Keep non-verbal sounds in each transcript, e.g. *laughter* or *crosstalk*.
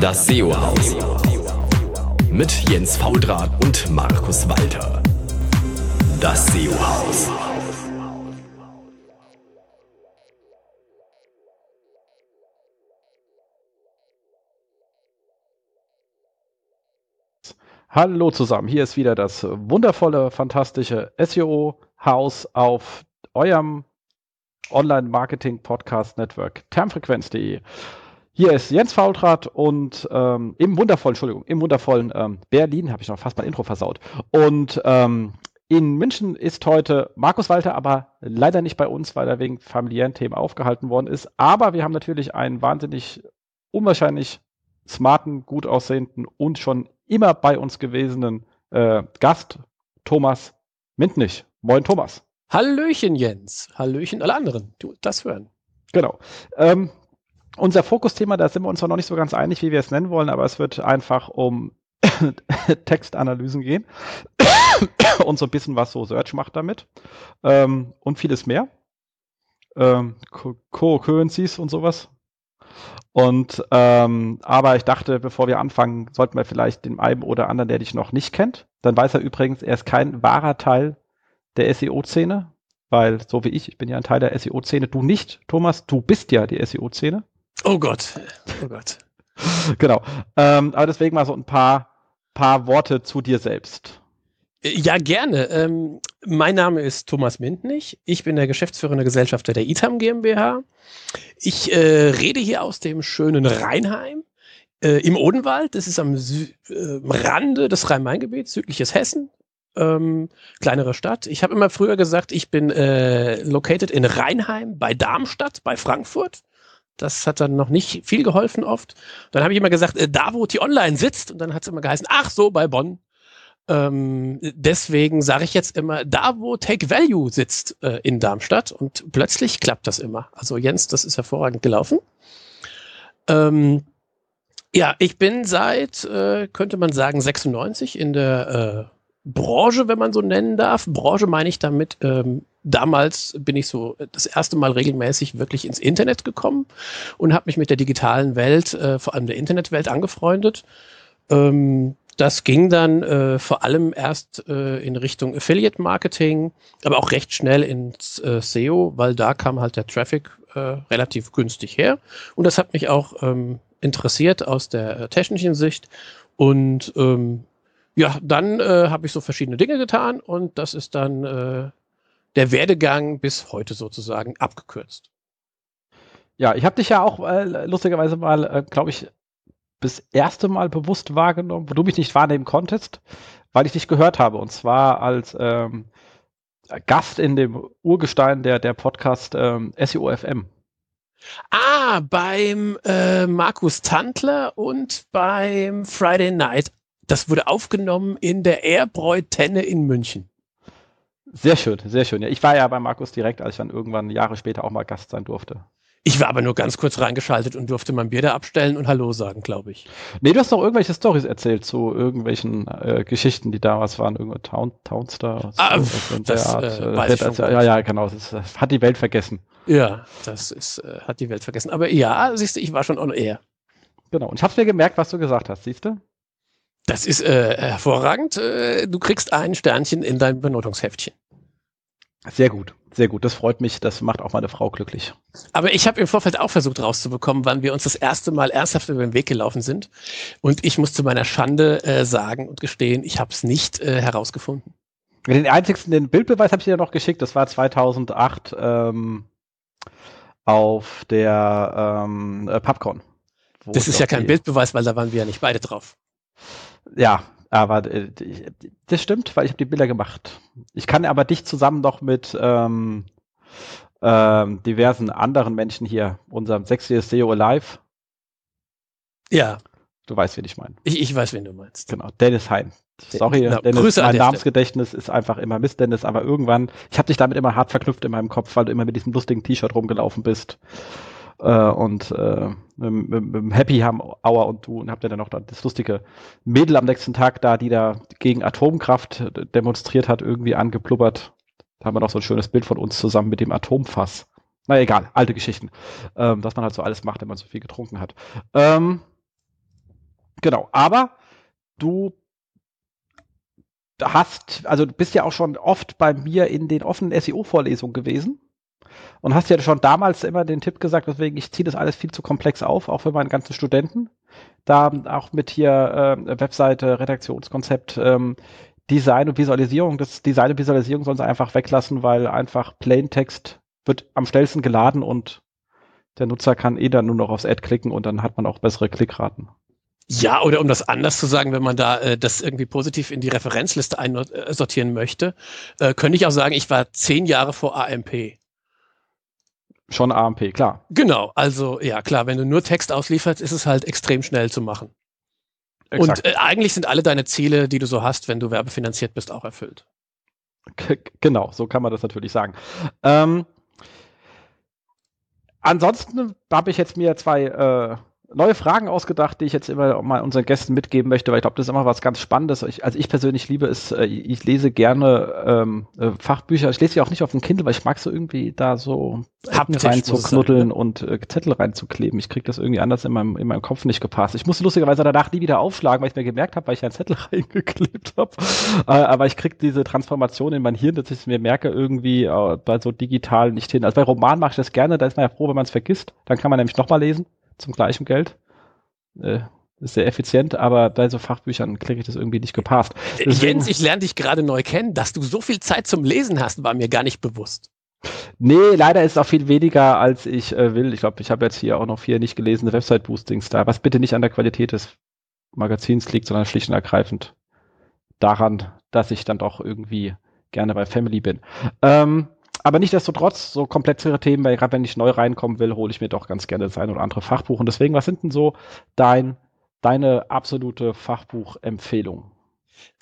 Das SEO-Haus. Mit Jens Faudrat und Markus Walter. Das SEO-Haus. Hallo zusammen, hier ist wieder das wundervolle, fantastische SEO-Haus auf eurem Online-Marketing-Podcast-Network termfrequenz.de. Hier ist Jens Faultrat und ähm, im wundervollen, Entschuldigung, im wundervollen ähm, Berlin, habe ich noch fast mein Intro versaut. Und ähm, in München ist heute Markus Walter, aber leider nicht bei uns, weil er wegen familiären Themen aufgehalten worden ist. Aber wir haben natürlich einen wahnsinnig unwahrscheinlich smarten, gut aussehenden und schon immer bei uns gewesenen äh, Gast, Thomas Mintnich. Moin, Thomas. Hallöchen, Jens. Hallöchen, alle anderen, du das hören. Genau. Ähm, unser Fokusthema, da sind wir uns noch nicht so ganz einig, wie wir es nennen wollen, aber es wird einfach um *coughs* Textanalysen gehen *coughs* und so ein bisschen was so Search macht damit ähm, und vieles mehr. Ähm, Co-Currencies und sowas. Und ähm, aber ich dachte, bevor wir anfangen, sollten wir vielleicht dem einen oder anderen, der dich noch nicht kennt, dann weiß er übrigens, er ist kein wahrer Teil der SEO-Szene, weil so wie ich, ich bin ja ein Teil der SEO-Szene, du nicht, Thomas, du bist ja die SEO-Szene. Oh Gott, oh Gott. genau. Ähm, aber deswegen mal so ein paar, paar Worte zu dir selbst. Ja, gerne. Ähm, mein Name ist Thomas Mintnich. Ich bin der geschäftsführende Gesellschafter der ITAM GmbH. Ich äh, rede hier aus dem schönen Rheinheim äh, im Odenwald. Das ist am Sü äh, Rande des Rhein-Main-Gebiets, südliches Hessen. Ähm, kleinere Stadt. Ich habe immer früher gesagt, ich bin äh, located in Rheinheim bei Darmstadt, bei Frankfurt. Das hat dann noch nicht viel geholfen oft. Dann habe ich immer gesagt, äh, da wo die online sitzt. Und dann hat es immer geheißen, ach so, bei Bonn. Ähm, deswegen sage ich jetzt immer, da wo Take Value sitzt äh, in Darmstadt. Und plötzlich klappt das immer. Also Jens, das ist hervorragend gelaufen. Ähm, ja, ich bin seit, äh, könnte man sagen, 96 in der äh, Branche, wenn man so nennen darf. Branche meine ich damit, ähm, damals bin ich so das erste Mal regelmäßig wirklich ins Internet gekommen und habe mich mit der digitalen Welt, äh, vor allem der Internetwelt, angefreundet. Ähm, das ging dann äh, vor allem erst äh, in Richtung Affiliate Marketing, aber auch recht schnell ins äh, SEO, weil da kam halt der Traffic äh, relativ günstig her. Und das hat mich auch ähm, interessiert aus der äh, technischen Sicht. Und ähm, ja, dann äh, habe ich so verschiedene Dinge getan und das ist dann äh, der Werdegang bis heute sozusagen abgekürzt. Ja, ich habe dich ja auch äh, lustigerweise mal, äh, glaube ich, das erste Mal bewusst wahrgenommen, wo du mich nicht wahrnehmen konntest, weil ich dich gehört habe. Und zwar als ähm, Gast in dem Urgestein der, der Podcast ähm, SEO FM. Ah, beim äh, Markus Tantler und beim Friday Night das wurde aufgenommen in der Airbräu-Tenne in München. Sehr schön, sehr schön. Ja, ich war ja bei Markus direkt, als ich dann irgendwann Jahre später auch mal Gast sein durfte. Ich war aber nur ganz kurz reingeschaltet und durfte mein Bier da abstellen und Hallo sagen, glaube ich. Nee, du hast doch irgendwelche Stories erzählt zu irgendwelchen äh, Geschichten, die damals waren, irgendwo Town, Townstar. Ah, so, das, Art, äh, äh, das, ja, ja, genau. Das, das, hat die Welt vergessen. Ja, das ist, äh, hat die Welt vergessen. Aber ja, siehst du, ich war schon on air. Genau. Und ich hab's mir gemerkt, was du gesagt hast, siehst du? Das ist äh, hervorragend. Äh, du kriegst ein Sternchen in dein Benotungsheftchen. Sehr gut, sehr gut. Das freut mich. Das macht auch meine Frau glücklich. Aber ich habe im Vorfeld auch versucht rauszubekommen, wann wir uns das erste Mal ernsthaft über den Weg gelaufen sind. Und ich muss zu meiner Schande äh, sagen und gestehen, ich habe es nicht äh, herausgefunden. Den einzigsten, den Bildbeweis habe ich dir noch geschickt. Das war 2008 ähm, auf der ähm, äh, PubCon. Das ist ja kein Bildbeweis, weil da waren wir ja nicht beide drauf. Ja, aber äh, das stimmt, weil ich habe die Bilder gemacht. Ich kann aber dich zusammen noch mit ähm, ähm, diversen anderen Menschen hier, unserem sechsjähriges SEO Alive. Ja. Du weißt, wen ich meine. Ich, ich weiß, wen du meinst. Genau, Dennis Hein. Sorry, genau. Dennis, Grüße mein Namensgedächtnis ist einfach immer Mist, Dennis, aber irgendwann, ich habe dich damit immer hart verknüpft in meinem Kopf, weil du immer mit diesem lustigen T-Shirt rumgelaufen bist äh, und äh, mit, mit, mit Happy haben Hour und du und habt ja dann noch das lustige Mädel am nächsten Tag da, die da gegen Atomkraft demonstriert hat, irgendwie angeplubbert. Da haben wir noch so ein schönes Bild von uns zusammen mit dem Atomfass. Na egal, alte Geschichten. Ähm, was man halt so alles macht, wenn man so viel getrunken hat. Ähm, Genau, aber du hast, also du bist ja auch schon oft bei mir in den offenen SEO-Vorlesungen gewesen und hast ja schon damals immer den Tipp gesagt, deswegen ich ziehe das alles viel zu komplex auf, auch für meine ganzen Studenten. Da auch mit hier äh, Webseite, Redaktionskonzept, ähm, Design und Visualisierung. Das Design und Visualisierung sollen sie einfach weglassen, weil einfach Plaintext wird am schnellsten geladen und der Nutzer kann eh dann nur noch aufs Ad klicken und dann hat man auch bessere Klickraten. Ja, oder um das anders zu sagen, wenn man da äh, das irgendwie positiv in die Referenzliste einsortieren möchte, äh, könnte ich auch sagen, ich war zehn Jahre vor AMP. Schon AMP, klar. Genau, also ja klar, wenn du nur Text auslieferst, ist es halt extrem schnell zu machen. Exakt. Und äh, eigentlich sind alle deine Ziele, die du so hast, wenn du werbefinanziert bist, auch erfüllt. G genau, so kann man das natürlich sagen. Ähm, ansonsten habe ich jetzt mir zwei äh, neue Fragen ausgedacht, die ich jetzt immer mal unseren Gästen mitgeben möchte, weil ich glaube, das ist immer was ganz Spannendes. Ich, also ich persönlich liebe es, äh, ich lese gerne ähm, äh, Fachbücher. Ich lese sie auch nicht auf dem Kindle, weil ich mag so irgendwie da so Haptisch reinzuknuddeln und äh, Zettel reinzukleben. Ich kriege das irgendwie anders in meinem, in meinem Kopf nicht gepasst. Ich musste lustigerweise danach nie wieder aufschlagen, weil ich mir gemerkt habe, weil ich einen Zettel *laughs* reingeklebt habe. Äh, aber ich kriege diese Transformation in mein Hirn, dass ich es mir merke, irgendwie äh, bei so digital nicht hin. Also bei Roman mache ich das gerne, da ist man ja froh, wenn man es vergisst. Dann kann man nämlich nochmal lesen zum gleichen Geld. Äh, ist sehr effizient, aber bei so Fachbüchern kriege ich das irgendwie nicht gepasst. Deswegen, Jens, ich lerne dich gerade neu kennen. Dass du so viel Zeit zum Lesen hast, war mir gar nicht bewusst. Nee, leider ist es auch viel weniger, als ich äh, will. Ich glaube, ich habe jetzt hier auch noch vier nicht gelesene Website-Boostings da, was bitte nicht an der Qualität des Magazins liegt, sondern schlicht und ergreifend daran, dass ich dann doch irgendwie gerne bei Family bin. Ähm, aber nichtsdestotrotz, so komplexere Themen, weil gerade wenn ich neu reinkommen will, hole ich mir doch ganz gerne das ein oder andere Fachbuch. Und deswegen, was sind denn so dein, deine absolute Fachbuchempfehlung?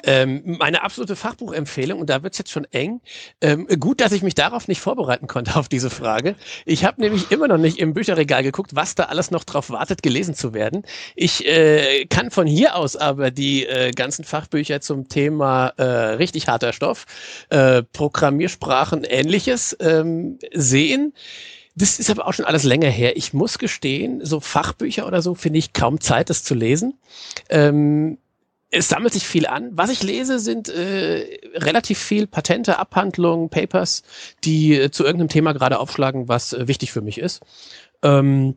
Ähm, meine absolute Fachbuchempfehlung, und da wird es jetzt schon eng. Ähm, gut, dass ich mich darauf nicht vorbereiten konnte auf diese Frage. Ich habe nämlich immer noch nicht im Bücherregal geguckt, was da alles noch drauf wartet, gelesen zu werden. Ich äh, kann von hier aus aber die äh, ganzen Fachbücher zum Thema äh, richtig harter Stoff, äh, Programmiersprachen, ähnliches ähm, sehen. Das ist aber auch schon alles länger her. Ich muss gestehen, so Fachbücher oder so finde ich kaum Zeit, das zu lesen. Ähm, es sammelt sich viel an. Was ich lese, sind äh, relativ viel Patente, Abhandlungen, Papers, die äh, zu irgendeinem Thema gerade aufschlagen, was äh, wichtig für mich ist. Ähm,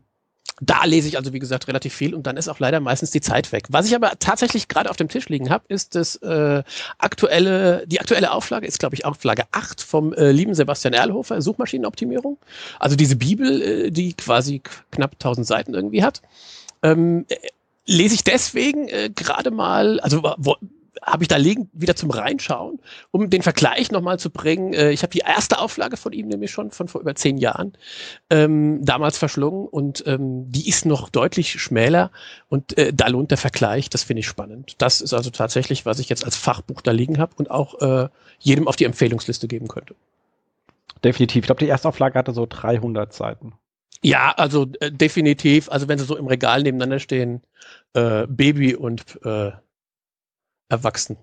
da lese ich also, wie gesagt, relativ viel und dann ist auch leider meistens die Zeit weg. Was ich aber tatsächlich gerade auf dem Tisch liegen habe, ist das äh, aktuelle, die aktuelle Auflage ist, glaube ich, Auflage 8 vom äh, lieben Sebastian Erlhofer, Suchmaschinenoptimierung. Also diese Bibel, äh, die quasi knapp 1000 Seiten irgendwie hat. Ähm, lese ich deswegen äh, gerade mal, also habe ich da liegen wieder zum Reinschauen, um den Vergleich nochmal zu bringen. Äh, ich habe die erste Auflage von ihm nämlich schon von vor über zehn Jahren ähm, damals verschlungen und ähm, die ist noch deutlich schmäler und äh, da lohnt der Vergleich. Das finde ich spannend. Das ist also tatsächlich, was ich jetzt als Fachbuch da liegen habe und auch äh, jedem auf die Empfehlungsliste geben könnte. Definitiv. Ich glaube, die erste Auflage hatte so 300 Seiten. Ja, also äh, definitiv. Also wenn sie so im Regal nebeneinander stehen, äh, Baby und äh, Erwachsen.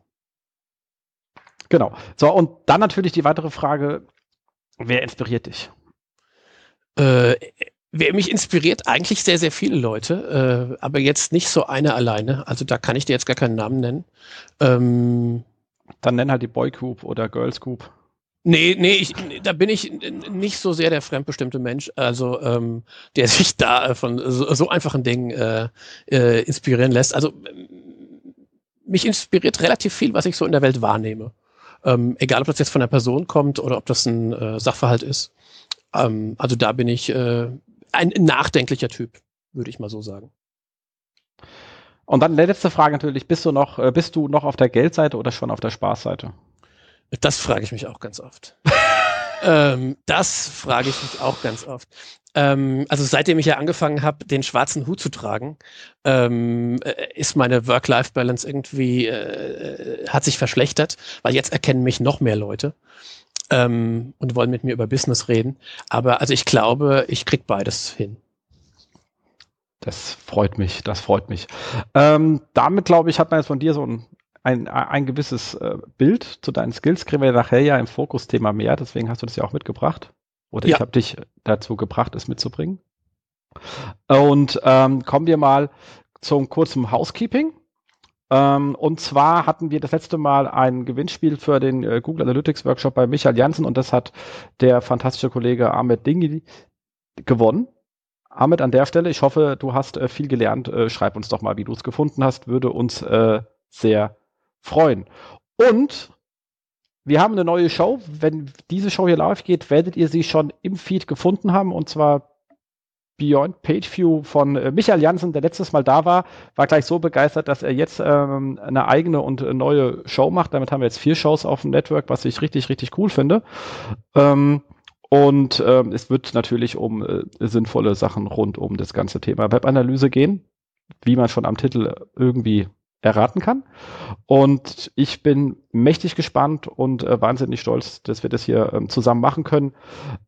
Genau. So, und dann natürlich die weitere Frage, wer inspiriert dich? Äh, wer mich inspiriert, eigentlich sehr, sehr viele Leute, äh, aber jetzt nicht so eine alleine. Also da kann ich dir jetzt gar keinen Namen nennen. Ähm, dann nenn halt die Boy Group oder Girls Group. Nee, nee, ich, da bin ich nicht so sehr der fremdbestimmte Mensch, also ähm, der *laughs* sich da äh, von so, so einfachen Dingen äh, äh, inspirieren lässt. Also mich inspiriert relativ viel, was ich so in der Welt wahrnehme. Ähm, egal, ob das jetzt von einer Person kommt oder ob das ein äh, Sachverhalt ist. Ähm, also da bin ich äh, ein nachdenklicher Typ, würde ich mal so sagen. Und dann letzte Frage natürlich, bist du noch, äh, bist du noch auf der Geldseite oder schon auf der Spaßseite? Das frage ich mich auch ganz oft. *laughs* ähm, das frage ich mich auch ganz oft. Ähm, also seitdem ich ja angefangen habe, den schwarzen Hut zu tragen, ähm, äh, ist meine Work-Life-Balance irgendwie, äh, hat sich verschlechtert, weil jetzt erkennen mich noch mehr Leute ähm, und wollen mit mir über Business reden. Aber also ich glaube, ich krieg beides hin. Das freut mich, das freut mich. Ähm, damit, glaube ich, hat man jetzt von dir so ein ein, ein gewisses äh, Bild zu deinen Skills kriegen wir nachher ja im Fokusthema mehr, deswegen hast du das ja auch mitgebracht. Oder ja. ich habe dich dazu gebracht, es mitzubringen. Und ähm, kommen wir mal zum kurzen Housekeeping. Ähm, und zwar hatten wir das letzte Mal ein Gewinnspiel für den äh, Google Analytics Workshop bei Michael Janssen und das hat der fantastische Kollege Ahmed Dingi gewonnen. Ahmed, an der Stelle, ich hoffe, du hast äh, viel gelernt. Äh, schreib uns doch mal, wie du es gefunden hast. Würde uns äh, sehr freuen. Und wir haben eine neue Show. Wenn diese Show hier live geht, werdet ihr sie schon im Feed gefunden haben. Und zwar Beyond Pageview von äh, Michael Janssen, der letztes Mal da war, war gleich so begeistert, dass er jetzt ähm, eine eigene und äh, neue Show macht. Damit haben wir jetzt vier Shows auf dem Network, was ich richtig, richtig cool finde. Ähm, und ähm, es wird natürlich um äh, sinnvolle Sachen rund um das ganze Thema Webanalyse gehen, wie man schon am Titel irgendwie erraten kann. Und ich bin mächtig gespannt und äh, wahnsinnig stolz, dass wir das hier ähm, zusammen machen können.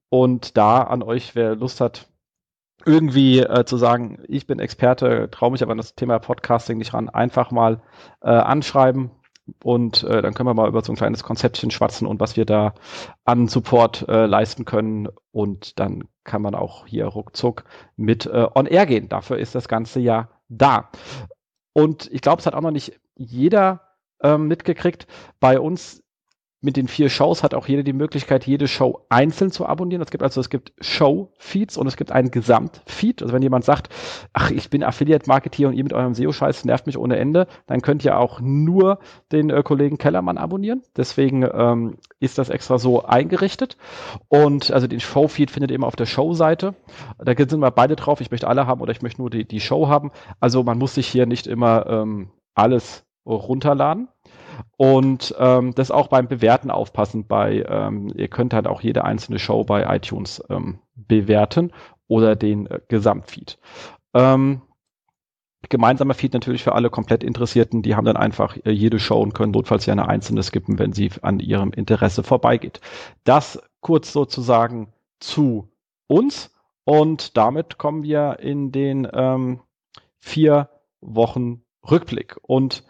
Und da an euch, wer Lust hat, irgendwie äh, zu sagen, ich bin Experte, traue mich aber an das Thema Podcasting nicht ran, einfach mal äh, anschreiben und äh, dann können wir mal über so ein kleines Konzeptchen schwatzen und was wir da an Support äh, leisten können und dann kann man auch hier ruckzuck mit äh, on air gehen. Dafür ist das ganze ja da. Und ich glaube, es hat auch noch nicht jeder ähm, mitgekriegt. Bei uns mit den vier Shows hat auch jeder die Möglichkeit, jede Show einzeln zu abonnieren. Es gibt also, es gibt Show-Feeds und es gibt einen Gesamtfeed. Also wenn jemand sagt, ach, ich bin Affiliate-Marketeer und ihr mit eurem SEO-Scheiß nervt mich ohne Ende, dann könnt ihr auch nur den äh, Kollegen Kellermann abonnieren. Deswegen ähm, ist das extra so eingerichtet. Und also den Show-Feed findet ihr immer auf der Show-Seite. Da sind wir beide drauf. Ich möchte alle haben oder ich möchte nur die, die Show haben. Also man muss sich hier nicht immer ähm, alles runterladen. Und ähm, das auch beim Bewerten aufpassen. Bei, ähm, ihr könnt halt auch jede einzelne Show bei iTunes ähm, bewerten oder den äh, Gesamtfeed. Ähm, gemeinsamer Feed natürlich für alle komplett Interessierten. Die haben dann einfach äh, jede Show und können notfalls ja eine einzelne skippen, wenn sie an ihrem Interesse vorbeigeht. Das kurz sozusagen zu uns. Und damit kommen wir in den ähm, vier Wochen Rückblick. Und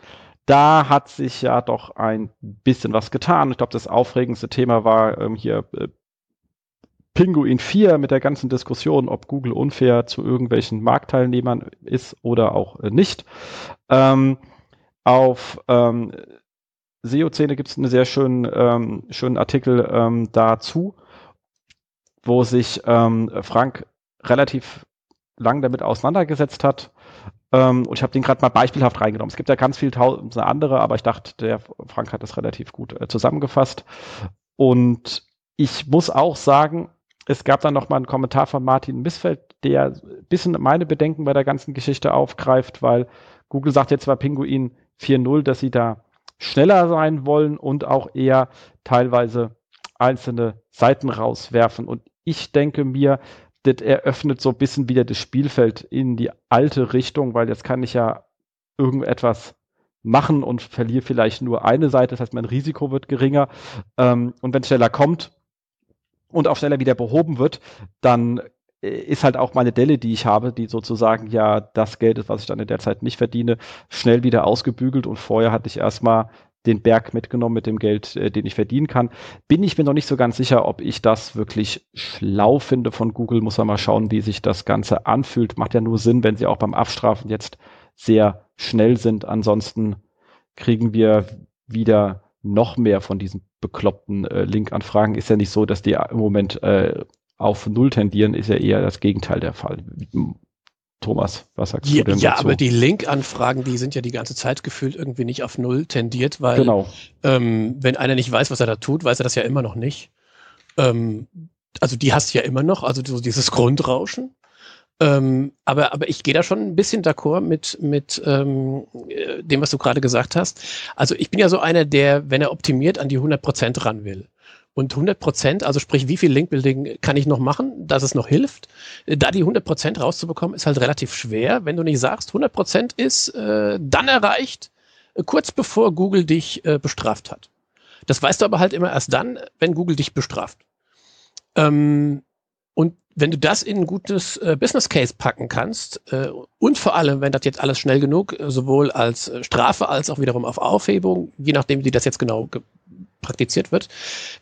da hat sich ja doch ein bisschen was getan. Ich glaube, das aufregendste Thema war ähm, hier äh, Pinguin 4 mit der ganzen Diskussion, ob Google unfair zu irgendwelchen Marktteilnehmern ist oder auch äh, nicht. Ähm, auf ähm, SEO-Szene gibt es einen sehr schönen, ähm, schönen Artikel ähm, dazu, wo sich ähm, Frank relativ lang damit auseinandergesetzt hat ähm, und ich habe den gerade mal beispielhaft reingenommen. Es gibt ja ganz viele tausende andere, aber ich dachte, der Frank hat das relativ gut äh, zusammengefasst. Und ich muss auch sagen, es gab dann noch mal einen Kommentar von Martin Missfeld, der ein bisschen meine Bedenken bei der ganzen Geschichte aufgreift, weil Google sagt jetzt bei Pinguin 4.0, dass sie da schneller sein wollen und auch eher teilweise einzelne Seiten rauswerfen. Und ich denke mir, das eröffnet so ein bisschen wieder das Spielfeld in die alte Richtung, weil jetzt kann ich ja irgendetwas machen und verliere vielleicht nur eine Seite, das heißt, mein Risiko wird geringer. Ähm, und wenn schneller kommt und auch schneller wieder behoben wird, dann äh, ist halt auch meine Delle, die ich habe, die sozusagen ja das Geld ist, was ich dann in der Zeit nicht verdiene, schnell wieder ausgebügelt und vorher hatte ich erstmal den Berg mitgenommen mit dem Geld, äh, den ich verdienen kann. Bin ich mir noch nicht so ganz sicher, ob ich das wirklich schlau finde von Google. Muss man mal schauen, wie sich das Ganze anfühlt. Macht ja nur Sinn, wenn sie auch beim Abstrafen jetzt sehr schnell sind. Ansonsten kriegen wir wieder noch mehr von diesen bekloppten äh, Link-Anfragen. Ist ja nicht so, dass die im Moment äh, auf Null tendieren, ist ja eher das Gegenteil der Fall. Thomas, was sagst ja, du denn Ja, dazu? aber die Link-Anfragen, die sind ja die ganze Zeit gefühlt irgendwie nicht auf Null tendiert, weil genau. ähm, wenn einer nicht weiß, was er da tut, weiß er das ja immer noch nicht. Ähm, also die hast du ja immer noch, also so dieses Grundrauschen. Ähm, aber, aber ich gehe da schon ein bisschen d'accord mit, mit ähm, äh, dem, was du gerade gesagt hast. Also ich bin ja so einer, der, wenn er optimiert, an die 100% ran will. Und 100 Prozent, also sprich, wie viel Linkbuilding kann ich noch machen, dass es noch hilft? Da die 100 Prozent rauszubekommen, ist halt relativ schwer, wenn du nicht sagst, 100 Prozent ist äh, dann erreicht, äh, kurz bevor Google dich äh, bestraft hat. Das weißt du aber halt immer erst dann, wenn Google dich bestraft. Ähm, und wenn du das in ein gutes äh, Business Case packen kannst äh, und vor allem, wenn das jetzt alles schnell genug, äh, sowohl als äh, Strafe als auch wiederum auf Aufhebung, je nachdem, wie das jetzt genau praktiziert wird,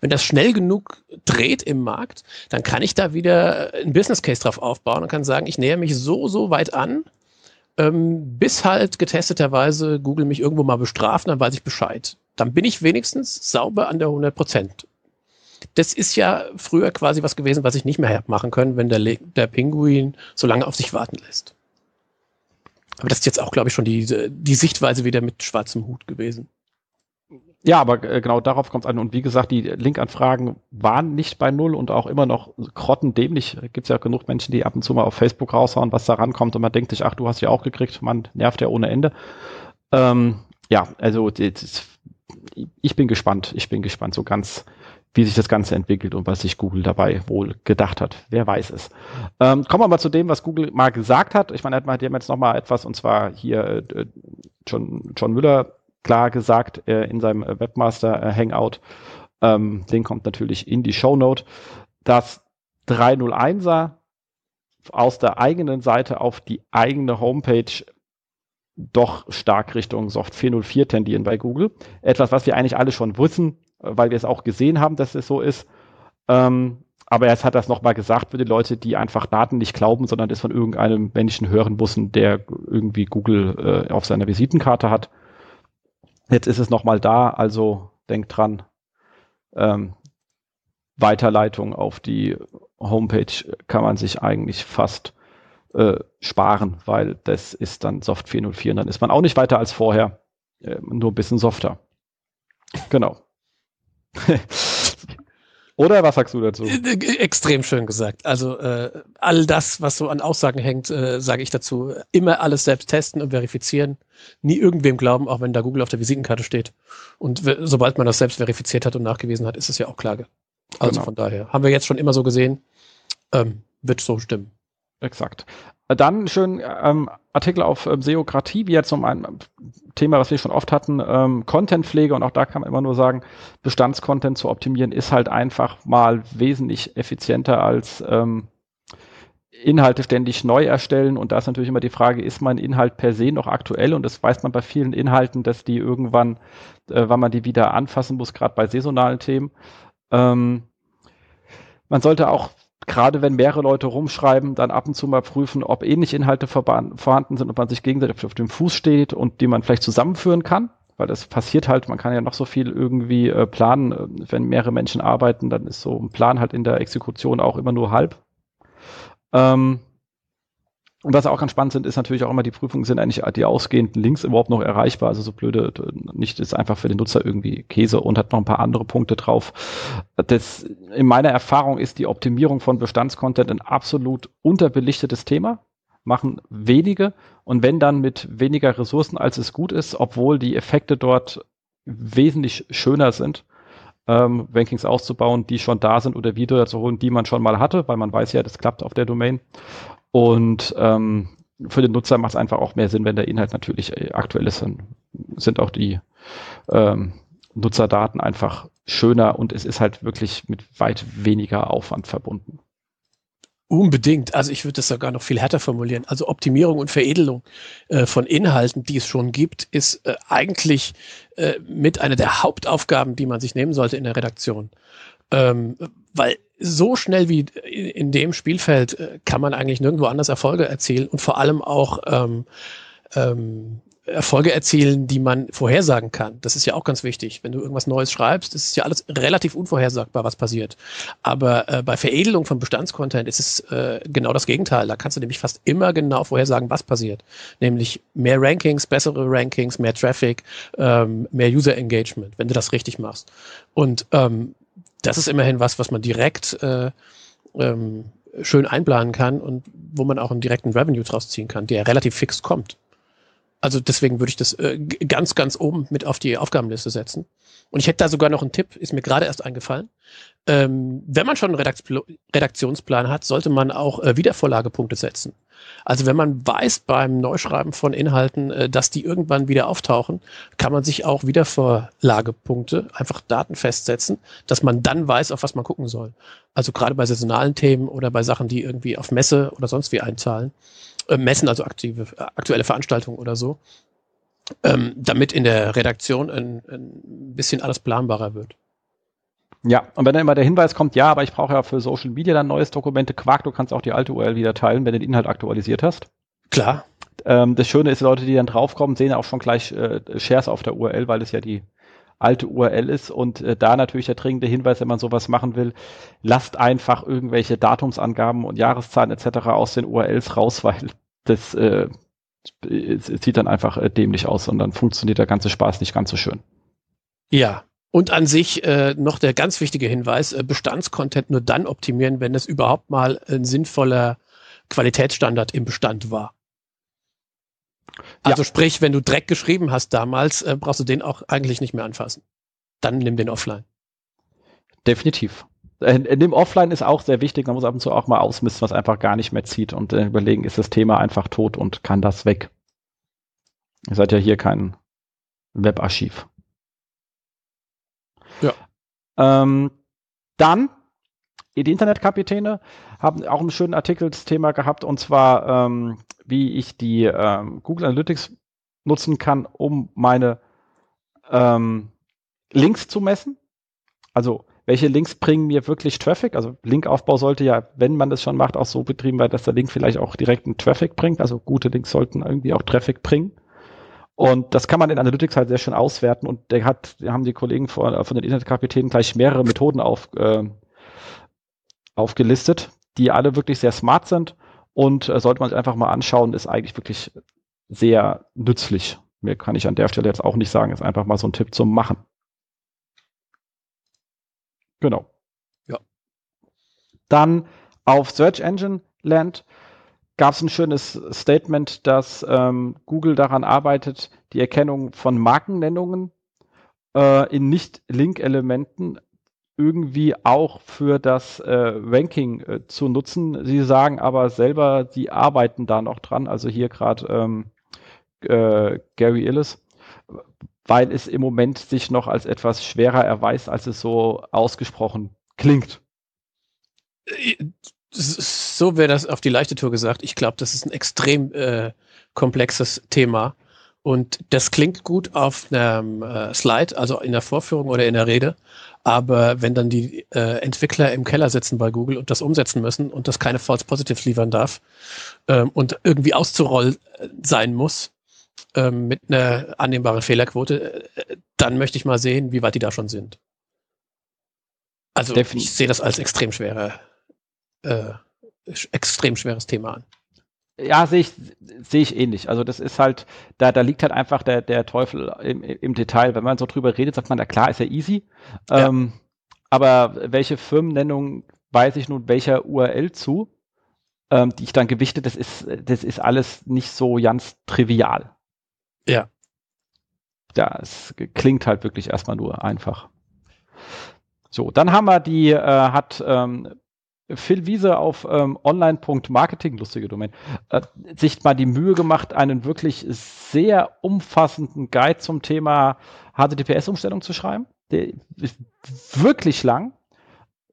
wenn das schnell genug dreht im Markt, dann kann ich da wieder ein Business Case drauf aufbauen und kann sagen, ich nähere mich so, so weit an Ähm, bis halt getesteterweise Google mich irgendwo mal bestraft, dann weiß ich Bescheid. Dann bin ich wenigstens sauber an der 100 Prozent. Das ist ja früher quasi was gewesen, was ich nicht mehr machen können, wenn der, der Pinguin so lange auf sich warten lässt. Aber das ist jetzt auch, glaube ich, schon die, die Sichtweise wieder mit schwarzem Hut gewesen. Ja, aber äh, genau darauf kommt es an. Und wie gesagt, die Linkanfragen waren nicht bei Null und auch immer noch grottendämlich. Gibt es ja genug Menschen, die ab und zu mal auf Facebook raushauen, was da rankommt und man denkt sich, ach, du hast ja auch gekriegt, man nervt ja ohne Ende. Ähm, ja, also ich bin gespannt. Ich bin gespannt, so ganz, wie sich das Ganze entwickelt und was sich Google dabei wohl gedacht hat. Wer weiß es. Ähm, kommen wir mal zu dem, was Google mal gesagt hat. Ich meine, die haben jetzt noch mal etwas, und zwar hier äh, John, John Müller klar gesagt äh, in seinem Webmaster äh, Hangout. Ähm, Link kommt natürlich in die Show Note. Das 301er aus der eigenen Seite auf die eigene Homepage doch stark Richtung Soft 404 tendieren bei Google. Etwas, was wir eigentlich alle schon wissen, weil wir es auch gesehen haben, dass es so ist. Ähm, aber jetzt hat es nochmal gesagt für die Leute, die einfach Daten nicht glauben, sondern das von irgendeinem Menschen hören müssen, der irgendwie Google äh, auf seiner Visitenkarte hat. Jetzt ist es nochmal da, also denkt dran, ähm, Weiterleitung auf die Homepage kann man sich eigentlich fast äh, sparen, weil das ist dann Soft 404 und dann ist man auch nicht weiter als vorher, äh, nur ein bisschen softer. Genau. *laughs* Oder was sagst du dazu? Äh, äh, extrem schön gesagt. Also äh, all das, was so an Aussagen hängt, äh, sage ich dazu. Immer alles selbst testen und verifizieren. Nie irgendwem glauben, auch wenn da Google auf der Visitenkarte steht. Und sobald man das selbst verifiziert hat und nachgewiesen hat, ist es ja auch Klage. Also genau. von daher haben wir jetzt schon immer so gesehen, ähm, wird so stimmen. Exakt. Dann schön ähm, Artikel auf ähm, Seokratie, wie jetzt um ein Thema, was wir schon oft hatten, ähm, Contentpflege und auch da kann man immer nur sagen, Bestandscontent zu optimieren ist halt einfach mal wesentlich effizienter als ähm, Inhalte ständig neu erstellen und da ist natürlich immer die Frage, ist mein Inhalt per se noch aktuell und das weiß man bei vielen Inhalten, dass die irgendwann, äh, wann man die wieder anfassen muss, gerade bei saisonalen Themen. Ähm, man sollte auch gerade wenn mehrere Leute rumschreiben, dann ab und zu mal prüfen, ob ähnliche Inhalte vorhanden sind, ob man sich gegenseitig auf dem Fuß steht und die man vielleicht zusammenführen kann. Weil das passiert halt, man kann ja noch so viel irgendwie äh, planen. Wenn mehrere Menschen arbeiten, dann ist so ein Plan halt in der Exekution auch immer nur halb. Ähm, und was auch ganz spannend sind, ist natürlich auch immer die Prüfungen, sind eigentlich die ausgehenden Links überhaupt noch erreichbar. Also so blöde, nicht ist einfach für den Nutzer irgendwie Käse und hat noch ein paar andere Punkte drauf. Das, in meiner Erfahrung ist die Optimierung von Bestandscontent ein absolut unterbelichtetes Thema. Machen wenige und wenn dann mit weniger Ressourcen, als es gut ist, obwohl die Effekte dort wesentlich schöner sind. Ähm, Rankings auszubauen, die schon da sind oder wieder zu holen, die man schon mal hatte, weil man weiß ja, das klappt auf der Domain. Und ähm, für den Nutzer macht es einfach auch mehr Sinn, wenn der Inhalt natürlich äh, aktuell ist. Dann sind auch die ähm, Nutzerdaten einfach schöner und es ist halt wirklich mit weit weniger Aufwand verbunden. Unbedingt. Also ich würde das sogar noch viel härter formulieren. Also Optimierung und Veredelung äh, von Inhalten, die es schon gibt, ist äh, eigentlich äh, mit einer der Hauptaufgaben, die man sich nehmen sollte in der Redaktion. Ähm, weil so schnell wie in dem Spielfeld äh, kann man eigentlich nirgendwo anders Erfolge erzielen und vor allem auch ähm, ähm, Erfolge erzielen, die man vorhersagen kann. Das ist ja auch ganz wichtig. Wenn du irgendwas Neues schreibst, ist ja alles relativ unvorhersagbar, was passiert. Aber äh, bei Veredelung von Bestandscontent ist es äh, genau das Gegenteil. Da kannst du nämlich fast immer genau vorhersagen, was passiert. Nämlich mehr Rankings, bessere Rankings, mehr Traffic, ähm, mehr User Engagement, wenn du das richtig machst. Und ähm, das ist immerhin was, was man direkt äh, ähm, schön einplanen kann und wo man auch einen direkten Revenue draus ziehen kann, der relativ fix kommt. Also deswegen würde ich das äh, ganz, ganz oben mit auf die Aufgabenliste setzen. Und ich hätte da sogar noch einen Tipp, ist mir gerade erst eingefallen. Ähm, wenn man schon einen Redaktion Redaktionsplan hat, sollte man auch äh, Wiedervorlagepunkte setzen. Also wenn man weiß beim Neuschreiben von Inhalten, äh, dass die irgendwann wieder auftauchen, kann man sich auch Wiedervorlagepunkte, einfach Daten festsetzen, dass man dann weiß, auf was man gucken soll. Also gerade bei saisonalen Themen oder bei Sachen, die irgendwie auf Messe oder sonst wie einzahlen. Äh, Messen, also aktive, aktuelle Veranstaltungen oder so. Ähm, damit in der Redaktion ein, ein bisschen alles planbarer wird. Ja, und wenn dann immer der Hinweis kommt, ja, aber ich brauche ja für Social Media dann neues Dokumente, Quark, du kannst auch die alte URL wieder teilen, wenn du den Inhalt aktualisiert hast. Klar. Ähm, das Schöne ist, Leute, die dann draufkommen, sehen auch schon gleich äh, Shares auf der URL, weil es ja die alte URL ist und äh, da natürlich der dringende Hinweis, wenn man sowas machen will, lasst einfach irgendwelche Datumsangaben und Jahreszahlen etc. aus den URLs raus, weil das äh, sieht dann einfach äh, dämlich aus und dann funktioniert der ganze Spaß nicht ganz so schön. Ja, und an sich äh, noch der ganz wichtige Hinweis, äh, Bestandscontent nur dann optimieren, wenn es überhaupt mal ein sinnvoller Qualitätsstandard im Bestand war. Also ja. sprich, wenn du Dreck geschrieben hast damals, äh, brauchst du den auch eigentlich nicht mehr anfassen. Dann nimm den offline. Definitiv. In dem Offline ist auch sehr wichtig, man muss ab und zu auch mal ausmisten, was einfach gar nicht mehr zieht und äh, überlegen, ist das Thema einfach tot und kann das weg. Ihr seid ja hier kein Webarchiv. Ja. Ähm, dann, die Internetkapitäne haben auch einen schönen Artikelsthema gehabt und zwar, ähm, wie ich die ähm, Google Analytics nutzen kann, um meine ähm, Links zu messen. Also welche Links bringen mir wirklich Traffic? Also Linkaufbau sollte ja, wenn man das schon macht, auch so betrieben werden, dass der Link vielleicht auch direkt einen Traffic bringt. Also gute Links sollten irgendwie auch Traffic bringen. Und das kann man in Analytics halt sehr schön auswerten. Und der hat, haben die Kollegen von, von den Internetkapitänen gleich mehrere Methoden auf, äh, aufgelistet, die alle wirklich sehr smart sind. Und äh, sollte man sich einfach mal anschauen, ist eigentlich wirklich sehr nützlich. Mehr kann ich an der Stelle jetzt auch nicht sagen, ist einfach mal so ein Tipp zum Machen. Genau. Ja. Dann auf Search Engine Land gab es ein schönes Statement, dass ähm, Google daran arbeitet, die Erkennung von Markennennungen äh, in Nicht-Link-Elementen irgendwie auch für das äh, Ranking äh, zu nutzen. Sie sagen aber selber, sie arbeiten da noch dran. Also hier gerade ähm, äh, Gary Illis, weil es im Moment sich noch als etwas schwerer erweist, als es so ausgesprochen klingt. So wäre das auf die leichte Tour gesagt. Ich glaube, das ist ein extrem äh, komplexes Thema. Und das klingt gut auf einem äh, Slide, also in der Vorführung oder in der Rede. Aber wenn dann die äh, Entwickler im Keller sitzen bei Google und das umsetzen müssen und das keine False Positives liefern darf ähm, und irgendwie auszurollen sein muss, ähm, mit einer annehmbaren Fehlerquote, äh, dann möchte ich mal sehen, wie weit die da schon sind. Also Definitiv. ich sehe das als extrem schwere, äh, extrem schweres Thema an. Ja, sehe ich, sehe ich ähnlich. Also das ist halt, da, da liegt halt einfach der, der Teufel im, im Detail. Wenn man so drüber redet, sagt man, na klar, ist ja easy. Ja. Ähm, aber welche Firmennennung weiß ich nun welcher URL zu, ähm, die ich dann gewichte, das ist, das ist alles nicht so ganz trivial. Ja. Ja, es klingt halt wirklich erstmal nur einfach. So, dann haben wir die, äh, hat ähm, Phil Wiese auf ähm, online.marketing, lustige Domain, äh, sich mal die Mühe gemacht, einen wirklich sehr umfassenden Guide zum Thema HTTPS-Umstellung zu schreiben. Der ist wirklich lang.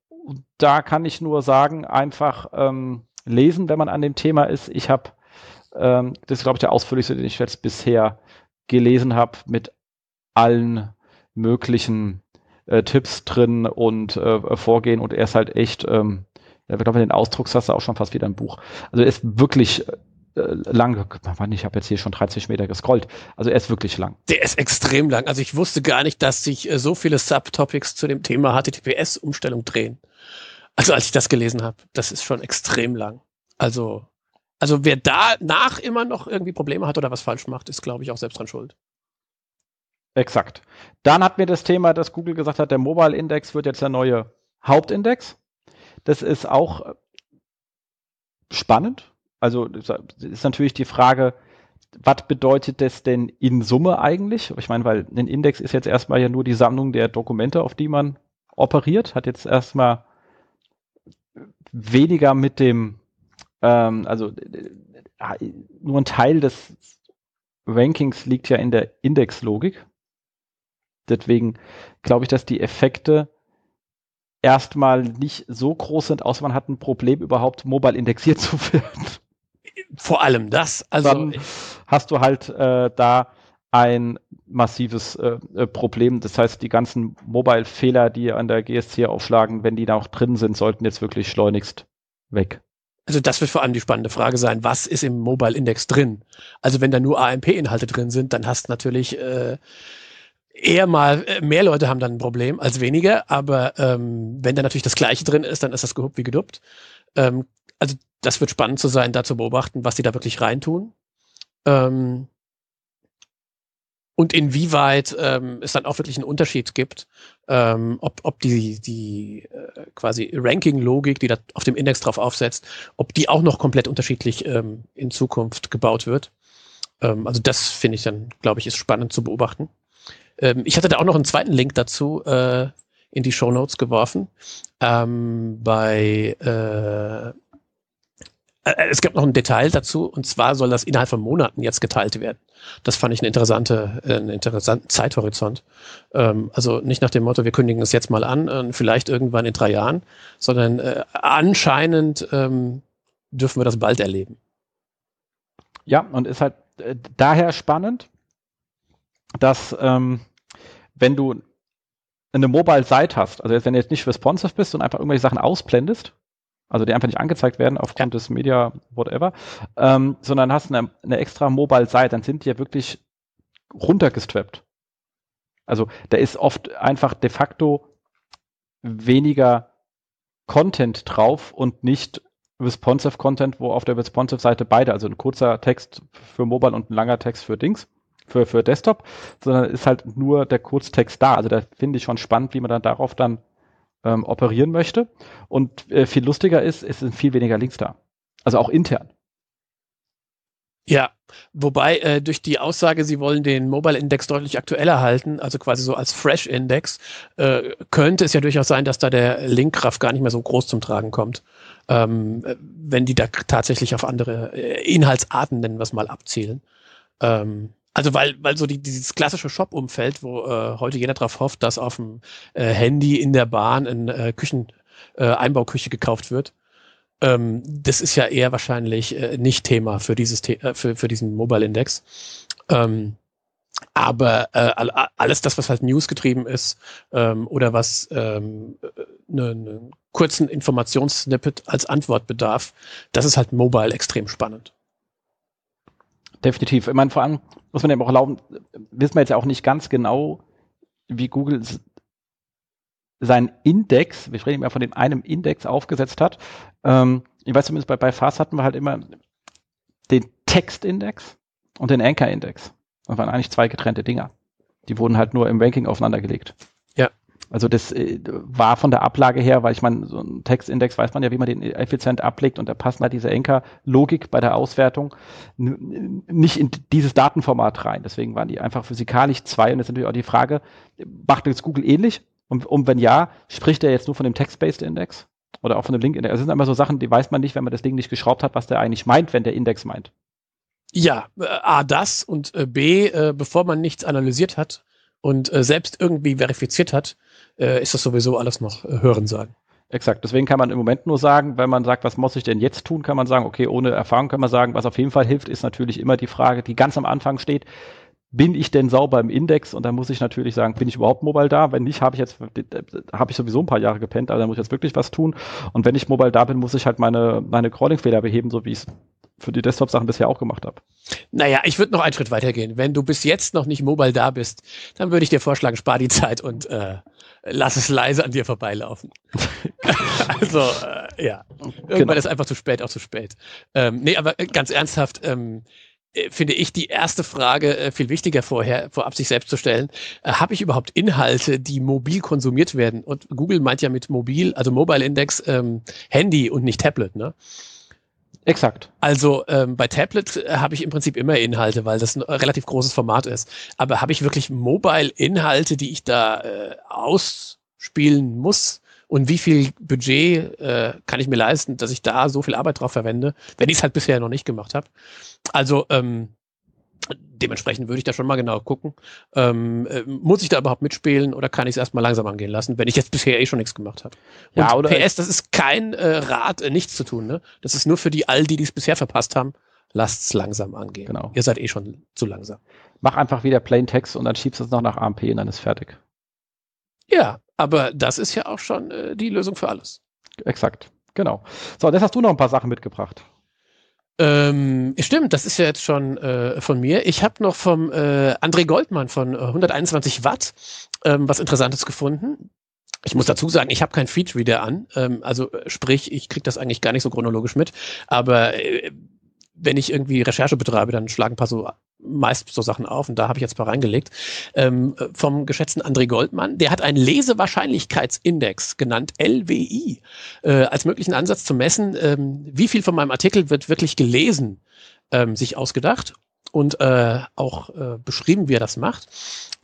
Und da kann ich nur sagen, einfach ähm, lesen, wenn man an dem Thema ist. Ich habe ähm, das ist, glaube ich, der ausführlichste, den ich jetzt bisher gelesen habe, mit allen möglichen äh, Tipps drin und äh, Vorgehen. Und er ist halt echt, ähm, ich glaube, den Ausdruckssatz auch schon fast wieder ein Buch. Also er ist wirklich äh, lang. Ich habe jetzt hier schon 30 Meter gescrollt. Also er ist wirklich lang. Der ist extrem lang. Also ich wusste gar nicht, dass sich äh, so viele Subtopics zu dem Thema HTTPS-Umstellung drehen. Also als ich das gelesen habe, das ist schon extrem lang. Also also wer danach immer noch irgendwie Probleme hat oder was falsch macht, ist, glaube ich, auch selbst dran schuld. Exakt. Dann hatten wir das Thema, dass Google gesagt hat, der Mobile Index wird jetzt der neue Hauptindex. Das ist auch äh, spannend. Also ist natürlich die Frage, was bedeutet das denn in Summe eigentlich? Ich meine, weil ein Index ist jetzt erstmal ja nur die Sammlung der Dokumente, auf die man operiert, hat jetzt erstmal weniger mit dem ähm, also nur ein Teil des Rankings liegt ja in der Indexlogik. Deswegen glaube ich, dass die Effekte erstmal nicht so groß sind, außer man hat ein Problem, überhaupt mobile indexiert zu *laughs* werden. Vor allem das. Also Dann hast du halt äh, da ein massives äh, äh Problem. Das heißt, die ganzen Mobile-Fehler, die an der GSC aufschlagen, wenn die da auch drin sind, sollten jetzt wirklich schleunigst weg. Also das wird vor allem die spannende Frage sein, was ist im Mobile Index drin? Also wenn da nur AMP-Inhalte drin sind, dann hast natürlich äh, eher mal äh, mehr Leute haben dann ein Problem als weniger, aber ähm, wenn da natürlich das Gleiche drin ist, dann ist das gehupt wie geduppt. Ähm, also das wird spannend zu sein, da zu beobachten, was die da wirklich reintun. Ähm, und inwieweit ähm, es dann auch wirklich einen Unterschied gibt, ähm, ob, ob die, die äh, quasi Ranking-Logik, die da auf dem Index drauf aufsetzt, ob die auch noch komplett unterschiedlich ähm, in Zukunft gebaut wird. Ähm, also das finde ich dann, glaube ich, ist spannend zu beobachten. Ähm, ich hatte da auch noch einen zweiten Link dazu äh, in die Show Notes geworfen. Ähm, bei äh, äh, es gibt noch ein Detail dazu, und zwar soll das innerhalb von Monaten jetzt geteilt werden. Das fand ich eine interessante, äh, einen interessanten Zeithorizont. Ähm, also nicht nach dem Motto, wir kündigen es jetzt mal an, äh, vielleicht irgendwann in drei Jahren, sondern äh, anscheinend ähm, dürfen wir das bald erleben. Ja, und ist halt äh, daher spannend, dass ähm, wenn du eine Mobile-Site hast, also wenn du jetzt nicht responsive bist und einfach irgendwelche Sachen ausblendest, also die einfach nicht angezeigt werden aufgrund ja. des Media whatever, ähm, sondern hast eine, eine extra Mobile-Seite, dann sind die ja wirklich runtergestrappt. Also da ist oft einfach de facto weniger Content drauf und nicht responsive Content, wo auf der responsive Seite beide, also ein kurzer Text für Mobile und ein langer Text für Dings, für, für Desktop, sondern ist halt nur der Kurztext da. Also da finde ich schon spannend, wie man dann darauf dann ähm, operieren möchte. Und äh, viel lustiger ist, es sind viel weniger Links da. Also auch intern. Ja, wobei äh, durch die Aussage, sie wollen den Mobile Index deutlich aktueller halten, also quasi so als Fresh Index, äh, könnte es ja durchaus sein, dass da der Linkkraft gar nicht mehr so groß zum Tragen kommt, ähm, wenn die da tatsächlich auf andere äh, Inhaltsarten, nennen wir es mal, abzielen. Ähm, also weil, weil so die, dieses klassische Shop-Umfeld, wo äh, heute jeder darauf hofft, dass auf dem äh, Handy in der Bahn eine äh, Küchen, äh, Einbauküche gekauft wird, ähm, das ist ja eher wahrscheinlich äh, nicht Thema für dieses The äh, für, für diesen Mobile Index. Ähm, aber äh, alles das, was halt News getrieben ist ähm, oder was ähm, ne, ne kurzen Informationssnippet als Antwort bedarf, das ist halt mobile extrem spannend definitiv. Ich meine, vor allem muss man eben auch erlauben, wissen wir jetzt ja auch nicht ganz genau, wie Google seinen Index, wir sprechen immer von dem einem Index aufgesetzt hat. Ähm, ich weiß zumindest bei, bei Fast hatten wir halt immer den Textindex und den Anchor-Index. Das waren eigentlich zwei getrennte Dinger. Die wurden halt nur im Ranking aufeinander gelegt. Also das äh, war von der Ablage her, weil ich meine, so ein Textindex weiß man ja, wie man den effizient ablegt und da passt halt diese Enker-Logik bei der Auswertung nicht in dieses Datenformat rein. Deswegen waren die einfach physikalisch zwei und jetzt natürlich auch die Frage, macht jetzt Google ähnlich? Und, und wenn ja, spricht er jetzt nur von dem Text-Based Index? Oder auch von dem Link-Index? Also das sind immer so Sachen, die weiß man nicht, wenn man das Ding nicht geschraubt hat, was der eigentlich meint, wenn der Index meint. Ja, äh, A, das und äh, B, äh, bevor man nichts analysiert hat und äh, selbst irgendwie verifiziert hat, äh, ist das sowieso alles noch äh, Hören sagen. Exakt. Deswegen kann man im Moment nur sagen, wenn man sagt, was muss ich denn jetzt tun, kann man sagen, okay, ohne Erfahrung kann man sagen, was auf jeden Fall hilft, ist natürlich immer die Frage, die ganz am Anfang steht, bin ich denn sauber im Index? Und dann muss ich natürlich sagen, bin ich überhaupt mobile da? Wenn nicht, habe ich jetzt, habe ich sowieso ein paar Jahre gepennt, aber dann muss ich jetzt wirklich was tun. Und wenn ich mobile da bin, muss ich halt meine, meine Crawling-Fehler beheben, so wie ich es für die Desktop-Sachen bisher auch gemacht habe. Naja, ich würde noch einen Schritt weitergehen. Wenn du bis jetzt noch nicht mobile da bist, dann würde ich dir vorschlagen, spar die Zeit und äh, lass es leise an dir vorbeilaufen. *laughs* also, äh, ja. Irgendwann genau. ist einfach zu spät, auch zu spät. Ähm, nee, aber äh, ganz ernsthaft, ähm, äh, finde ich die erste Frage äh, viel wichtiger vorher, vorab sich selbst zu stellen. Äh, Habe ich überhaupt Inhalte, die mobil konsumiert werden? Und Google meint ja mit mobil, also Mobile Index, ähm, Handy und nicht Tablet, ne? Exakt. Also ähm, bei Tablet äh, habe ich im Prinzip immer Inhalte, weil das ein relativ großes Format ist. Aber habe ich wirklich Mobile-Inhalte, die ich da äh, ausspielen muss? Und wie viel Budget äh, kann ich mir leisten, dass ich da so viel Arbeit drauf verwende, wenn ich es halt bisher noch nicht gemacht habe? Also ähm, dementsprechend würde ich da schon mal genau gucken. Ähm, äh, muss ich da überhaupt mitspielen oder kann ich es erstmal langsam angehen lassen, wenn ich jetzt bisher eh schon nichts gemacht habe? Ja, oder PS, das ist kein äh, Rat, äh, nichts zu tun. Ne? Das ist nur für die all, die es bisher verpasst haben. Lasst es langsam angehen. Genau. Ihr seid eh schon zu langsam. Mach einfach wieder Plain Text und dann schiebst du es noch nach AMP und dann ist fertig. Ja, aber das ist ja auch schon äh, die Lösung für alles. Exakt. Genau. So, jetzt hast du noch ein paar Sachen mitgebracht. Ähm, stimmt, das ist ja jetzt schon äh, von mir. Ich habe noch vom äh, André Goldmann von äh, 121 Watt ähm, was Interessantes gefunden. Ich muss dazu sagen, ich habe kein Feed-Reader an. Ähm, also äh, sprich, ich kriege das eigentlich gar nicht so chronologisch mit. Aber äh, wenn ich irgendwie Recherche betreibe, dann schlagen ein paar so meist so Sachen auf und da habe ich jetzt ein paar reingelegt. Ähm, vom geschätzten André Goldmann, der hat einen Lesewahrscheinlichkeitsindex genannt, LWI, äh, als möglichen Ansatz zu messen, ähm, wie viel von meinem Artikel wird wirklich gelesen, ähm, sich ausgedacht und äh, auch äh, beschrieben, wie er das macht.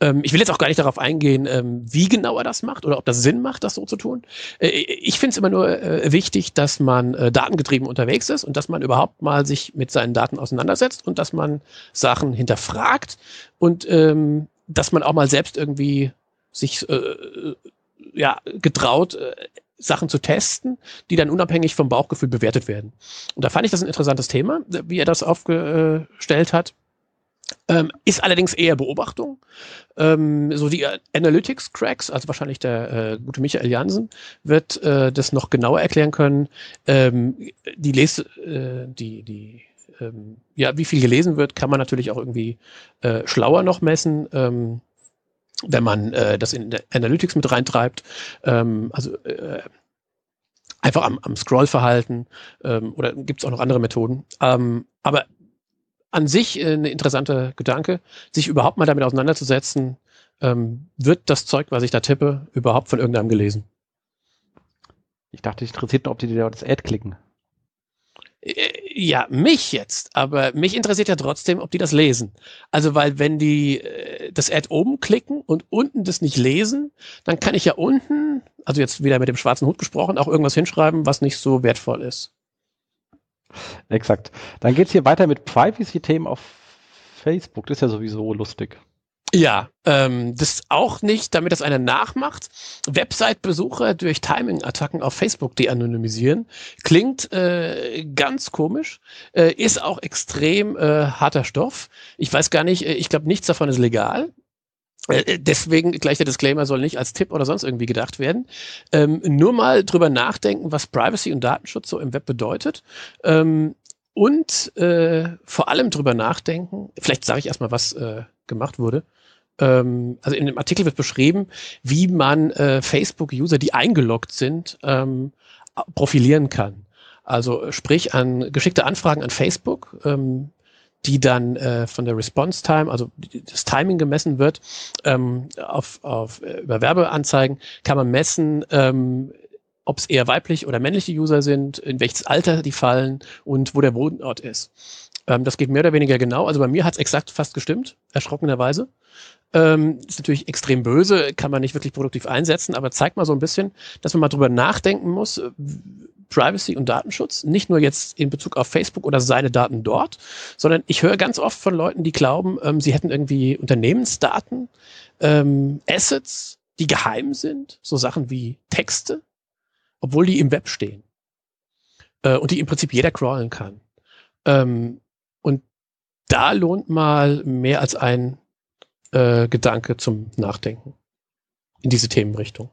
Ähm, ich will jetzt auch gar nicht darauf eingehen, ähm, wie genau er das macht oder ob das Sinn macht, das so zu tun. Äh, ich finde es immer nur äh, wichtig, dass man äh, datengetrieben unterwegs ist und dass man überhaupt mal sich mit seinen Daten auseinandersetzt und dass man Sachen hinterfragt und ähm, dass man auch mal selbst irgendwie sich äh, ja, getraut, äh, Sachen zu testen, die dann unabhängig vom Bauchgefühl bewertet werden. Und da fand ich das ein interessantes Thema, wie er das aufgestellt hat. Ähm, ist allerdings eher Beobachtung. Ähm, so die Analytics-Cracks, also wahrscheinlich der äh, gute Michael Jansen, wird äh, das noch genauer erklären können. Ähm, die Lese, äh, die, die, ähm, ja, wie viel gelesen wird, kann man natürlich auch irgendwie äh, schlauer noch messen. Wenn man äh, das in Analytics mit reintreibt, ähm, also äh, einfach am, am Scrollverhalten ähm, oder gibt es auch noch andere Methoden. Ähm, aber an sich äh, eine interessante Gedanke, sich überhaupt mal damit auseinanderzusetzen, ähm, wird das Zeug, was ich da tippe, überhaupt von irgendeinem gelesen? Ich dachte, dich interessiert nur, ob die dir das Ad klicken. Ja, mich jetzt, aber mich interessiert ja trotzdem, ob die das lesen. Also, weil wenn die äh, das Ad oben klicken und unten das nicht lesen, dann kann ich ja unten, also jetzt wieder mit dem schwarzen Hut gesprochen, auch irgendwas hinschreiben, was nicht so wertvoll ist. Exakt. Dann geht es hier weiter mit Privacy-Themen auf Facebook. Das ist ja sowieso lustig. Ja, ähm, das auch nicht, damit das einer nachmacht. Website-Besucher durch Timing-Attacken auf Facebook de-anonymisieren. Klingt äh, ganz komisch, äh, ist auch extrem äh, harter Stoff. Ich weiß gar nicht, äh, ich glaube, nichts davon ist legal. Äh, äh, deswegen gleich der Disclaimer soll nicht als Tipp oder sonst irgendwie gedacht werden. Ähm, nur mal drüber nachdenken, was Privacy und Datenschutz so im Web bedeutet. Ähm, und äh, vor allem drüber nachdenken, vielleicht sage ich erstmal, was äh, gemacht wurde. Ähm, also in dem Artikel wird beschrieben, wie man äh, Facebook-User, die eingeloggt sind, ähm, profilieren kann. Also sprich an geschickte Anfragen an Facebook, ähm, die dann äh, von der Response Time, also das Timing gemessen wird, ähm, auf, auf äh, über Werbeanzeigen kann man messen, ähm, ob es eher weiblich oder männliche User sind, in welches Alter die fallen und wo der Wohnort ist. Ähm, das geht mehr oder weniger genau. Also bei mir hat es exakt fast gestimmt, erschrockenerweise. Ähm, ist natürlich extrem böse, kann man nicht wirklich produktiv einsetzen, aber zeigt mal so ein bisschen, dass man mal drüber nachdenken muss, äh, Privacy und Datenschutz, nicht nur jetzt in Bezug auf Facebook oder seine Daten dort, sondern ich höre ganz oft von Leuten, die glauben, ähm, sie hätten irgendwie Unternehmensdaten, ähm, Assets, die geheim sind, so Sachen wie Texte, obwohl die im Web stehen äh, und die im Prinzip jeder crawlen kann. Ähm, da lohnt mal mehr als ein äh, Gedanke zum Nachdenken in diese Themenrichtung.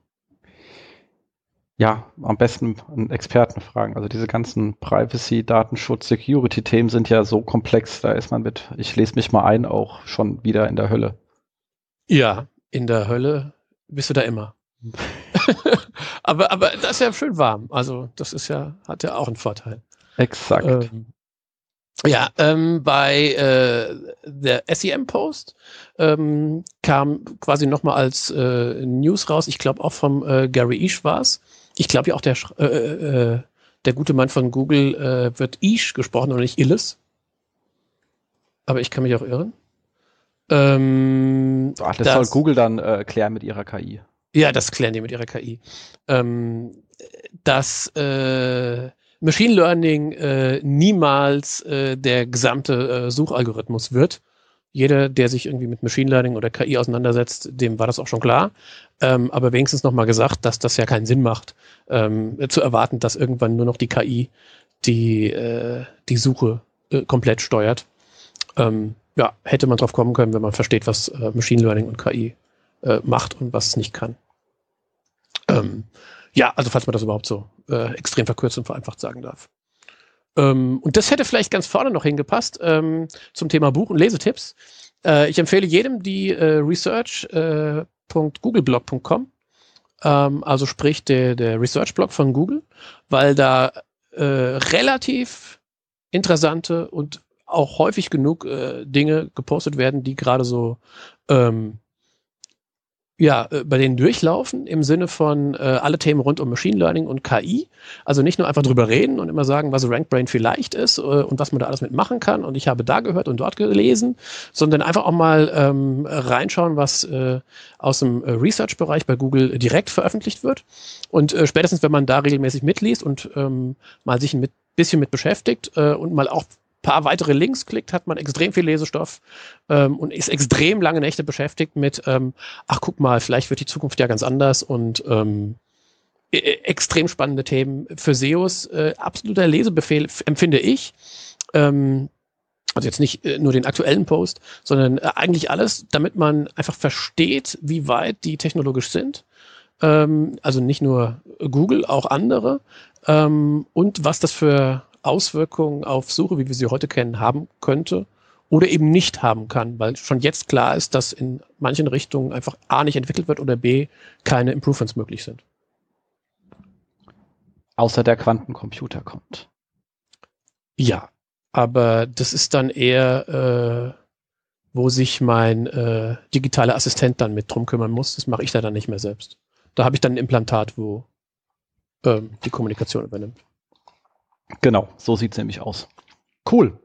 Ja, am besten einen Experten fragen. Also diese ganzen Privacy, Datenschutz, Security-Themen sind ja so komplex, da ist man mit, ich lese mich mal ein, auch schon wieder in der Hölle. Ja, in der Hölle bist du da immer. *laughs* *laughs* aber, aber das ist ja schön warm. Also das ist ja, hat ja auch einen Vorteil. Exakt. Ähm, ja, ähm, bei äh, der SEM-Post ähm, kam quasi nochmal als äh, News raus, ich glaube auch vom äh, Gary Ish war es. Ich glaube ja auch der, äh, äh, äh, der gute Mann von Google wird Ish gesprochen und nicht Illes. Aber ich kann mich auch irren. Ähm, Ach, das, das, soll Google dann klären mit ihrer KI. Ja, das klären die mit ihrer KI. Ähm, dass Machine Learning äh, niemals äh, der gesamte äh, Suchalgorithmus wird. Jeder, der sich irgendwie mit Machine Learning oder KI auseinandersetzt, dem war das auch schon klar. Ähm, aber wenigstens nochmal gesagt, dass das ja keinen Sinn macht, ähm, zu erwarten, dass irgendwann nur noch die KI die, äh, die Suche äh, komplett steuert. Ähm, ja, hätte man drauf kommen können, wenn man versteht, was äh, Machine Learning und KI macht und was es nicht kann. Ja, also falls man das überhaupt so äh, extrem verkürzt und vereinfacht sagen darf. Ähm, und das hätte vielleicht ganz vorne noch hingepasst ähm, zum Thema Buch- und Lesetipps. Äh, ich empfehle jedem die äh, research.googleblog.com, äh, ähm, also sprich der, der Research-Blog von Google, weil da äh, relativ interessante und auch häufig genug äh, Dinge gepostet werden, die gerade so ähm, ja, äh, bei denen durchlaufen im Sinne von äh, alle Themen rund um Machine Learning und KI. Also nicht nur einfach drüber reden und immer sagen, was RankBrain vielleicht ist äh, und was man da alles mitmachen kann. Und ich habe da gehört und dort gelesen, sondern einfach auch mal ähm, reinschauen, was äh, aus dem äh, Research-Bereich bei Google direkt veröffentlicht wird. Und äh, spätestens, wenn man da regelmäßig mitliest und ähm, mal sich ein bisschen mit beschäftigt äh, und mal auch paar weitere Links klickt, hat man extrem viel Lesestoff ähm, und ist extrem lange Nächte beschäftigt mit, ähm, ach guck mal, vielleicht wird die Zukunft ja ganz anders und ähm, e, e, extrem spannende Themen für SEOs. Äh, absoluter Lesebefehl empfinde ich. Ähm, also jetzt nicht äh, nur den aktuellen Post, sondern äh, eigentlich alles, damit man einfach versteht, wie weit die technologisch sind. Ähm, also nicht nur Google, auch andere. Ähm, und was das für Auswirkungen auf Suche, wie wir sie heute kennen, haben könnte oder eben nicht haben kann, weil schon jetzt klar ist, dass in manchen Richtungen einfach A nicht entwickelt wird oder B keine Improvements möglich sind. Außer der Quantencomputer kommt. Ja, aber das ist dann eher, äh, wo sich mein äh, digitaler Assistent dann mit drum kümmern muss. Das mache ich da dann nicht mehr selbst. Da habe ich dann ein Implantat, wo ähm, die Kommunikation übernimmt. Genau, so sieht es nämlich aus. Cool.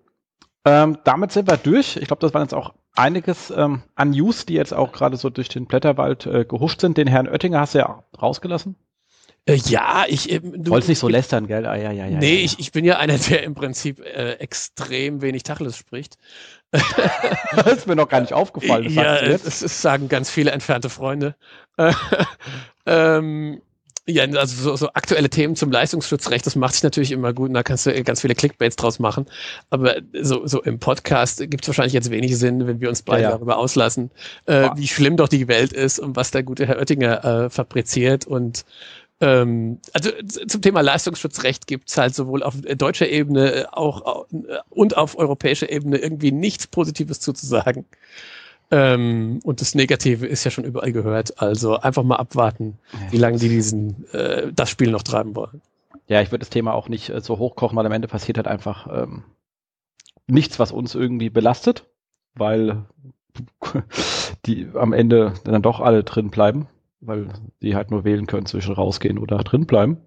Ähm, damit sind wir durch. Ich glaube, das waren jetzt auch einiges ähm, an News, die jetzt auch gerade so durch den Blätterwald äh, gehuscht sind. Den Herrn Oettinger hast du ja rausgelassen. Äh, ja, ich. Ähm, du wolltest nicht so lästern, gell? Ah, ja, ja, ja, nee, ja. Ich, ich bin ja einer, der im Prinzip äh, extrem wenig Tacheles spricht. *laughs* das ist mir noch gar nicht aufgefallen. Das ja, das, das sagen ganz viele entfernte Freunde. *laughs* ähm, ja, also so, so aktuelle Themen zum Leistungsschutzrecht, das macht sich natürlich immer gut und da kannst du ganz viele Clickbaits draus machen. Aber so, so im Podcast gibt es wahrscheinlich jetzt wenig Sinn, wenn wir uns beide ja, ja. darüber auslassen, äh, wie schlimm doch die Welt ist und was der gute Herr Oettinger äh, fabriziert. Und ähm, also zum Thema Leistungsschutzrecht gibt es halt sowohl auf deutscher Ebene äh, auch äh, und auf europäischer Ebene irgendwie nichts Positives zuzusagen. Ähm, und das Negative ist ja schon überall gehört. Also einfach mal abwarten, wie lange die diesen äh, das Spiel noch treiben wollen. Ja, ich würde das Thema auch nicht äh, so hochkochen, weil am Ende passiert halt einfach ähm, nichts, was uns irgendwie belastet, weil *laughs* die am Ende dann doch alle drin bleiben, weil die halt nur wählen können zwischen rausgehen oder drin bleiben.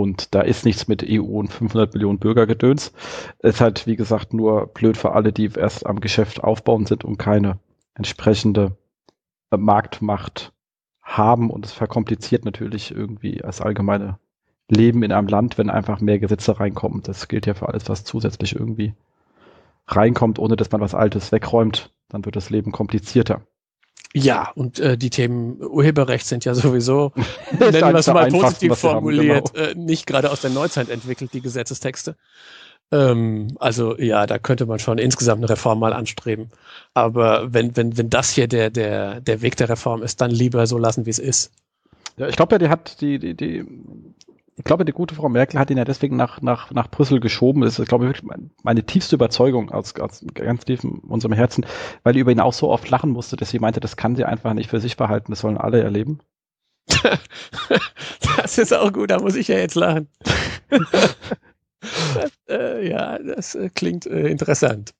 Und da ist nichts mit EU und 500 Millionen Bürgergedöns. Es ist halt, wie gesagt, nur blöd für alle, die erst am Geschäft aufbauen sind und keine entsprechende äh, Marktmacht haben. Und es verkompliziert natürlich irgendwie das allgemeine Leben in einem Land, wenn einfach mehr Gesetze reinkommen. Das gilt ja für alles, was zusätzlich irgendwie reinkommt, ohne dass man was Altes wegräumt. Dann wird das Leben komplizierter. Ja, und äh, die Themen Urheberrecht sind ja sowieso, *laughs* nennen wir es mal positiv formuliert, genau. äh, nicht gerade aus der Neuzeit entwickelt, die Gesetzestexte. Ähm, also ja, da könnte man schon insgesamt eine Reform mal anstreben. Aber wenn, wenn, wenn das hier der, der, der Weg der Reform ist, dann lieber so lassen, wie es ist. Ja, ich glaube ja, die hat die, die, die ich glaube, die gute Frau Merkel hat ihn ja deswegen nach, nach, nach Brüssel geschoben. Das ist, glaube ich, meine tiefste Überzeugung aus, aus ganz tief in unserem Herzen, weil die über ihn auch so oft lachen musste, dass sie meinte, das kann sie einfach nicht für sich behalten, das sollen alle erleben. *laughs* das ist auch gut, da muss ich ja jetzt lachen. *laughs* das, äh, ja, das äh, klingt äh, interessant.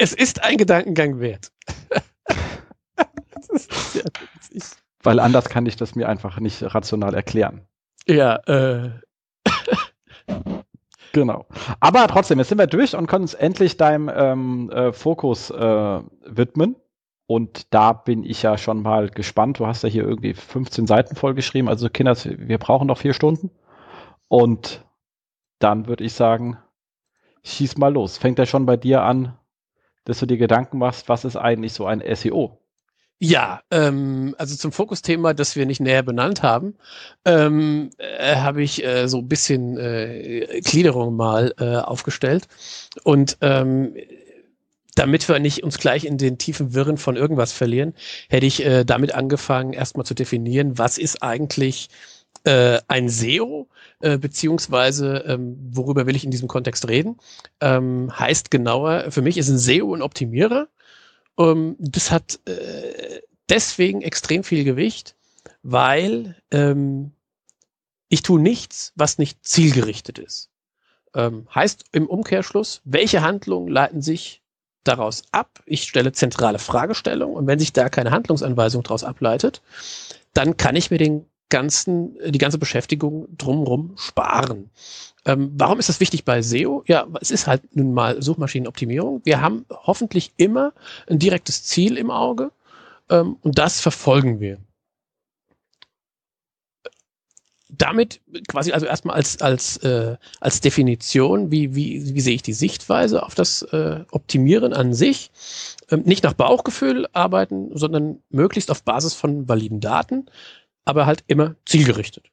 es ist ein Gedankengang wert. *laughs* das ist sehr witzig. Weil anders kann ich das mir einfach nicht rational erklären. Ja, äh. *laughs* genau. Aber trotzdem, jetzt sind wir durch und können uns endlich deinem ähm, äh, Fokus äh, widmen. Und da bin ich ja schon mal gespannt. Du hast ja hier irgendwie 15 Seiten vollgeschrieben. Also Kinder, wir brauchen noch vier Stunden. Und dann würde ich sagen, schieß mal los. Fängt er schon bei dir an, dass du dir Gedanken machst, was ist eigentlich so ein SEO? Ja, ähm, also zum Fokusthema, das wir nicht näher benannt haben, ähm, äh, habe ich äh, so ein bisschen äh, Gliederung mal äh, aufgestellt. Und ähm, damit wir nicht uns gleich in den tiefen Wirren von irgendwas verlieren, hätte ich äh, damit angefangen, erstmal zu definieren, was ist eigentlich Äh, ein SEO, äh, beziehungsweise ähm, worüber will ich in diesem Kontext reden, ähm, heißt genauer, für mich ist ein SEO ein Optimierer. Ähm, das hat äh, deswegen extrem viel Gewicht, weil ähm, ich tue nichts, was nicht zielgerichtet ist. Ähm, heißt im Umkehrschluss, welche Handlungen leiten sich daraus ab? Ich stelle zentrale Fragestellungen und wenn sich da keine Handlungsanweisung daraus ableitet, dann kann ich mir den ganzen, die ganze Beschäftigung drumherum sparen. Ähm, warum ist das wichtig bei SEO? Ja, es ist halt nun mal Suchmaschinenoptimierung. Wir haben hoffentlich immer ein direktes Ziel im Auge ähm, und das verfolgen wir. Damit quasi also erstmal als, als, äh, als Definition, wie, wie, wie sehe ich die Sichtweise auf das äh, Optimieren an sich? Ähm, nicht nach Bauchgefühl arbeiten, sondern möglichst auf Basis von validen Daten aber halt immer zielgerichtet.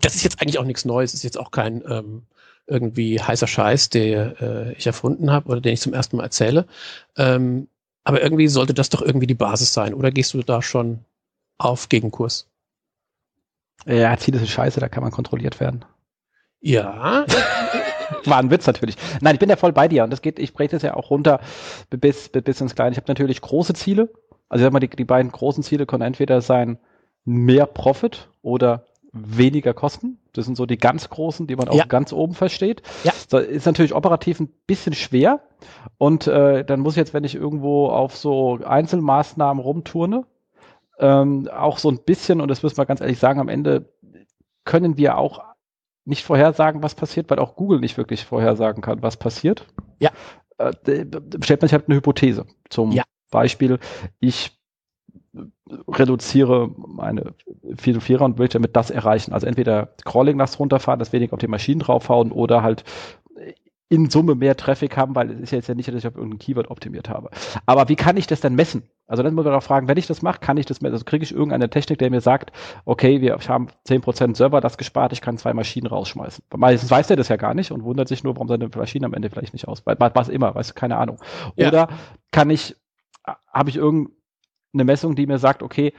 Das ist jetzt eigentlich auch nichts Neues, ist jetzt auch kein ähm, irgendwie heißer Scheiß, der äh, ich erfunden habe oder den ich zum ersten Mal erzähle. Ähm, aber irgendwie sollte das doch irgendwie die Basis sein. Oder gehst du da schon auf Gegenkurs? Ja, Ziele sind scheiße, da kann man kontrolliert werden. Ja. *laughs* War ein Witz natürlich. Nein, ich bin ja voll bei dir und das geht, ich breche das ja auch runter bis, bis, bis ins Kleine. Ich habe natürlich große Ziele. Also ich sag mal, die, die beiden großen Ziele können entweder sein, mehr Profit oder weniger Kosten. Das sind so die ganz großen, die man auch ja. ganz oben versteht. Ja. Das ist natürlich operativ ein bisschen schwer. Und äh, dann muss ich jetzt, wenn ich irgendwo auf so Einzelmaßnahmen rumturne, ähm, auch so ein bisschen, und das müssen wir ganz ehrlich sagen, am Ende können wir auch nicht vorhersagen, was passiert, weil auch Google nicht wirklich vorhersagen kann, was passiert. Ja. Äh, stellt man sich halt eine Hypothese. Zum ja. Beispiel, ich reduziere meine vielen Vierer und will damit das erreichen. Also entweder Crawling nachts runterfahren, das weniger auf die Maschinen draufhauen oder halt in Summe mehr Traffic haben, weil es ist ja jetzt ja nicht, dass ich auf irgendein Keyword optimiert habe. Aber wie kann ich das denn messen? Also dann muss man auch fragen, wenn ich das mache, kann ich das messen? Also kriege ich irgendeine Technik, der mir sagt, okay, wir haben 10% Server das gespart, ich kann zwei Maschinen rausschmeißen. Meistens weiß der das ja gar nicht und wundert sich nur, warum seine Maschinen am Ende vielleicht nicht aus. Was immer, weiß keine Ahnung. Oder ja. kann ich, habe ich irgendein eine Messung, die mir sagt, okay,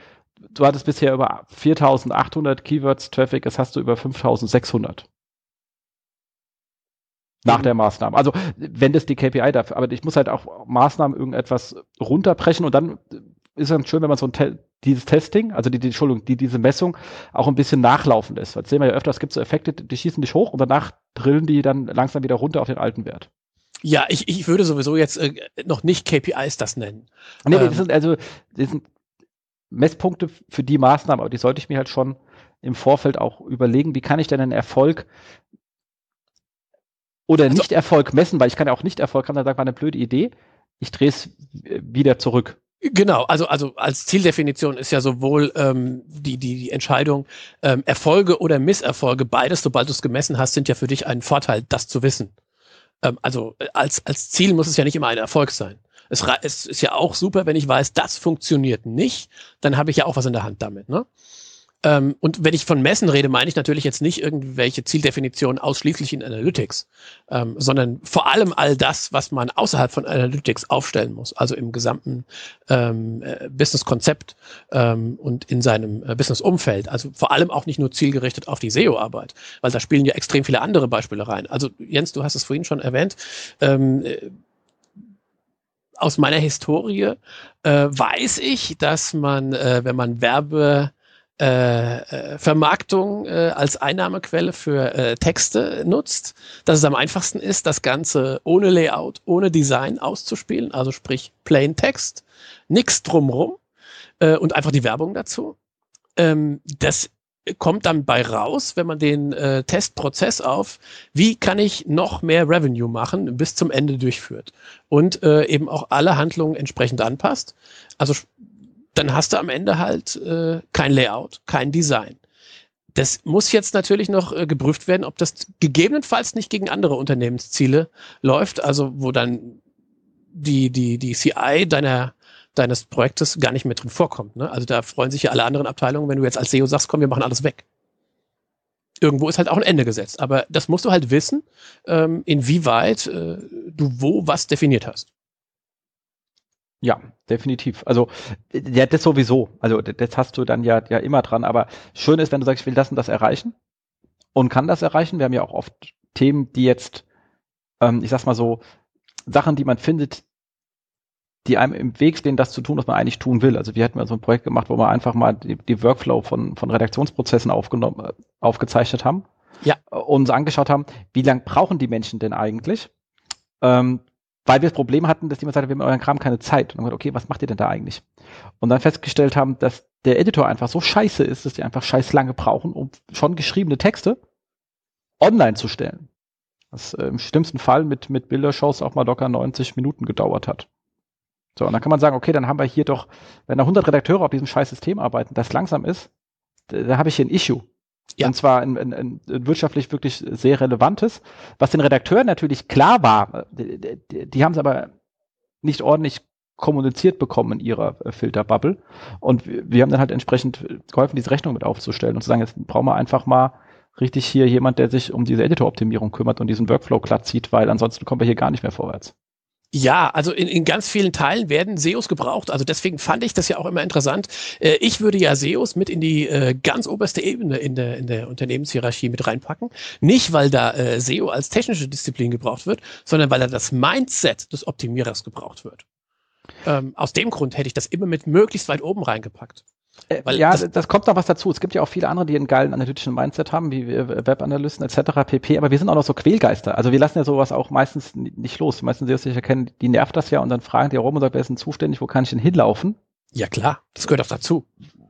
du hattest bisher über 4800 Keywords Traffic, jetzt hast du über 5600. Nach mhm. der Maßnahme. Also, wenn das die KPI dafür, aber ich muss halt auch Maßnahmen irgendetwas runterbrechen und dann ist es schön, wenn man so ein Te dieses Testing, also die, die, Entschuldigung, die, diese Messung auch ein bisschen nachlaufen lässt. Das sehen wir ja öfter, es gibt so Effekte, die schießen dich hoch und danach drillen die dann langsam wieder runter auf den alten Wert. Ja, ich, ich würde sowieso jetzt äh, noch nicht KPIs das nennen. Nee, ähm, das sind also das sind Messpunkte für die Maßnahmen, aber die sollte ich mir halt schon im Vorfeld auch überlegen, wie kann ich denn einen Erfolg oder also, nicht Erfolg messen, weil ich kann ja auch nicht Erfolg haben, dann sagt, war eine blöde Idee, ich drehe es wieder zurück. Genau, also, also als Zieldefinition ist ja sowohl ähm, die, die, die Entscheidung, ähm, Erfolge oder Misserfolge, beides, sobald du es gemessen hast, sind ja für dich ein Vorteil, das zu wissen. Ähm, also äh, als, als Ziel muss es ja nicht immer ein Erfolg sein. Es, es ist ja auch super, wenn ich weiß, das funktioniert nicht, dann habe ich ja auch was in der Hand damit. Ne? Ähm, und wenn ich von Messen rede, meine ich natürlich jetzt nicht irgendwelche Zieldefinitionen ausschließlich in Analytics, ähm, sondern vor allem all das, was man außerhalb von Analytics aufstellen muss, also im gesamten ähm, äh, Business-Konzept ähm, und in seinem äh, Business-Umfeld. Also vor allem auch nicht nur zielgerichtet auf die SEO-Arbeit, weil da spielen ja extrem viele andere Beispiele rein. Also Jens, du hast es vorhin schon erwähnt. Ähm, äh, aus meiner Historie äh, weiß ich, dass man, äh, wenn man Werbe äh, äh, Vermarktung äh, als Einnahmequelle für äh, Texte nutzt, dass es am einfachsten ist, das Ganze ohne Layout, ohne Design auszuspielen, also sprich Plain Text, nichts drumrum äh, und einfach die Werbung dazu. Ähm, das kommt dann bei raus, wenn man den äh, Testprozess auf, wie kann ich noch mehr Revenue machen, bis zum Ende durchführt und äh, eben auch alle Handlungen entsprechend anpasst. Also dann hast du am Ende halt äh, kein Layout, kein Design. Das muss jetzt natürlich noch äh, geprüft werden, ob das gegebenenfalls nicht gegen andere Unternehmensziele läuft, also wo dann die, die, die CI deiner, deines Projektes gar nicht mehr drin vorkommt. Ne? Also da freuen sich ja alle anderen Abteilungen, wenn du jetzt als SEO sagst, komm, wir machen alles weg. Irgendwo ist halt auch ein Ende gesetzt. Aber das musst du halt wissen, ähm, inwieweit äh, du wo was definiert hast. Ja, definitiv. Also ja, das sowieso. Also das hast du dann ja, ja immer dran. Aber schön ist, wenn du sagst, ich will das und das erreichen und kann das erreichen. Wir haben ja auch oft Themen, die jetzt, ähm, ich sag's mal so, Sachen, die man findet, die einem im Weg stehen, das zu tun, was man eigentlich tun will. Also wir hätten mal so ein Projekt gemacht, wo wir einfach mal die, die Workflow von, von Redaktionsprozessen aufgenommen, äh, aufgezeichnet haben. Ja. Und uns angeschaut haben, wie lange brauchen die Menschen denn eigentlich? Ähm, weil wir das Problem hatten, dass jemand sagte, wir haben euren Kram keine Zeit. Und dann gesagt, okay, was macht ihr denn da eigentlich? Und dann festgestellt haben, dass der Editor einfach so scheiße ist, dass die einfach scheiß lange brauchen, um schon geschriebene Texte online zu stellen. Was äh, im schlimmsten Fall mit, mit Bildershows auch mal locker 90 Minuten gedauert hat. So, und dann kann man sagen, okay, dann haben wir hier doch, wenn da 100 Redakteure auf diesem scheiß System arbeiten, das langsam ist, da, da habe ich hier ein Issue. Ja. Und zwar ein, ein, ein, wirtschaftlich wirklich sehr relevantes, was den Redakteuren natürlich klar war. Die, die, die haben es aber nicht ordentlich kommuniziert bekommen in ihrer äh, Filterbubble. Und wir, wir haben dann halt entsprechend geholfen, diese Rechnung mit aufzustellen und zu sagen, jetzt brauchen wir einfach mal richtig hier jemand, der sich um diese Editor-Optimierung kümmert und diesen Workflow glatt zieht, weil ansonsten kommen wir hier gar nicht mehr vorwärts. Ja, also in, in ganz vielen Teilen werden SEOs gebraucht. Also deswegen fand ich das ja auch immer interessant. Äh, ich würde ja SEOs mit in die äh, ganz oberste Ebene in der, in der Unternehmenshierarchie mit reinpacken. Nicht, weil da äh, SEO als technische Disziplin gebraucht wird, sondern weil da das Mindset des Optimierers gebraucht wird. Ähm, aus dem Grund hätte ich das immer mit möglichst weit oben reingepackt. Äh, Weil ja, das, das, kommt noch was dazu. Es gibt ja auch viele andere, die einen geilen analytischen Mindset haben, wie Webanalysten etc. pp. Aber wir sind auch noch so Quälgeister. Also wir lassen ja sowas auch meistens nicht los. Die meisten SEOs, die ich erkenne, die nervt das ja und dann fragen die rum und sagen, wer ist denn zuständig, wo kann ich denn hinlaufen? Ja klar, das gehört auch dazu.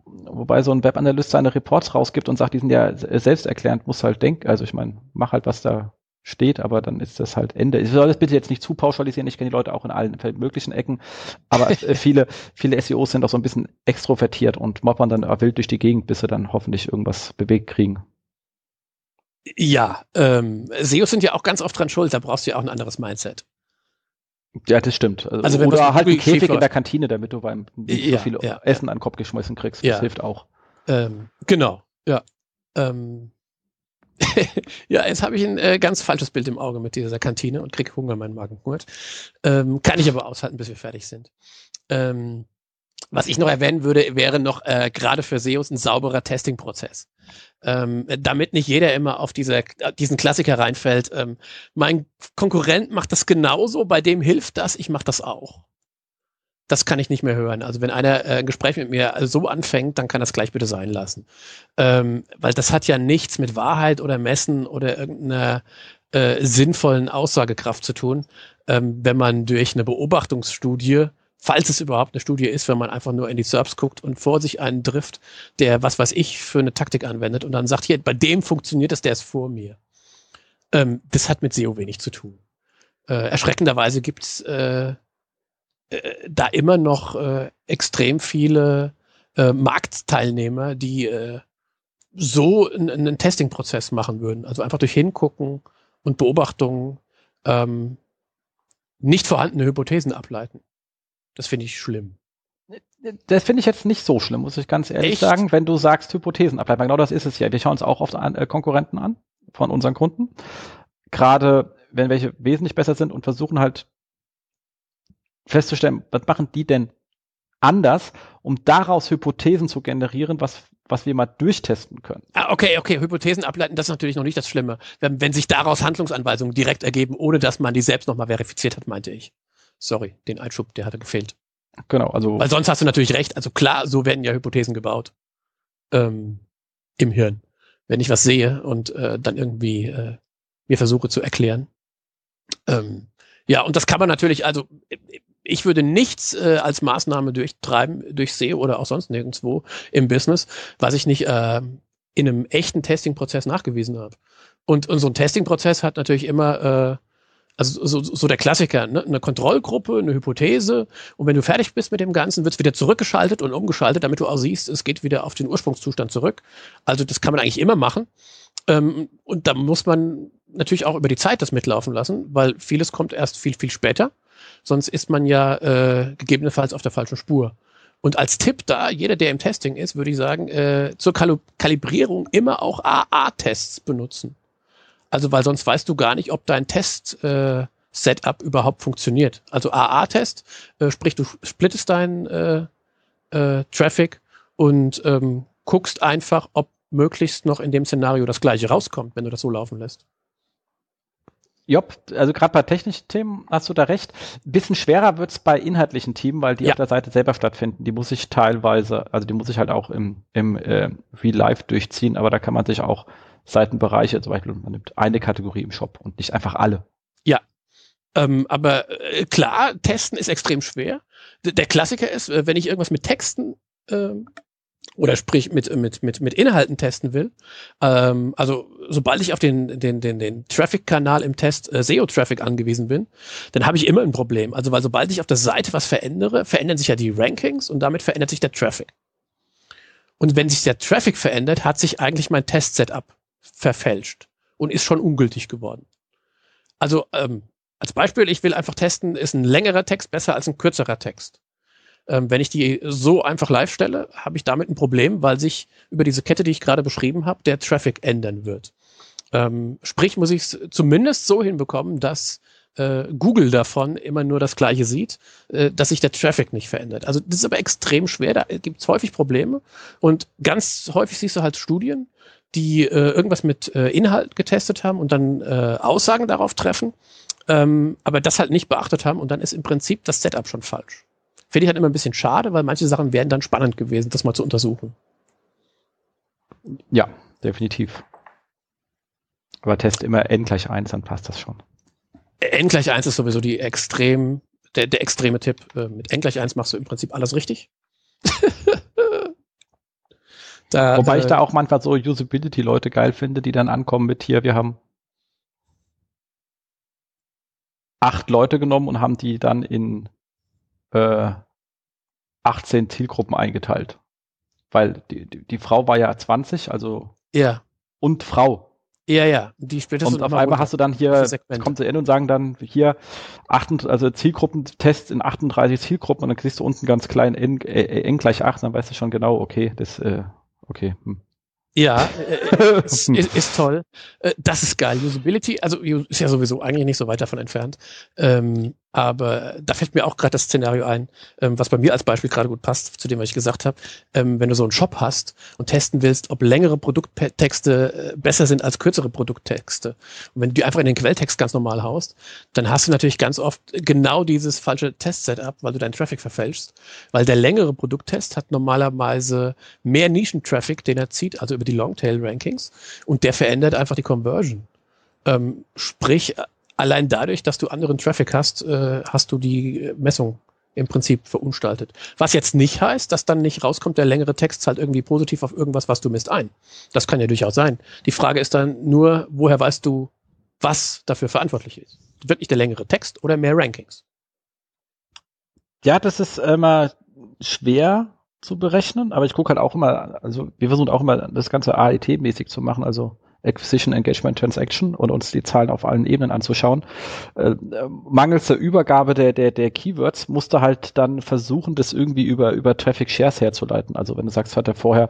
Wobei so ein Webanalyst seine Reports rausgibt und sagt, die sind ja selbsterklärend, muss halt denken. Also ich meine, mach halt, was da steht, aber dann ist das halt Ende. Ich soll das bitte jetzt nicht zu pauschalisieren, ich kenne die Leute auch in allen möglichen Ecken, aber *laughs* äh, viele, viele SEOs sind auch so ein bisschen extrovertiert und moppern dann wild durch die Gegend, bis sie dann hoffentlich irgendwas bewegt kriegen. Ja, ähm, SEOs sind ja auch ganz oft dran schuld, da brauchst du ja auch ein anderes Mindset. Ja, das stimmt. Also, also wenn Oder halt einen Käfig in der Kantine, damit du beim ja, so viel ja, Essen ja. an den Kopf geschmissen kriegst. Das hilft auch. Ähm, genau, ja. Ähm, *laughs* ja, jetzt habe ich ein äh, ganz falsches Bild im Auge mit dieser Kantine und kriege Hunger, mein Magen hungert. Ähm, kann ich aber aushalten, bis wir fertig sind. Ähm, was ich noch erwähnen würde, wäre noch äh, gerade für SEOs ein sauberer Testing-Prozess. Ähm, damit nicht jeder immer auf diese, diesen Klassiker reinfällt. Ähm, mein Konkurrent macht das genauso, bei dem hilft das, ich mache das auch das kann ich nicht mehr hören. Also wenn einer äh, ein Gespräch mit mir so anfängt, dann kann das gleich bitte sein lassen. Ähm, weil das hat ja nichts mit Wahrheit oder Messen oder irgendeiner äh, sinnvollen Aussagekraft zu tun, ähm, wenn man durch eine Beobachtungsstudie, falls es überhaupt eine Studie ist, wenn man einfach nur in die SERPs guckt und vor sich einen trifft, der was weiß ich für eine Taktik anwendet und dann sagt, hier, bei dem funktioniert das, der ist vor mir. Ähm, das hat mit SEO wenig zu tun. Äh, erschreckenderweise gibt's äh, äh, da immer noch äh, extrem viele äh, Marktteilnehmer, die äh, so einen Testing-Prozess machen würden. Also einfach durch Hingucken und Beobachtungen ähm, nicht vorhandene Hypothesen ableiten. Das finde ich schlimm. Das finde ich jetzt nicht so schlimm, muss ich ganz ehrlich Echt? sagen, wenn du sagst Hypothesen ableiten. Genau das ist es ja. Wir schauen uns auch oft an, äh, Konkurrenten an von unseren Kunden. Gerade wenn welche wesentlich besser sind und versuchen halt festzustellen, was machen die denn anders, um daraus Hypothesen zu generieren, was, was wir mal durchtesten können. Ah, okay, okay, Hypothesen ableiten, das ist natürlich noch nicht das Schlimme. Wenn, wenn sich daraus Handlungsanweisungen direkt ergeben, ohne dass man die selbst nochmal verifiziert hat, meinte ich. Sorry, den Einschub, der hatte gefehlt. Genau, also. Weil sonst hast du natürlich recht. Also klar, so werden ja Hypothesen gebaut. Ähm, Im Hirn. Wenn ich was sehe und äh, dann irgendwie äh, mir versuche zu erklären. Ähm, ja, und das kann man natürlich, also ich würde nichts äh, als Maßnahme durchtreiben, durch SEO oder auch sonst nirgendwo im Business, was ich nicht äh, in einem echten Testing-Prozess nachgewiesen habe. Und, und so ein Testing-Prozess hat natürlich immer, äh, also so, so der Klassiker, ne? eine Kontrollgruppe, eine Hypothese. Und wenn du fertig bist mit dem Ganzen, wird es wieder zurückgeschaltet und umgeschaltet, damit du auch siehst, es geht wieder auf den Ursprungszustand zurück. Also das kann man eigentlich immer machen. Ähm, und da muss man natürlich auch über die Zeit das mitlaufen lassen, weil vieles kommt erst viel, viel später. Sonst ist man ja äh, gegebenenfalls auf der falschen Spur. Und als Tipp da, jeder, der im Testing ist, würde ich sagen, äh, zur Kal Kalibrierung immer auch AA-Tests benutzen. Also, weil sonst weißt du gar nicht, ob dein Test äh, Setup überhaupt funktioniert. Also AA-Test, äh, sprich, du splittest deinen äh, äh, Traffic und ähm, guckst einfach, ob möglichst noch in dem Szenario das gleiche rauskommt, wenn du das so laufen lässt. Job, also gerade bei technischen Themen hast du da recht. Ein bisschen schwerer wird es bei inhaltlichen Themen, weil die ja. auf der Seite selber stattfinden. Die muss ich teilweise, also die muss ich halt auch im, im äh, Real Life durchziehen, aber da kann man sich auch Seitenbereiche, zum Beispiel, man nimmt eine Kategorie im Shop und nicht einfach alle. Ja. Ähm, aber äh, klar, testen ist extrem schwer. D der Klassiker ist, äh, wenn ich irgendwas mit Texten ähm, oder sprich mit, mit, mit, mit Inhalten testen will, ähm, also sobald ich auf den, den, den, den Traffic-Kanal im Test äh, SEO-Traffic angewiesen bin, dann habe ich immer ein Problem. Also weil sobald ich auf der Seite was verändere, verändern sich ja die Rankings und damit verändert sich der Traffic. Und wenn sich der Traffic verändert, hat sich eigentlich mein Test-Setup verfälscht und ist schon ungültig geworden. Also ähm, als Beispiel, ich will einfach testen, ist ein längerer Text besser als ein kürzerer Text? Ähm, wenn ich die so einfach live stelle, habe ich damit ein Problem, weil sich über diese Kette, die ich gerade beschrieben habe, der Traffic ändern wird. Ähm, sprich, muss ich es zumindest so hinbekommen, dass äh, Google davon immer nur das Gleiche sieht, äh, dass sich der Traffic nicht verändert. Also das ist aber extrem schwer, da gibt es häufig Probleme und ganz häufig siehst du halt Studien, die äh, irgendwas mit äh, Inhalt getestet haben und dann äh, Aussagen darauf treffen, ähm, aber das halt nicht beachtet haben und dann ist im Prinzip das Setup schon falsch. Finde ich halt immer ein bisschen schade, weil manche Sachen wären dann spannend gewesen, das mal zu untersuchen. Ja, definitiv. Aber test immer n gleich 1, dann passt das schon. n gleich 1 ist sowieso die extrem, der, der extreme Tipp. Äh, mit n gleich 1 machst du im Prinzip alles richtig. *laughs* da, Wobei äh, ich da auch manchmal so Usability-Leute geil finde, die dann ankommen mit hier, wir haben acht Leute genommen und haben die dann in äh, 18 Zielgruppen eingeteilt. Weil die, die, die, Frau war ja 20, also ja. und Frau. Ja, ja, die spätestens. Und auf einmal hast du dann hier, kommt sie in und sagen dann hier, 8, also Zielgruppentests in 38 Zielgruppen und dann siehst du unten ganz klein n, äh, n gleich 8, dann weißt du schon genau, okay, das, äh, okay. Hm. Ja, *laughs* äh, äh ist, ist, ist, toll. Äh, das ist geil. Usability, also ist ja sowieso eigentlich nicht so weit davon entfernt. Ähm, aber da fällt mir auch gerade das Szenario ein, ähm, was bei mir als Beispiel gerade gut passt, zu dem, was ich gesagt habe. Ähm, wenn du so einen Shop hast und testen willst, ob längere Produkttexte äh, besser sind als kürzere Produkttexte. Und wenn du die einfach in den Quelltext ganz normal haust, dann hast du natürlich ganz oft genau dieses falsche Test-Setup, weil du deinen Traffic verfälschst. Weil der längere Produkttest hat normalerweise mehr Nischentraffic, den er zieht, also über die Longtail-Rankings. Und der verändert einfach die Conversion. Ähm, sprich, allein dadurch, dass du anderen Traffic hast, äh, hast du die Messung im Prinzip verunstaltet. Was jetzt nicht heißt, dass dann nicht rauskommt, der längere Text halt irgendwie positiv auf irgendwas, was du misst, ein. Das kann ja durchaus sein. Die Frage ist dann nur, woher weißt du, was dafür verantwortlich ist? Wirklich der längere Text oder mehr Rankings? Ja, das ist immer schwer zu berechnen, aber ich gucke halt auch immer, also wir versuchen auch immer das Ganze AET-mäßig zu machen, also Acquisition Engagement Transaction und uns die Zahlen auf allen Ebenen anzuschauen. Äh, mangels der Übergabe der, der, der Keywords musste halt dann versuchen, das irgendwie über, über Traffic Shares herzuleiten. Also wenn du sagst, hat er vorher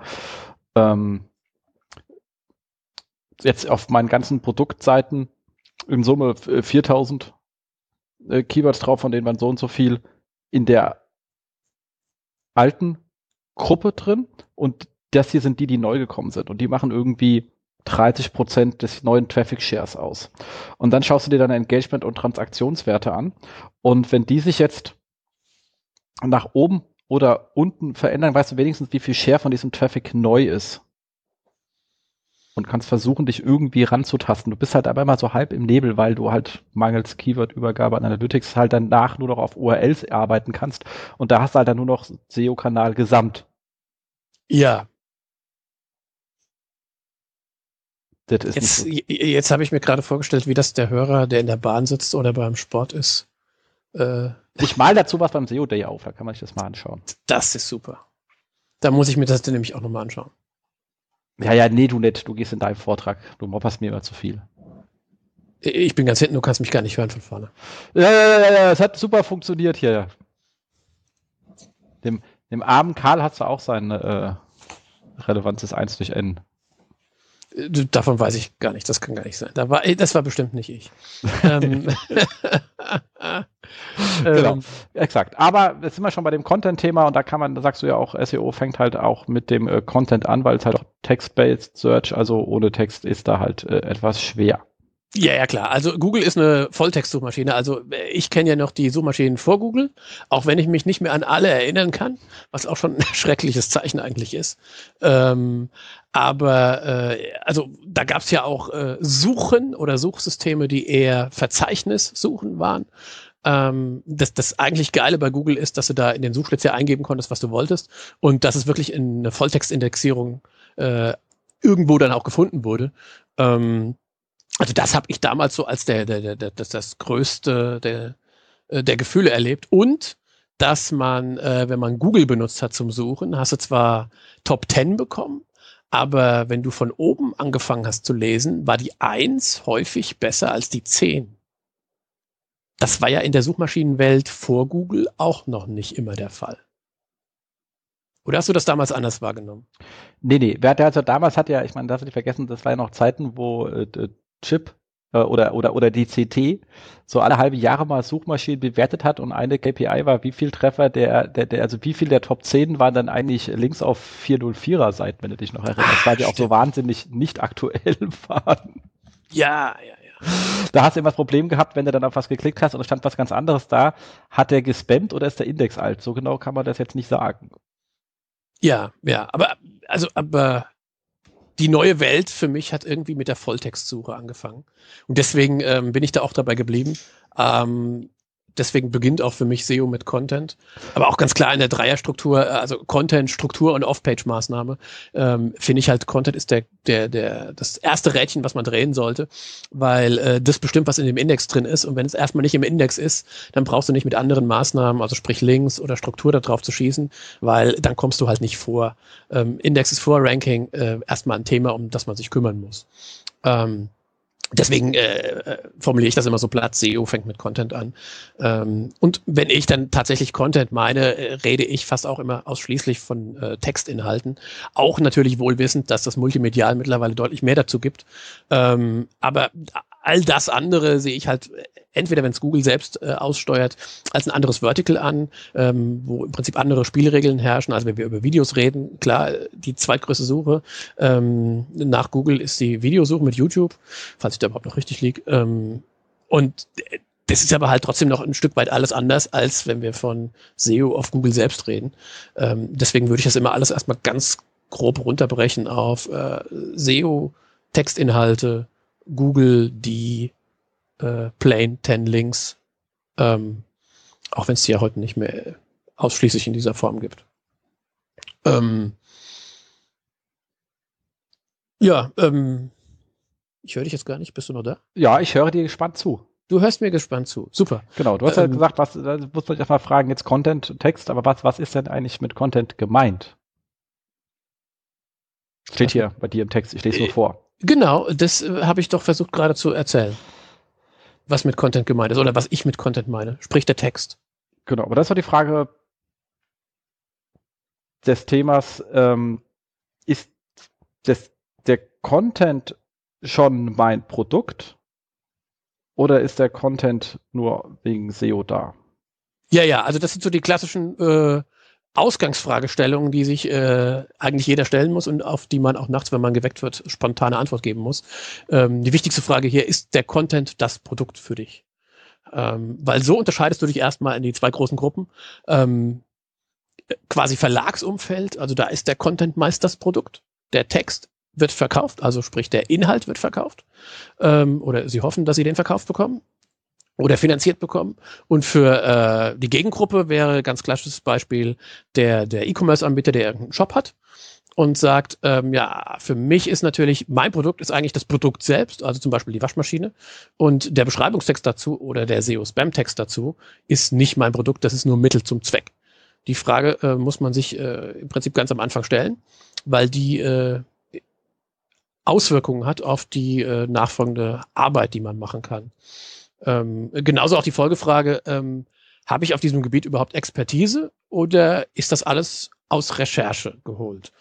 ähm, jetzt auf meinen ganzen Produktseiten in Summe 4000 äh, Keywords drauf, von denen man so und so viel in der alten Gruppe drin und das hier sind die, die neu gekommen sind und die machen irgendwie 30 Prozent des neuen Traffic Shares aus. Und dann schaust du dir deine Engagement- und Transaktionswerte an. Und wenn die sich jetzt nach oben oder unten verändern, weißt du wenigstens, wie viel Share von diesem Traffic neu ist. Und kannst versuchen, dich irgendwie ranzutasten. Du bist halt aber immer so halb im Nebel, weil du halt mangels Keyword-Übergabe an Analytics halt danach nur noch auf URLs arbeiten kannst. Und da hast du halt dann nur noch SEO-Kanal gesamt. Ja, jetzt, jetzt habe ich mir gerade vorgestellt, wie das der Hörer, der in der Bahn sitzt oder beim Sport ist. Äh, ich mal dazu was beim SEO Day auf, da kann man sich das mal anschauen. Das ist super. Da muss ich mir das dann nämlich auch nochmal anschauen. Ja, ja, nee, du nicht. Du gehst in deinem Vortrag. Du mopperst mir immer zu viel. Ich bin ganz hinten, du kannst mich gar nicht hören von vorne. Ja, ja, ja, ja, es hat super funktioniert hier. Dem, dem armen Karl hat es auch sein äh, relevantes 1 durch N Davon weiß ich gar nicht, das kann gar nicht sein. Da war, das war bestimmt nicht ich. ähm, *laughs* *laughs* genau, ähm, exakt. Aber jetzt sind wir schon bei dem Content-Thema und da kann man, da sagst du ja auch, SEO fängt halt auch mit dem äh, Content an, weil es halt auch Text-Based Search, also ohne Text ist da halt äh, etwas schwer. Ja, ja, klar. Also Google ist eine Volltext-Suchmaschine. Also äh, ich kenne ja noch die Suchmaschinen vor Google, auch wenn ich mich nicht mehr an alle erinnern kann, was auch schon *laughs* ein schreckliches Zeichen eigentlich ist. Ähm, aber äh, also da gab es ja auch äh, Suchen oder Suchsysteme, die eher Verzeichnissuchen waren. Ähm, das, das eigentlich Geile bei Google ist, dass du da in den Suchschlitz ja eingeben konntest, was du wolltest und dass es wirklich in eine Volltextindexierung äh, irgendwo dann auch gefunden wurde. Ähm, also das habe ich damals so als der, der, der, der das, das größte der, äh, der Gefühle erlebt. Und dass man, äh, wenn man Google benutzt hat zum Suchen, hast du zwar Top 10 bekommen, aber wenn du von oben angefangen hast zu lesen, war die 1 häufig besser als die 10. Das war ja in der Suchmaschinenwelt vor Google auch noch nicht immer der Fall. Oder hast du das damals anders wahrgenommen? Nee, nee. Also damals hat ja, ich meine, hatte ich vergessen, das war ja noch Zeiten, wo äh, Chip äh, oder, oder, oder die CT so alle halbe Jahre mal Suchmaschinen bewertet hat und eine KPI war, wie viel Treffer der, der, der also wie viel der Top 10 waren dann eigentlich links auf 404er Seiten, wenn du dich noch erinnerst, weil die auch so wahnsinnig nicht aktuell *laughs* waren. Ja, ja, ja. Da hast du immer das Problem gehabt, wenn du dann auf was geklickt hast und es stand was ganz anderes da, hat der gespammt oder ist der Index alt? So genau kann man das jetzt nicht sagen. Ja, ja, aber also aber die neue Welt für mich hat irgendwie mit der Volltextsuche angefangen. Und deswegen ähm, bin ich da auch dabei geblieben. Ähm, deswegen beginnt auch für mich SEO mit Content. Aber auch ganz klar in der Dreierstruktur, äh, also Content, Struktur und Off-Page-Maßnahme, ähm, finde ich halt, Content ist der, der, der, das erste Rädchen, was man drehen sollte, weil äh, das bestimmt, was in dem Index drin ist. Und wenn es erstmal nicht im Index ist, dann brauchst du nicht mit anderen Maßnahmen, also sprich Links oder Struktur da drauf zu schießen, weil dann kommst du halt nicht vor. Ähm, Index ist vor Ranking äh, erstmal ein Thema, um das man sich kümmern muss. Ähm, Deswegen äh, äh, formuliere ich das immer so platt, SEO fängt mit Content an. Ähm, und wenn ich dann tatsächlich Content meine, äh, rede ich fast auch immer ausschließlich von äh, Textinhalten. Auch natürlich wohl wissend, dass das Multimedial mittlerweile deutlich mehr dazu gibt. Ähm, aber all das andere sehe ich halt entweder, wenn es Google selbst äh, aussteuert, als ein anderes Vertical an, ähm, wo im Prinzip andere Spielregeln herrschen. Also wenn wir über Videos reden, klar, die zweitgrößte Suche ähm, nach Google ist die Videosuche mit YouTube, falls ich da überhaupt noch richtig liege. Ähm, und das ist aber halt trotzdem noch ein Stück weit alles anders, als wenn wir von SEO auf Google selbst reden. Ähm, deswegen würde ich das immer alles erstmal ganz grob runterbrechen auf äh, SEO, Textinhalte, Google, die äh, Plain 10 Links, ähm, auch wenn es die ja heute nicht mehr ausschließlich in dieser Form gibt. Ähm, ja, ähm, ich höre dich jetzt gar nicht. Bist du noch da? Ja, ich höre dir gespannt zu. Du hörst mir gespannt zu. Super. Genau, du hast ähm, ja gesagt, was, da muss man erstmal fragen, jetzt Content, Text, aber was, was ist denn eigentlich mit Content gemeint? Steht hier bei dir im Text, ich lese nur äh, vor. Genau, das äh, habe ich doch versucht gerade zu erzählen was mit Content gemeint ist oder was ich mit Content meine, sprich der Text. Genau, aber das war die Frage des Themas, ähm, ist das, der Content schon mein Produkt oder ist der Content nur wegen SEO da? Ja, ja, also das sind so die klassischen äh, Ausgangsfragestellungen, die sich äh, eigentlich jeder stellen muss und auf die man auch nachts, wenn man geweckt wird, spontane Antwort geben muss. Ähm, die wichtigste Frage hier, ist der Content das Produkt für dich? Ähm, weil so unterscheidest du dich erstmal in die zwei großen Gruppen. Ähm, quasi Verlagsumfeld, also da ist der Content meist das Produkt. Der Text wird verkauft, also sprich der Inhalt wird verkauft. Ähm, oder sie hoffen, dass sie den verkauft bekommen oder finanziert bekommen. Und für äh, die Gegengruppe wäre ganz klassisches Beispiel der, der E-Commerce-Anbieter, der irgendeinen Shop hat und sagt, ähm, ja, für mich ist natürlich, mein Produkt ist eigentlich das Produkt selbst, also zum Beispiel die Waschmaschine. Und der Beschreibungstext dazu oder der SEO-Spam-Text dazu ist nicht mein Produkt, das ist nur Mittel zum Zweck. Die Frage äh, muss man sich äh, im Prinzip ganz am Anfang stellen, weil die äh, Auswirkungen hat auf die äh, nachfolgende Arbeit, die man machen kann. Ähm, genauso auch die Folgefrage, ähm, habe ich auf diesem Gebiet überhaupt Expertise oder ist das alles aus Recherche geholt?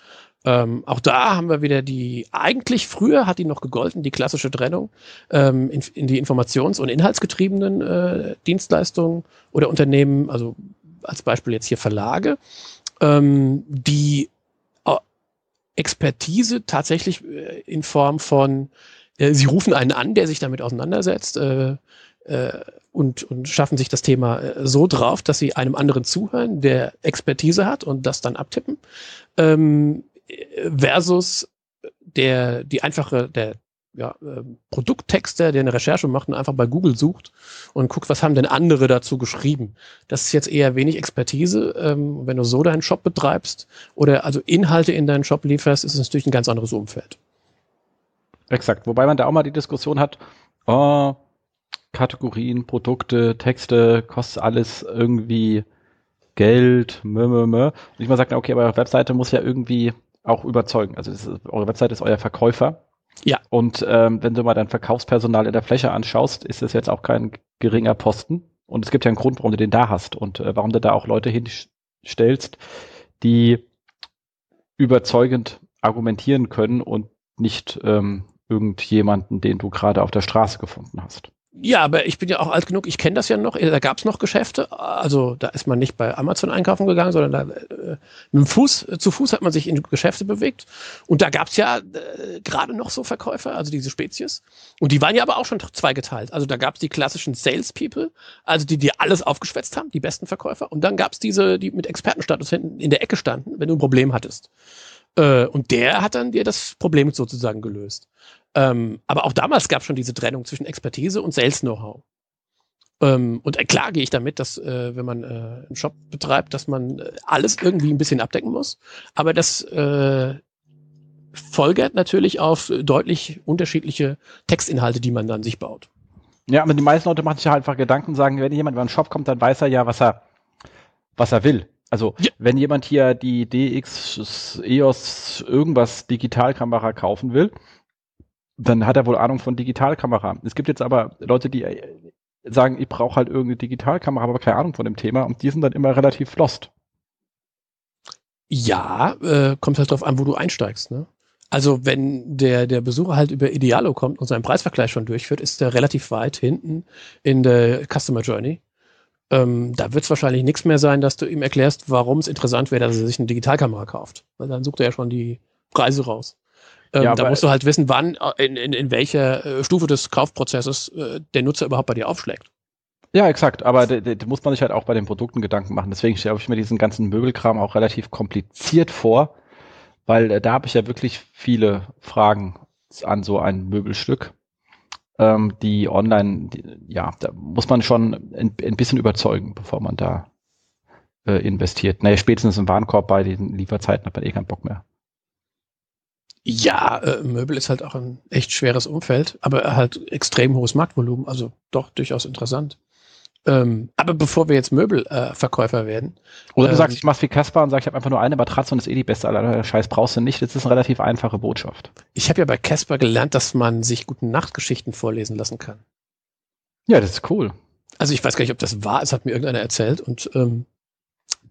Ähm, auch da haben wir wieder die, eigentlich früher hat die noch gegolten, die klassische Trennung ähm, in, in, die informations- und inhaltsgetriebenen äh, Dienstleistungen oder Unternehmen, also als Beispiel jetzt hier Verlage, ähm, die äh, Expertise tatsächlich äh, in Form von, äh, sie rufen einen an, der sich damit auseinandersetzt, äh, äh, und, und schaffen sich das Thema äh, so drauf, dass sie einem anderen zuhören, der Expertise hat und das dann abtippen, ähm, versus der, die einfache, der ja, äh, Produkttexter, der eine Recherche macht und einfach bei Google sucht und guckt, was haben denn andere dazu geschrieben. Das ist jetzt eher wenig Expertise. Ähm, wenn du so deinen Shop betreibst oder also Inhalte in deinen Shop lieferst, ist es natürlich ein ganz anderes Umfeld. Exakt. Wobei man da auch mal die Diskussion hat, oh, Kategorien, Produkte, Texte, kostet alles irgendwie Geld, mö, mö, mö. Und ich mal sage, okay, aber eure Webseite muss ja irgendwie auch überzeugen. Also ist, eure Webseite ist euer Verkäufer. Ja. Und ähm, wenn du mal dein Verkaufspersonal in der Fläche anschaust, ist das jetzt auch kein geringer Posten. Und es gibt ja einen Grund, warum du den da hast und äh, warum du da auch Leute hinstellst, die überzeugend argumentieren können und nicht ähm, irgendjemanden, den du gerade auf der Straße gefunden hast. Ja, aber ich bin ja auch alt genug, ich kenne das ja noch. Da gab es noch Geschäfte. Also da ist man nicht bei Amazon einkaufen gegangen, sondern da äh, mit dem Fuß, zu Fuß hat man sich in Geschäfte bewegt. Und da gab es ja äh, gerade noch so Verkäufer, also diese Spezies. Und die waren ja aber auch schon zweigeteilt. Also da gab es die klassischen Salespeople, also die dir alles aufgeschwätzt haben, die besten Verkäufer. Und dann gab es diese, die mit Expertenstatus hinten in der Ecke standen, wenn du ein Problem hattest. Äh, und der hat dann dir das Problem sozusagen gelöst. Ähm, aber auch damals gab es schon diese Trennung zwischen Expertise und Sales-Know-how. Ähm, und äh, klar gehe ich damit, dass äh, wenn man äh, einen Shop betreibt, dass man äh, alles irgendwie ein bisschen abdecken muss. Aber das äh, folgert natürlich auf deutlich unterschiedliche Textinhalte, die man dann sich baut. Ja, aber die meisten Leute machen sich ja einfach Gedanken und sagen, wenn jemand über einen Shop kommt, dann weiß er ja, was er, was er will. Also ja. wenn jemand hier die DX EOS irgendwas Digitalkamera kaufen will, dann hat er wohl Ahnung von Digitalkamera. Es gibt jetzt aber Leute, die äh, sagen, ich brauche halt irgendeine Digitalkamera, aber keine Ahnung von dem Thema und die sind dann immer relativ lost. Ja, äh, kommt halt drauf an, wo du einsteigst. Ne? Also wenn der, der Besucher halt über Idealo kommt und seinen Preisvergleich schon durchführt, ist er relativ weit hinten in der Customer Journey. Ähm, da wird es wahrscheinlich nichts mehr sein, dass du ihm erklärst, warum es interessant wäre, dass er sich eine Digitalkamera kauft. Weil dann sucht er ja schon die Preise raus. Ähm, ja, da musst du halt wissen, wann, äh, in, in, in welcher äh, Stufe des Kaufprozesses äh, der Nutzer überhaupt bei dir aufschlägt. Ja, exakt, aber da muss man sich halt auch bei den Produkten Gedanken machen. Deswegen stelle ich mir diesen ganzen Möbelkram auch relativ kompliziert vor, weil äh, da habe ich ja wirklich viele Fragen an so ein Möbelstück, ähm, die online, die, ja, da muss man schon ein, ein bisschen überzeugen, bevor man da äh, investiert. Naja, spätestens im Warenkorb bei den Lieferzeiten hat man eh keinen Bock mehr. Ja, äh, Möbel ist halt auch ein echt schweres Umfeld, aber halt extrem hohes Marktvolumen, also doch durchaus interessant. Ähm, aber bevor wir jetzt Möbelverkäufer äh, werden. Oder du ähm, sagst, ich mach's wie Kaspar und sag, ich habe einfach nur eine Matratze und ist eh die beste aller Scheiß brauchst du nicht. Das ist eine relativ einfache Botschaft. Ich habe ja bei Casper gelernt, dass man sich guten Nachtgeschichten vorlesen lassen kann. Ja, das ist cool. Also ich weiß gar nicht, ob das war, es hat mir irgendeiner erzählt und ähm,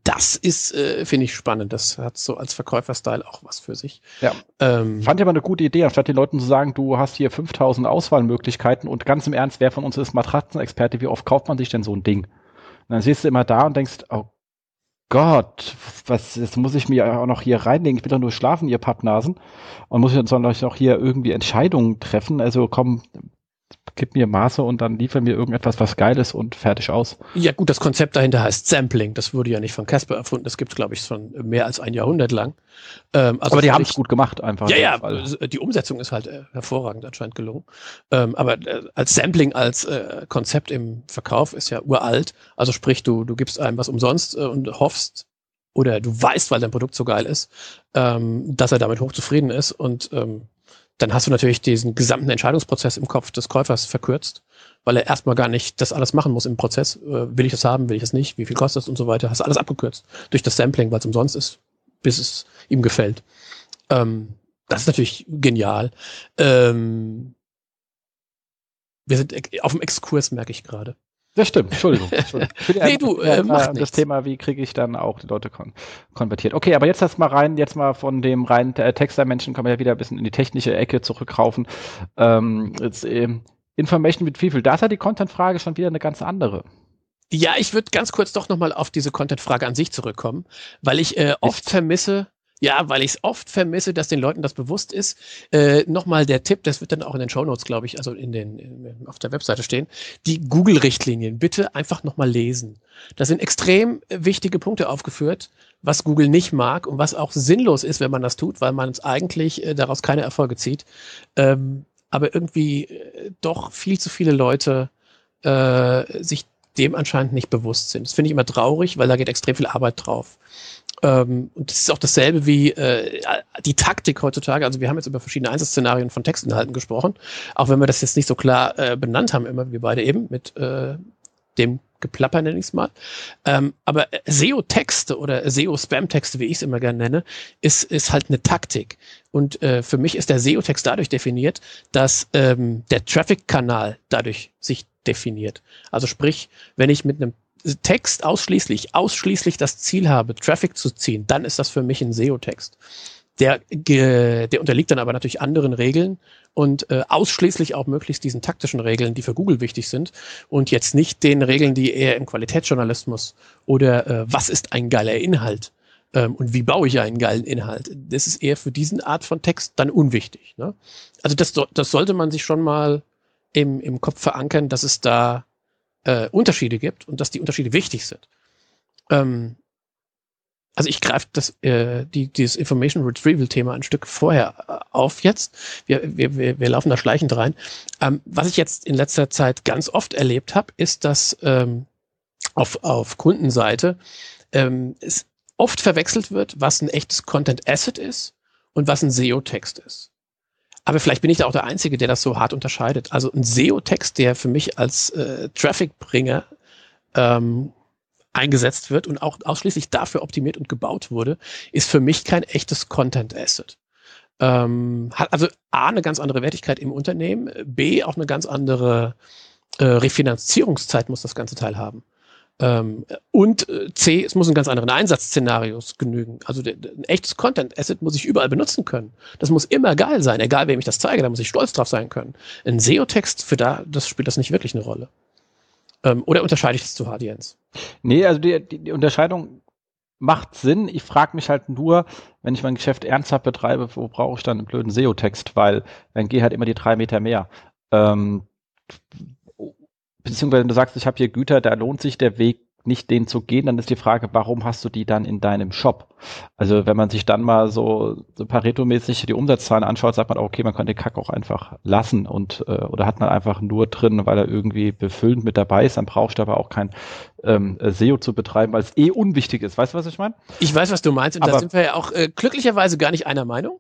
das ist, äh, finde ich, spannend. Das hat so als Verkäuferstyle auch was für sich. Ja. Ähm, Fand ich aber eine gute Idee, anstatt den Leuten zu sagen, du hast hier 5000 Auswahlmöglichkeiten und ganz im Ernst, wer von uns ist Matratzenexperte? Wie oft kauft man sich denn so ein Ding? Und dann siehst du immer da und denkst, oh Gott, was, jetzt muss ich mir auch noch hier reinlegen. Ich will doch nur schlafen, ihr Pappnasen. Und muss ich dann auch hier irgendwie Entscheidungen treffen. Also komm, gib mir Maße und dann liefer mir irgendetwas, was geil ist und fertig aus. Ja gut, das Konzept dahinter heißt Sampling. Das wurde ja nicht von Casper erfunden. Das gibt es, glaube ich, schon mehr als ein Jahrhundert lang. Ähm, also aber die haben es gut gemacht einfach. Ja, ja, Fall. die Umsetzung ist halt äh, hervorragend anscheinend gelungen. Ähm, aber äh, als Sampling, als äh, Konzept im Verkauf ist ja uralt. Also sprich, du, du gibst einem was umsonst äh, und hoffst, oder du weißt, weil dein Produkt so geil ist, ähm, dass er damit hochzufrieden ist und ähm, dann hast du natürlich diesen gesamten Entscheidungsprozess im Kopf des Käufers verkürzt, weil er erstmal gar nicht das alles machen muss im Prozess. Äh, will ich es haben, will ich es nicht, wie viel kostet es und so weiter. Hast alles abgekürzt durch das Sampling, weil es umsonst ist, bis es ihm gefällt. Ähm, das ist natürlich genial. Ähm, wir sind auf dem Exkurs, merke ich gerade. Das stimmt, Entschuldigung. *laughs* Entschuldigung. nee, du, äh, mach das Thema, wie kriege ich dann auch die Leute kon konvertiert. Okay, aber jetzt erst mal rein, jetzt mal von dem reinen äh, Texter-Menschen können wir ja wieder ein bisschen in die technische Ecke zurückraufen. Ähm, jetzt, ähm, Information mit viel, da ist ja die Content-Frage schon wieder eine ganz andere. Ja, ich würde ganz kurz doch nochmal auf diese Content-Frage an sich zurückkommen, weil ich äh, oft vermisse, ja, weil ich es oft vermisse, dass den Leuten das bewusst ist. Äh, Nochmal der Tipp, das wird dann auch in den Show Notes, glaube ich, also in den in, auf der Webseite stehen. Die Google-Richtlinien bitte einfach nochmal lesen. Da sind extrem wichtige Punkte aufgeführt, was Google nicht mag und was auch sinnlos ist, wenn man das tut, weil man es eigentlich äh, daraus keine Erfolge zieht. Ähm, aber irgendwie äh, doch viel zu viele Leute äh, sich dem anscheinend nicht bewusst sind. Das finde ich immer traurig, weil da geht extrem viel Arbeit drauf. Ähm, und das ist auch dasselbe wie äh, die Taktik heutzutage. Also wir haben jetzt über verschiedene Einsatzszenarien von Textinhalten gesprochen, auch wenn wir das jetzt nicht so klar äh, benannt haben, immer wir beide eben mit äh, dem Geplapper nenne ich es mal. Ähm, aber SEO-Texte oder SEO-Spam-Texte, wie ich es immer gerne nenne, ist, ist halt eine Taktik. Und äh, für mich ist der SEO-Text dadurch definiert, dass ähm, der Traffic-Kanal dadurch sich definiert. Also sprich, wenn ich mit einem Text ausschließlich, ausschließlich das Ziel habe, Traffic zu ziehen, dann ist das für mich ein SEO-Text. Der, der unterliegt dann aber natürlich anderen Regeln und äh, ausschließlich auch möglichst diesen taktischen Regeln, die für Google wichtig sind und jetzt nicht den Regeln, die eher im Qualitätsjournalismus oder äh, was ist ein geiler Inhalt ähm, und wie baue ich einen geilen Inhalt. Das ist eher für diesen Art von Text dann unwichtig. Ne? Also das, das sollte man sich schon mal im, im Kopf verankern, dass es da äh, Unterschiede gibt und dass die Unterschiede wichtig sind. Ähm, also ich greife das, äh, die, dieses Information Retrieval-Thema ein Stück vorher äh, auf jetzt. Wir, wir, wir, laufen da schleichend rein. Ähm, was ich jetzt in letzter Zeit ganz oft erlebt habe, ist, dass ähm, auf, auf Kundenseite ähm, es oft verwechselt wird, was ein echtes Content Asset ist und was ein SEO-Text ist. Aber vielleicht bin ich da auch der Einzige, der das so hart unterscheidet. Also ein SEO-Text, der für mich als äh, Traffic-Bringer ähm, eingesetzt wird und auch ausschließlich dafür optimiert und gebaut wurde, ist für mich kein echtes Content Asset. Ähm, hat also A, eine ganz andere Wertigkeit im Unternehmen, B, auch eine ganz andere äh, Refinanzierungszeit muss das ganze Teil haben. Ähm, und äh, C, es muss in ganz anderen Einsatzszenarios genügen. Also der, ein echtes Content Asset muss ich überall benutzen können. Das muss immer geil sein, egal wem ich das zeige, da muss ich stolz drauf sein können. Ein SEO-Text, für da, das spielt das nicht wirklich eine Rolle. Ähm, oder unterscheide ich das zu hart, Jens? Nee, also die, die, die Unterscheidung macht Sinn. Ich frage mich halt nur, wenn ich mein Geschäft ernsthaft betreibe, wo brauche ich dann einen blöden SEO-Text? Weil dann gehe halt immer die drei Meter mehr. Ähm, beziehungsweise wenn du sagst, ich habe hier Güter, da lohnt sich der Weg nicht den zu gehen, dann ist die Frage, warum hast du die dann in deinem Shop? Also wenn man sich dann mal so, so Pareto-mäßig die Umsatzzahlen anschaut, sagt man, okay, man kann den Kack auch einfach lassen und äh, oder hat man einfach nur drin, weil er irgendwie befüllend mit dabei ist, dann brauchst du aber auch kein ähm, SEO zu betreiben, weil es eh unwichtig ist. Weißt du, was ich meine? Ich weiß, was du meinst und aber da sind wir ja auch äh, glücklicherweise gar nicht einer Meinung,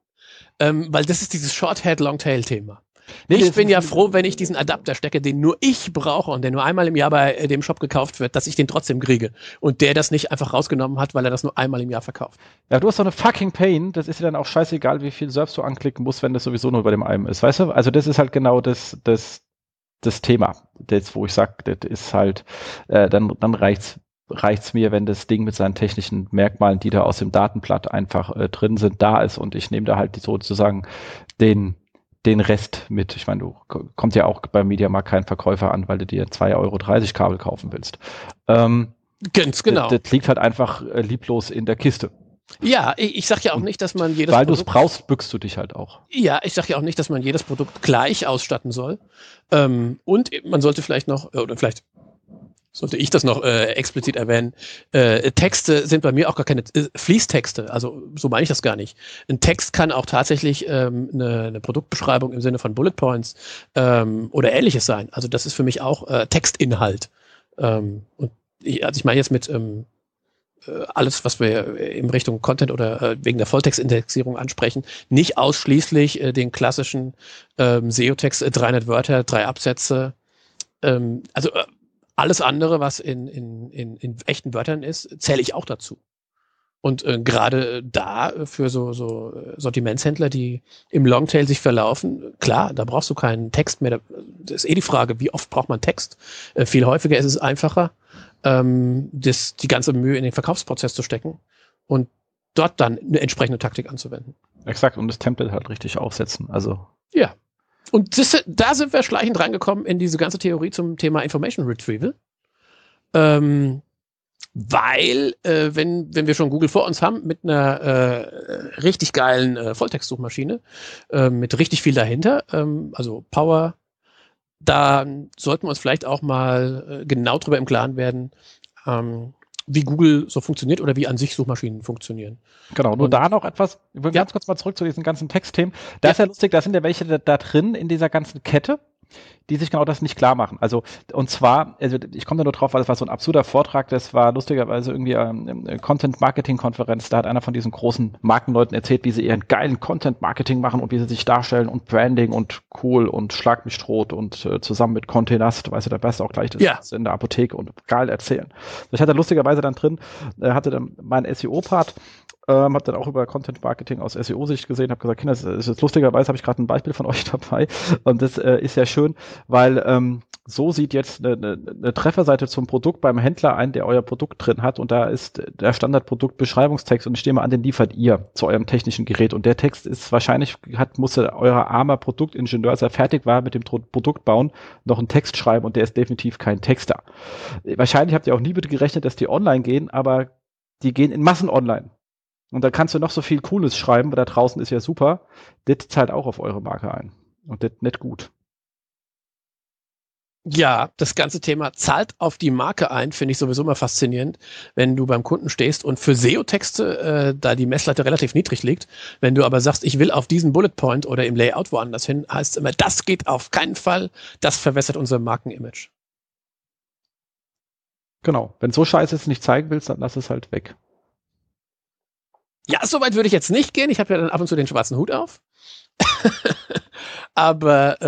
ähm, weil das ist dieses Short-Head, Long-Tail-Thema. Nee, ich bin ja froh, wenn ich diesen Adapter stecke, den nur ich brauche und der nur einmal im Jahr bei äh, dem Shop gekauft wird, dass ich den trotzdem kriege. Und der das nicht einfach rausgenommen hat, weil er das nur einmal im Jahr verkauft. Ja, du hast doch eine fucking Pain. Das ist dir dann auch scheißegal, wie viel Surfs du anklicken musst, wenn das sowieso nur bei dem einen ist. Weißt du? Also das ist halt genau das, das, das Thema. Das, wo ich sage, das ist halt, äh, dann, dann reicht's reicht's mir, wenn das Ding mit seinen technischen Merkmalen, die da aus dem Datenblatt einfach äh, drin sind, da ist und ich nehme da halt sozusagen den den Rest mit. Ich meine, du kommt ja auch beim Mediamarkt kein Verkäufer an, weil du dir 2,30 Euro Kabel kaufen willst. Ähm, Ganz genau. Das, das, liegt halt einfach äh, lieblos in der Kiste. Ja, ich, ich sage ja auch nicht, dass man jedes Weil du es brauchst, bückst du dich halt auch. Ja, ich sage ja auch nicht, dass man jedes Produkt gleich ausstatten soll. Ähm, und man sollte vielleicht noch, oder vielleicht sollte ich das noch äh, explizit erwähnen, äh, Texte sind bei mir auch gar keine äh, Fließtexte, also so meine ich das gar nicht. Ein Text kann auch tatsächlich ähm, eine, eine Produktbeschreibung im Sinne von Bullet Points ähm, oder ähnliches sein. Also das ist für mich auch äh, Textinhalt. Ähm, und ich, also ich meine jetzt mit ähm, äh, alles, was wir in Richtung Content oder äh, wegen der Volltextindexierung ansprechen, nicht ausschließlich äh, den klassischen ähm, SEO-Text, äh, 300 Wörter, drei Absätze. Ähm, also alles andere, was in, in, in, in echten Wörtern ist, zähle ich auch dazu. Und äh, gerade da für so, so Sortimentshändler, die im Longtail sich verlaufen, klar, da brauchst du keinen Text mehr. Das ist eh die Frage, wie oft braucht man Text? Äh, viel häufiger ist es einfacher, ähm, das, die ganze Mühe in den Verkaufsprozess zu stecken und dort dann eine entsprechende Taktik anzuwenden. Exakt, und das Template halt richtig aufsetzen. Also. Ja. Und das, da sind wir schleichend reingekommen in diese ganze Theorie zum Thema Information Retrieval. Ähm, weil, äh, wenn, wenn wir schon Google vor uns haben, mit einer äh, richtig geilen äh, Volltextsuchmaschine, äh, mit richtig viel dahinter, ähm, also Power, da sollten wir uns vielleicht auch mal äh, genau darüber im Klaren werden, ähm, wie Google so funktioniert oder wie an sich Suchmaschinen funktionieren. Genau, nur und, da noch etwas, ich will ja. ganz kurz mal zurück zu diesen ganzen Textthemen. Da ja. ist ja lustig, da sind ja welche da, da drin in dieser ganzen Kette die sich genau das nicht klar machen. Also, und zwar, also ich komme da nur drauf, weil es war so ein absurder Vortrag, das war lustigerweise irgendwie ähm, Content-Marketing-Konferenz, da hat einer von diesen großen Markenleuten erzählt, wie sie ihren geilen Content-Marketing machen und wie sie sich darstellen und Branding und cool und Schlag mich tot und äh, zusammen mit Contenast, weißt du, da bist auch gleich das ja. in der Apotheke und geil erzählen. Ich hatte lustigerweise dann drin, äh, hatte dann mein SEO-Part ähm, habe dann auch über Content Marketing aus SEO-Sicht gesehen, habe gesagt, Kinder, das ist jetzt lustigerweise habe ich gerade ein Beispiel von *laughs* euch dabei und das äh, ist ja schön, weil ähm, so sieht jetzt eine, eine, eine Trefferseite zum Produkt beim Händler ein, der euer Produkt drin hat und da ist der Standardproduktbeschreibungstext und ich nehme an, den liefert ihr zu eurem technischen Gerät und der Text ist wahrscheinlich, hat, musste euer armer Produktingenieur, als er fertig war mit dem Produkt bauen, noch einen Text schreiben und der ist definitiv kein Texter. Wahrscheinlich habt ihr auch nie bitte gerechnet, dass die online gehen, aber die gehen in Massen online. Und da kannst du noch so viel Cooles schreiben, weil da draußen ist ja super. Das zahlt auch auf eure Marke ein. Und das nicht gut. Ja, das ganze Thema zahlt auf die Marke ein, finde ich sowieso immer faszinierend, wenn du beim Kunden stehst und für SEO-Texte, äh, da die Messlatte relativ niedrig liegt, wenn du aber sagst, ich will auf diesen Bullet Point oder im Layout woanders hin, heißt es immer, das geht auf keinen Fall, das verwässert unser Markenimage. Genau. Wenn so scheiße es nicht zeigen willst, dann lass es halt weg. Ja, so weit würde ich jetzt nicht gehen. Ich habe ja dann ab und zu den schwarzen Hut auf. *laughs* Aber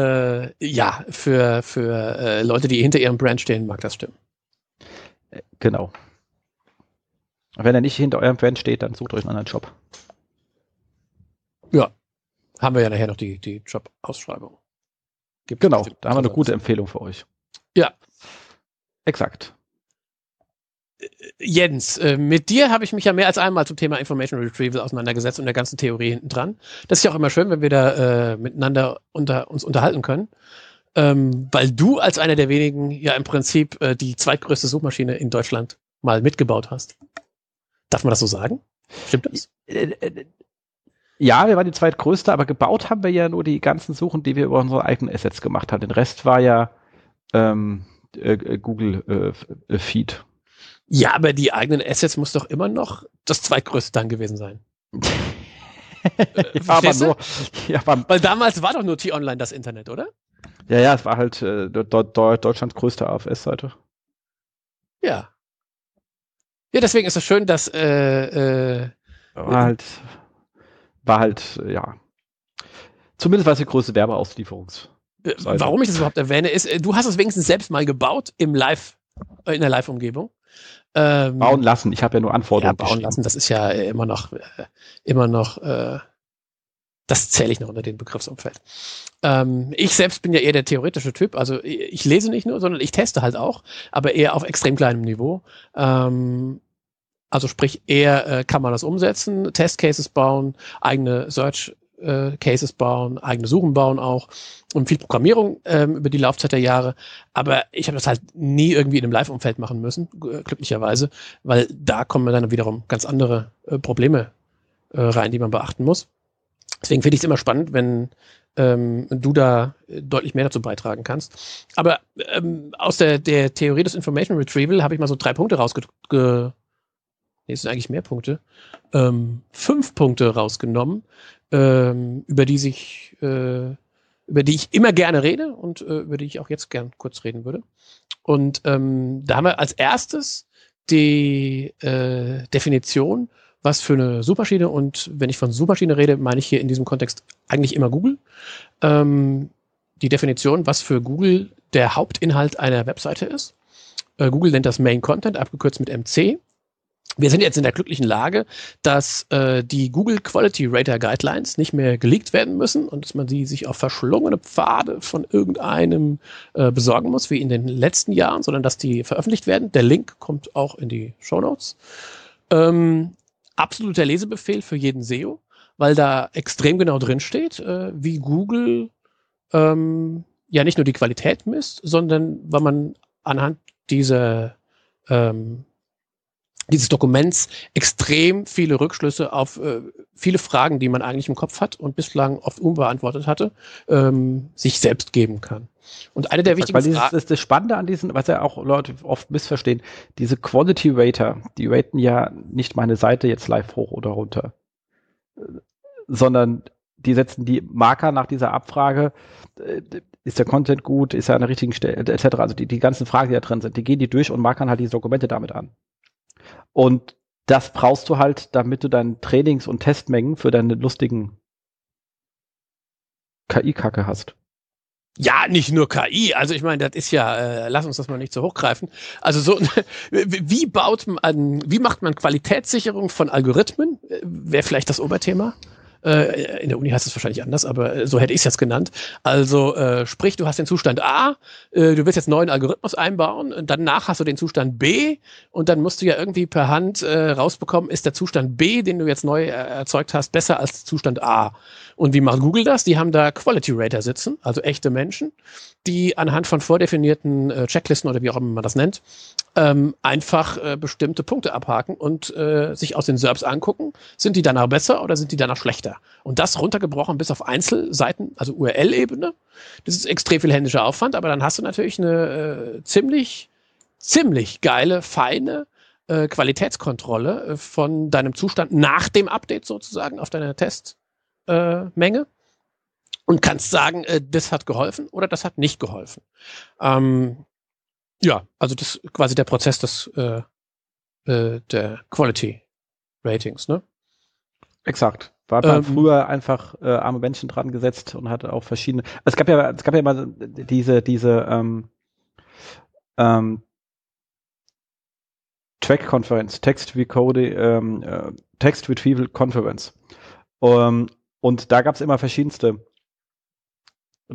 äh, ja, für, für äh, Leute, die hinter ihrem Brand stehen, mag das stimmen. Genau. Wenn er nicht hinter eurem Brand steht, dann sucht euch einen anderen Job. Ja. Haben wir ja nachher noch die, die Job-Ausschreibung. Genau, da haben wir eine gute Empfehlung für euch. Ja. Exakt. Jens, äh, mit dir habe ich mich ja mehr als einmal zum Thema Information Retrieval auseinandergesetzt und der ganzen Theorie hinten dran. Das ist ja auch immer schön, wenn wir da äh, miteinander unter, uns unterhalten können. Ähm, weil du als einer der wenigen ja im Prinzip äh, die zweitgrößte Suchmaschine in Deutschland mal mitgebaut hast. Darf man das so sagen? Stimmt das? Äh, äh, ja, wir waren die zweitgrößte, aber gebaut haben wir ja nur die ganzen Suchen, die wir über unsere eigenen Assets gemacht haben. Den Rest war ja ähm, äh, Google Feed. Ja, aber die eigenen Assets muss doch immer noch das zweitgrößte dann gewesen sein. *laughs* äh, aber nur, ja, aber, Weil damals war doch nur T-Online das Internet, oder? Ja, ja, es war halt äh, Deutschlands größte AFS-Seite. Ja. Ja, deswegen ist es schön, dass äh, äh, war halt, war halt, ja. Zumindest war es die größte Werbeauslieferungs. Äh, warum ich das überhaupt erwähne, ist, äh, du hast es wenigstens selbst mal gebaut im Live, äh, in der Live-Umgebung. Ähm, bauen lassen, ich habe ja nur Anforderungen. Ja, bauen lassen, das ist ja äh, immer noch, äh, immer noch, äh, das zähle ich noch unter den Begriffsumfeld. Ähm, ich selbst bin ja eher der theoretische Typ, also ich lese nicht nur, sondern ich teste halt auch, aber eher auf extrem kleinem Niveau. Ähm, also sprich, eher äh, kann man das umsetzen, Testcases bauen, eigene Search äh, Cases bauen, eigene Suchen bauen auch und viel Programmierung ähm, über die Laufzeit der Jahre. Aber ich habe das halt nie irgendwie in einem Live-Umfeld machen müssen, äh, glücklicherweise, weil da kommen dann wiederum ganz andere äh, Probleme äh, rein, die man beachten muss. Deswegen finde ich es immer spannend, wenn ähm, du da deutlich mehr dazu beitragen kannst. Aber ähm, aus der, der Theorie des Information Retrieval habe ich mal so drei Punkte rausge nee, es sind eigentlich mehr Punkte, ähm, fünf Punkte rausgenommen, ähm, über die sich, äh, über die ich immer gerne rede und äh, über die ich auch jetzt gern kurz reden würde. Und ähm, da haben wir als erstes die äh, Definition, was für eine Suchmaschine und wenn ich von Suchmaschine rede, meine ich hier in diesem Kontext eigentlich immer Google. Ähm, die Definition, was für Google der Hauptinhalt einer Webseite ist. Äh, Google nennt das Main Content, abgekürzt mit MC. Wir sind jetzt in der glücklichen Lage, dass äh, die Google Quality Rater Guidelines nicht mehr geleakt werden müssen und dass man sie sich auf verschlungene Pfade von irgendeinem äh, besorgen muss, wie in den letzten Jahren, sondern dass die veröffentlicht werden. Der Link kommt auch in die Show Notes. Ähm, absoluter Lesebefehl für jeden SEO, weil da extrem genau drin steht, äh, wie Google ähm, ja nicht nur die Qualität misst, sondern weil man anhand dieser ähm, dieses Dokuments extrem viele Rückschlüsse auf äh, viele Fragen, die man eigentlich im Kopf hat und bislang oft unbeantwortet hatte, ähm, sich selbst geben kann. Und eine der wichtigen Weil dieses, das, das Spannende an diesen, was ja auch Leute oft missverstehen, diese Quality Rater, die raten ja nicht meine Seite jetzt live hoch oder runter, sondern die setzen die Marker nach dieser Abfrage, äh, ist der Content gut, ist er an der richtigen Stelle, etc. Also die, die ganzen Fragen, die da drin sind, die gehen die durch und markern halt diese Dokumente damit an. Und das brauchst du halt, damit du deine Trainings- und Testmengen für deine lustigen KI-Kacke hast. Ja, nicht nur KI. Also ich meine, das ist ja, äh, lass uns das mal nicht so hochgreifen. Also so, *laughs* wie baut man, wie macht man Qualitätssicherung von Algorithmen? Äh, Wäre vielleicht das Oberthema. Äh, in der Uni heißt es wahrscheinlich anders, aber äh, so hätte ich es jetzt genannt. Also äh, sprich, du hast den Zustand A, äh, du willst jetzt einen neuen Algorithmus einbauen, und danach hast du den Zustand B und dann musst du ja irgendwie per Hand äh, rausbekommen, ist der Zustand B, den du jetzt neu äh, erzeugt hast, besser als Zustand A. Und wie macht Google das? Die haben da Quality Rater sitzen, also echte Menschen, die anhand von vordefinierten äh, Checklisten oder wie auch immer man das nennt, ähm, einfach äh, bestimmte Punkte abhaken und äh, sich aus den SERPs angucken. Sind die danach besser oder sind die danach schlechter? Und das runtergebrochen bis auf Einzelseiten, also URL-Ebene. Das ist extrem viel händischer Aufwand, aber dann hast du natürlich eine äh, ziemlich, ziemlich geile, feine äh, Qualitätskontrolle äh, von deinem Zustand nach dem Update sozusagen auf deiner Testmenge. und kannst sagen, das hat geholfen oder das hat nicht geholfen. Ähm, ja, also das ist quasi der Prozess des äh, äh, der Quality Ratings, ne? Exakt. War ähm, früher einfach äh, arme Menschen dran gesetzt und hatte auch verschiedene. Es gab ja, es gab ja immer diese, diese ähm, ähm, Track-Konferenz, Text Recode, ähm, äh, Text Retrieval Conference. Um, ähm, und da gab es immer verschiedenste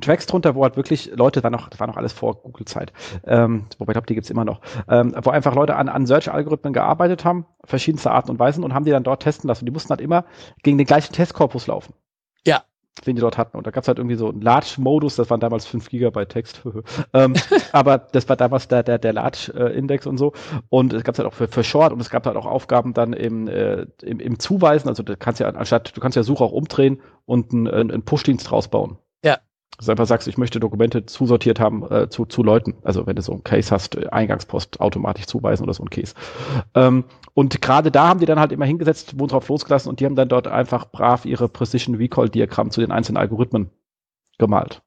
Tracks drunter, wo halt wirklich Leute, war noch, das war noch alles vor Google-Zeit, ähm, wobei ich glaube, die gibt's immer noch, ähm, wo einfach Leute an, an Search-Algorithmen gearbeitet haben, verschiedenste Arten und Weisen und haben die dann dort testen lassen. Die mussten halt immer gegen den gleichen Testkorpus laufen. Ja. Den die dort hatten. Und da gab's halt irgendwie so einen Large-Modus, das waren damals 5 Gigabyte Text. *laughs* ähm, aber das war damals der, der, der Large-Index und so. Und es gab's halt auch für, für Short und es gab halt auch Aufgaben dann im, äh, im, im Zuweisen. Also du kannst ja anstatt, du kannst ja Suche auch umdrehen und einen, einen Push-Dienst rausbauen. Dass du einfach sagst, ich möchte Dokumente zusortiert haben äh, zu, zu Leuten. Also wenn du so einen Case hast, äh, Eingangspost automatisch zuweisen oder so ein Case. Ähm, und gerade da haben die dann halt immer hingesetzt, wurden drauf losgelassen und die haben dann dort einfach brav ihre Precision Recall Diagramm zu den einzelnen Algorithmen gemalt.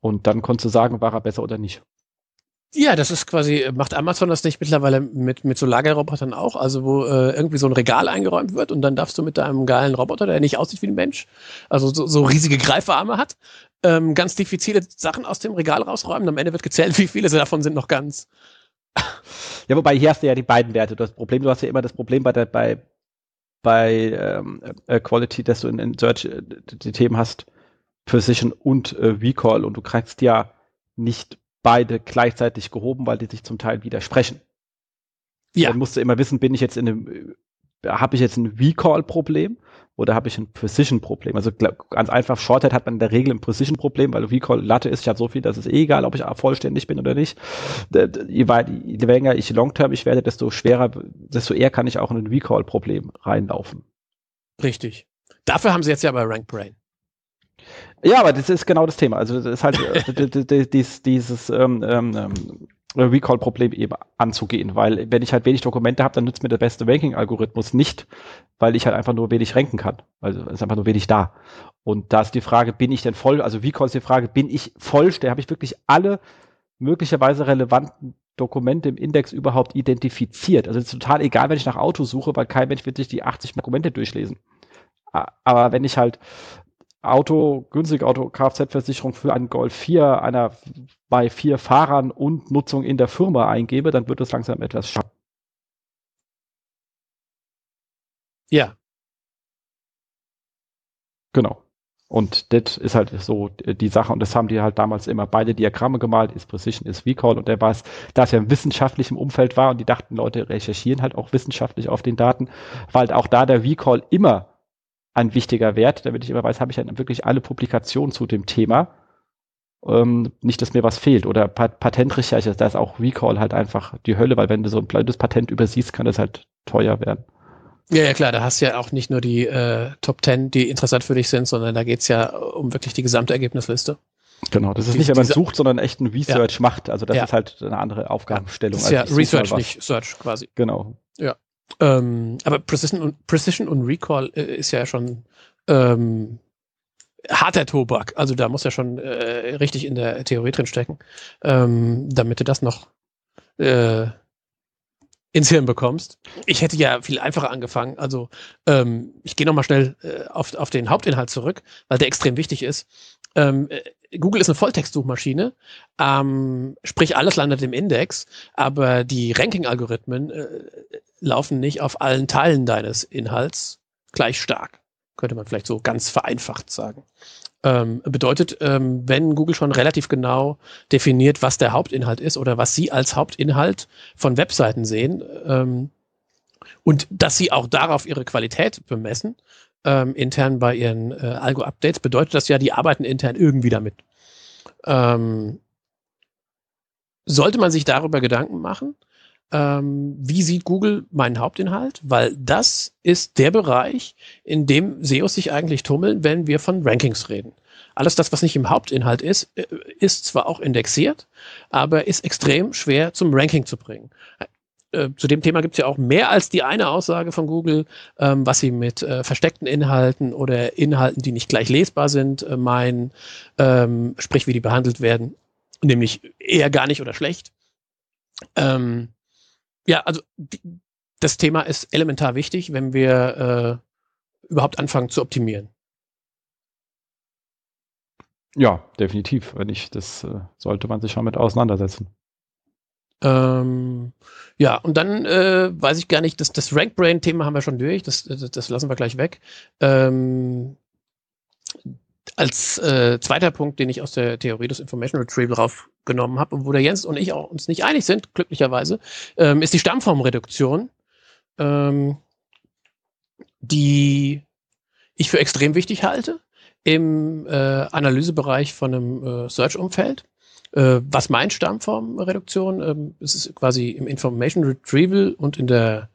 Und dann konntest du sagen, war er besser oder nicht. Ja, das ist quasi, macht Amazon das nicht mittlerweile mit, mit so Lagerrobotern auch, also wo äh, irgendwie so ein Regal eingeräumt wird und dann darfst du mit deinem geilen Roboter, der nicht aussieht wie ein Mensch, also so, so riesige Greifarme hat, ähm, ganz diffizile Sachen aus dem Regal rausräumen. Am Ende wird gezählt, wie viele davon sind noch ganz. Ja, wobei hier hast du ja die beiden Werte. Das Problem, du hast ja immer das Problem bei der, bei, bei ähm, äh, Quality, dass du in, in Search äh, die Themen hast, Precision und äh, Recall und du kriegst ja nicht beide gleichzeitig gehoben, weil die sich zum Teil widersprechen. Ja. Dann musst du immer wissen, bin ich jetzt in einem, äh, habe ich jetzt ein Recall-Problem oder habe ich ein Precision-Problem? Also ganz einfach, Shorthead hat man in der Regel ein Precision-Problem, weil Recall-Latte ist ja so viel, dass es eh egal, ob ich vollständig bin oder nicht. Je, weit, je länger ich longtermig werde, desto schwerer, desto eher kann ich auch in ein Recall-Problem reinlaufen. Richtig. Dafür haben sie jetzt ja bei RankBrain. Ja, aber das ist genau das Thema. Also das ist halt äh, *laughs* dies, dieses ähm, ähm, ähm, Recall-Problem eben anzugehen, weil wenn ich halt wenig Dokumente habe, dann nützt mir der beste Ranking-Algorithmus nicht, weil ich halt einfach nur wenig ranken kann. Also es ist einfach nur wenig da. Und da ist die Frage, bin ich denn voll, also Recall ist die Frage, bin ich vollständig, habe ich wirklich alle möglicherweise relevanten Dokumente im Index überhaupt identifiziert? Also es ist total egal, wenn ich nach Auto suche, weil kein Mensch wird sich die 80 Dokumente durchlesen. Aber wenn ich halt Auto, günstige Auto, Kfz-Versicherung für einen Golf 4 einer bei vier Fahrern und Nutzung in der Firma eingebe, dann wird es langsam etwas scharf. Ja. Genau. Und das ist halt so die Sache. Und das haben die halt damals immer beide Diagramme gemalt. Ist Precision, ist Recall. Und der war es, da es ja im wissenschaftlichen Umfeld war und die dachten, Leute recherchieren halt auch wissenschaftlich auf den Daten, halt auch da der Recall immer ein wichtiger Wert, damit ich immer weiß, habe ich halt wirklich alle Publikationen zu dem Thema. Ähm, nicht, dass mir was fehlt. Oder Pat Patentrecherche, da ist auch Recall halt einfach die Hölle, weil wenn du so ein blödes Patent übersiehst, kann das halt teuer werden. Ja, ja, klar, da hast du ja auch nicht nur die äh, Top 10, die interessant für dich sind, sondern da geht's ja um wirklich die gesamte Ergebnisliste. Genau, das ist die, nicht, wenn man sucht, sondern echt ein Research ja. macht. Also das ja. ist halt eine andere Aufgabenstellung. Das ist ja Research, nicht Search quasi. Genau. Ja. Ähm, aber Precision und, Precision und Recall äh, ist ja schon ähm, harter Tobak. Also da muss ja schon äh, richtig in der Theorie drin stecken, ähm, damit du das noch äh, ins Hirn bekommst. Ich hätte ja viel einfacher angefangen. Also ähm, ich gehe nochmal schnell äh, auf, auf den Hauptinhalt zurück, weil der extrem wichtig ist. Ähm, äh, Google ist eine Volltextsuchmaschine, ähm, sprich alles landet im Index, aber die Ranking-Algorithmen äh, laufen nicht auf allen Teilen deines Inhalts gleich stark. Könnte man vielleicht so ganz vereinfacht sagen. Ähm, bedeutet, ähm, wenn Google schon relativ genau definiert, was der Hauptinhalt ist oder was sie als Hauptinhalt von Webseiten sehen ähm, und dass sie auch darauf ihre Qualität bemessen, ähm, intern bei ihren äh, Algo-Updates, bedeutet das ja, die arbeiten intern irgendwie damit. Ähm, sollte man sich darüber Gedanken machen, ähm, wie sieht Google meinen Hauptinhalt? Weil das ist der Bereich, in dem SEOs sich eigentlich tummeln, wenn wir von Rankings reden. Alles das, was nicht im Hauptinhalt ist, äh, ist zwar auch indexiert, aber ist extrem schwer zum Ranking zu bringen. Äh, zu dem Thema gibt es ja auch mehr als die eine Aussage von Google, ähm, was sie mit äh, versteckten Inhalten oder Inhalten, die nicht gleich lesbar sind, äh, meinen, ähm, sprich wie die behandelt werden, nämlich eher gar nicht oder schlecht. Ähm, ja, also die, das Thema ist elementar wichtig, wenn wir äh, überhaupt anfangen zu optimieren. Ja, definitiv. Wenn nicht, das äh, sollte man sich schon mit auseinandersetzen. Ähm, ja, und dann äh, weiß ich gar nicht, das, das Rank-Brain-Thema haben wir schon durch, das, das, das, lassen wir gleich weg. Ähm, als äh, zweiter Punkt, den ich aus der Theorie des Information Retrieval raufgenommen habe und wo der Jens und ich auch uns nicht einig sind, glücklicherweise, ähm, ist die Stammformreduktion, ähm, die ich für extrem wichtig halte im äh, Analysebereich von einem äh, Search-Umfeld. Äh, was meint Stammformreduktion? Ähm, es ist quasi im Information Retrieval und in der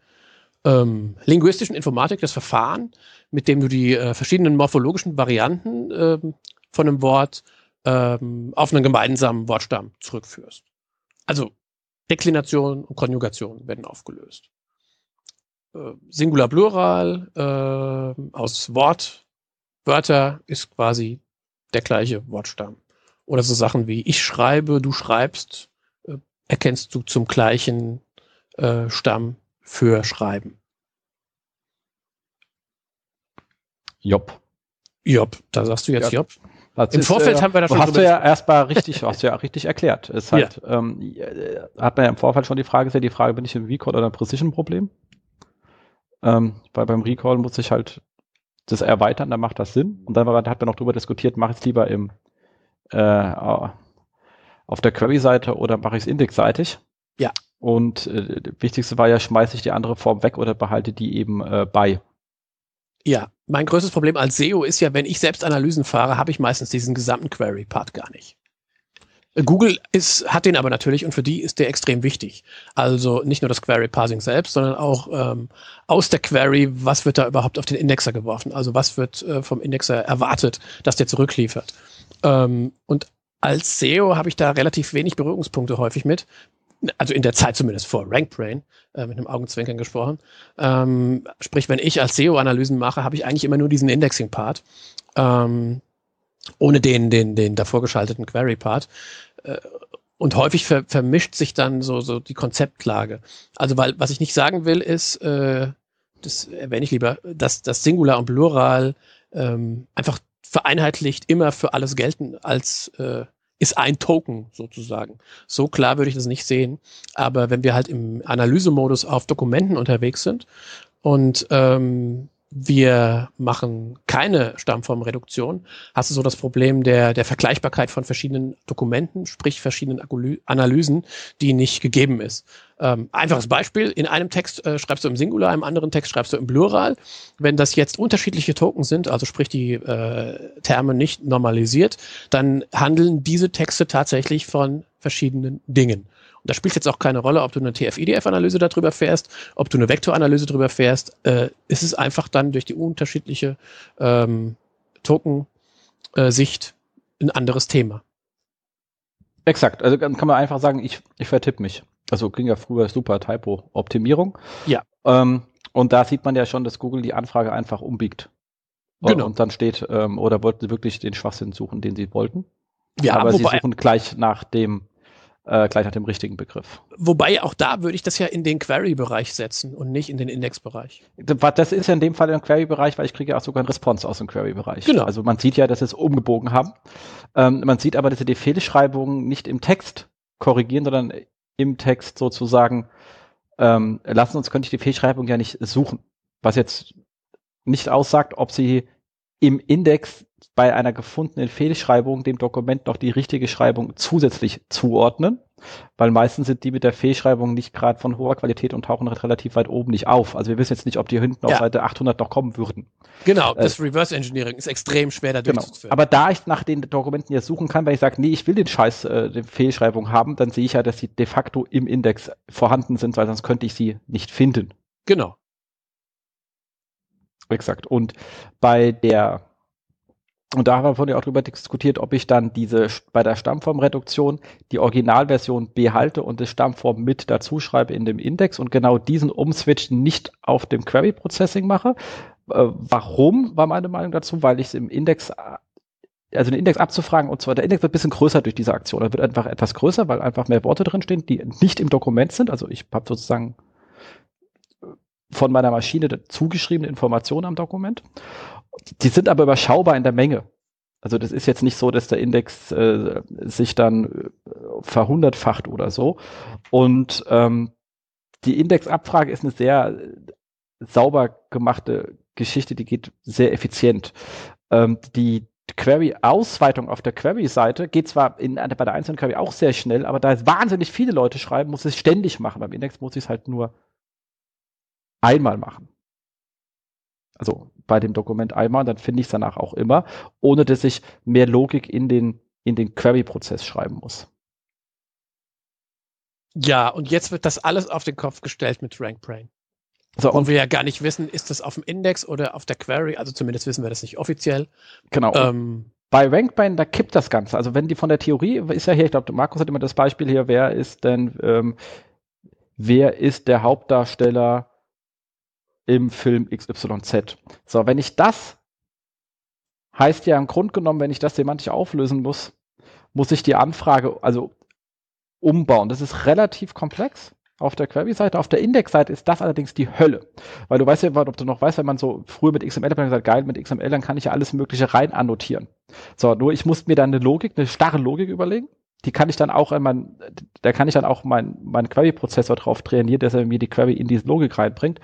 ähm, linguistischen Informatik das Verfahren, mit dem du die äh, verschiedenen morphologischen Varianten ähm, von einem Wort ähm, auf einen gemeinsamen Wortstamm zurückführst. Also Deklination und Konjugation werden aufgelöst. Äh, Singular Plural äh, aus Wort, Wörter ist quasi der gleiche Wortstamm. Oder so Sachen wie ich schreibe, du schreibst, äh, erkennst du zum gleichen äh, Stamm für Schreiben. Job. Job, da sagst du jetzt Job. Das Im ist, Vorfeld äh, haben wir da schon. Hast du ja erstmal richtig, *laughs* hast du ja richtig erklärt. Ist halt, ja. ähm, äh, hat man ja im Vorfeld schon die Frage gestellt, die Frage, bin ich im Recall oder im Precision-Problem? Ähm, weil beim Recall muss ich halt das erweitern, dann macht das Sinn. Und dann hat man noch darüber diskutiert, mache ich es lieber im, äh, auf der Query-Seite oder mache ich es indexseitig? Ja. Und äh, wichtigste war ja, schmeiße ich die andere Form weg oder behalte die eben äh, bei. Ja, mein größtes Problem als SEO ist ja, wenn ich selbst Analysen fahre, habe ich meistens diesen gesamten Query-Part gar nicht. Google ist, hat den aber natürlich und für die ist der extrem wichtig. Also nicht nur das Query Parsing selbst, sondern auch ähm, aus der Query, was wird da überhaupt auf den Indexer geworfen? Also was wird äh, vom Indexer erwartet, dass der zurückliefert? Ähm, und als SEO habe ich da relativ wenig Berührungspunkte häufig mit, also in der Zeit zumindest vor RankBrain, äh, mit einem Augenzwinkern gesprochen. Ähm, sprich, wenn ich als SEO-Analysen mache, habe ich eigentlich immer nur diesen Indexing-Part, ähm, ohne den, den, den davor geschalteten Query-Part. Äh, und häufig ver vermischt sich dann so, so die Konzeptlage. Also, weil, was ich nicht sagen will, ist, äh, das erwähne ich lieber, dass das Singular und Plural ähm, einfach vereinheitlicht immer für alles gelten als äh, ist ein Token sozusagen. So klar würde ich das nicht sehen. Aber wenn wir halt im Analysemodus auf Dokumenten unterwegs sind und ähm, wir machen keine Stammformreduktion, hast du so das Problem der, der Vergleichbarkeit von verschiedenen Dokumenten, sprich verschiedenen Analysen, die nicht gegeben ist. Ähm, einfaches Beispiel, in einem Text äh, schreibst du im Singular, im anderen Text schreibst du im Plural. Wenn das jetzt unterschiedliche Token sind, also sprich die äh, Terme nicht normalisiert, dann handeln diese Texte tatsächlich von verschiedenen Dingen. Und da spielt jetzt auch keine Rolle, ob du eine TF-IDF-Analyse darüber fährst, ob du eine Vektoranalyse darüber fährst. Äh, es ist einfach dann durch die unterschiedliche ähm, Token-Sicht äh, ein anderes Thema. Exakt. Also kann man einfach sagen, ich, ich vertipp mich. Also ging ja früher super Typo-Optimierung. Ja. Ähm, und da sieht man ja schon, dass Google die Anfrage einfach umbiegt. Genau. Und dann steht, ähm, oder wollten sie wirklich den Schwachsinn suchen, den sie wollten. Ja, aber sie suchen gleich nach dem äh, gleich nach dem richtigen Begriff. Wobei auch da würde ich das ja in den Query-Bereich setzen und nicht in den Index-Bereich. Das ist ja in dem Fall im Query-Bereich, weil ich kriege ja auch sogar einen Response aus dem Query-Bereich. Genau. Also man sieht ja, dass sie es umgebogen haben. Ähm, man sieht aber, dass sie die Fehlschreibungen nicht im Text korrigieren, sondern im Text sozusagen ähm, lassen, sonst könnte ich die Fehlschreibung ja nicht suchen. Was jetzt nicht aussagt, ob sie im Index bei einer gefundenen Fehlschreibung dem Dokument noch die richtige Schreibung zusätzlich zuordnen, weil meistens sind die mit der Fehlschreibung nicht gerade von hoher Qualität und tauchen relativ weit oben nicht auf. Also wir wissen jetzt nicht, ob die hinten ja. auf Seite 800 noch kommen würden. Genau, äh, das Reverse Engineering ist extrem schwer da genau. durchzuführen. Aber da ich nach den Dokumenten jetzt suchen kann, weil ich sage, nee, ich will den Scheiß, äh, die Fehlschreibung haben, dann sehe ich ja, dass sie de facto im Index vorhanden sind, weil sonst könnte ich sie nicht finden. Genau. Exakt. Und bei der und da haben wir vorhin auch drüber diskutiert, ob ich dann diese bei der Stammformreduktion die Originalversion behalte und die Stammform mit dazu schreibe in dem Index und genau diesen Umswitch nicht auf dem Query Processing mache. Äh, warum war meine Meinung dazu? Weil ich es im Index also den Index abzufragen und zwar der Index wird ein bisschen größer durch diese Aktion. Er wird einfach etwas größer, weil einfach mehr Worte drinstehen, die nicht im Dokument sind. Also ich habe sozusagen von meiner Maschine zugeschriebene Informationen am Dokument. Die sind aber überschaubar in der Menge. Also das ist jetzt nicht so, dass der Index äh, sich dann äh, verhundertfacht oder so. Und ähm, die Indexabfrage ist eine sehr sauber gemachte Geschichte, die geht sehr effizient. Ähm, die Query-Ausweitung auf der Query-Seite geht zwar in, bei der einzelnen Query auch sehr schnell, aber da es wahnsinnig viele Leute schreiben, muss es ständig machen. Beim Index muss ich es halt nur einmal machen. Also bei dem Dokument einmal, dann finde ich es danach auch immer, ohne dass ich mehr Logik in den, in den Query-Prozess schreiben muss. Ja, und jetzt wird das alles auf den Kopf gestellt mit RankBrain. So, und wir ja gar nicht wissen, ist das auf dem Index oder auf der Query, also zumindest wissen wir das nicht offiziell. Genau. Ähm, bei RankBrain, da kippt das Ganze. Also wenn die von der Theorie, ist ja hier, ich glaube, Markus hat immer das Beispiel hier, wer ist denn, ähm, wer ist der Hauptdarsteller im Film XYZ. So, wenn ich das heißt ja im Grunde genommen, wenn ich das semantisch auflösen muss, muss ich die Anfrage also umbauen. Das ist relativ komplex auf der Query-Seite. Auf der Index-Seite ist das allerdings die Hölle. Weil du weißt ja, ob du noch weißt, wenn man so früher mit XML hat gesagt, geil, mit XML, dann kann ich ja alles Mögliche rein annotieren. So, nur ich muss mir dann eine Logik, eine starre Logik überlegen die kann ich dann auch in mein, da kann ich dann auch meinen mein Query-Prozessor drauf trainieren, dass er mir die Query in diese Logik reinbringt.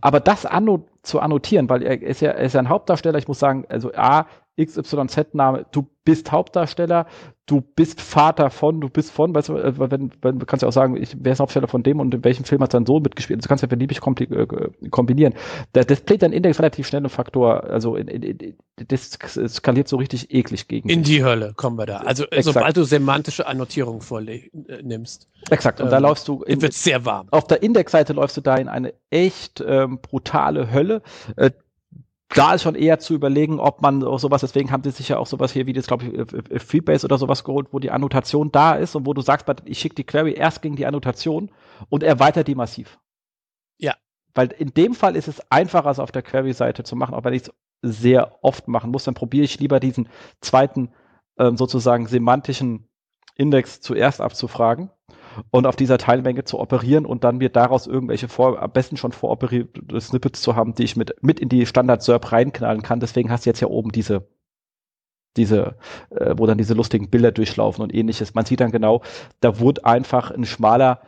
Aber das anno, zu annotieren, weil er ist ja, er ist ja ein Hauptdarsteller, ich muss sagen, also A, XYZ-Name, du bist Hauptdarsteller, du bist Vater von, du bist von, weißt du, äh, wenn, wenn, du kannst ja auch sagen, ich, wer ist Hauptdarsteller von dem und in welchem Film hat sein Sohn mitgespielt, du kannst ja beliebig äh, kombinieren. Das displayt dein Index relativ schnell einen Faktor, also in, in, in, das skaliert so richtig eklig gegen. In die Hölle kommen wir da. Also Exakt. sobald du semantische Annotierung vornimmst. Äh, Exakt, und ähm, da läufst du. Wird sehr warm. Auf der Indexseite läufst du da in eine echt ähm, brutale Hölle. Äh, da ist schon eher zu überlegen, ob man sowas, deswegen haben sie sich ja auch sowas hier wie das, glaube ich, äh, äh, Freebase oder sowas geholt, wo die Annotation da ist und wo du sagst, ich schicke die Query erst gegen die Annotation und erweitere die massiv. Ja. Weil in dem Fall ist es einfacher, es auf der Query-Seite zu machen, auch wenn ich es sehr oft machen muss, dann probiere ich lieber diesen zweiten ähm, sozusagen semantischen Index zuerst abzufragen und auf dieser Teilmenge zu operieren und dann mir daraus irgendwelche vor, am besten schon voroperierte Snippets zu haben, die ich mit, mit in die Standard-SERP reinknallen kann. Deswegen hast du jetzt ja oben diese, diese, äh, wo dann diese lustigen Bilder durchlaufen und ähnliches. Man sieht dann genau, da wurde einfach ein schmaler,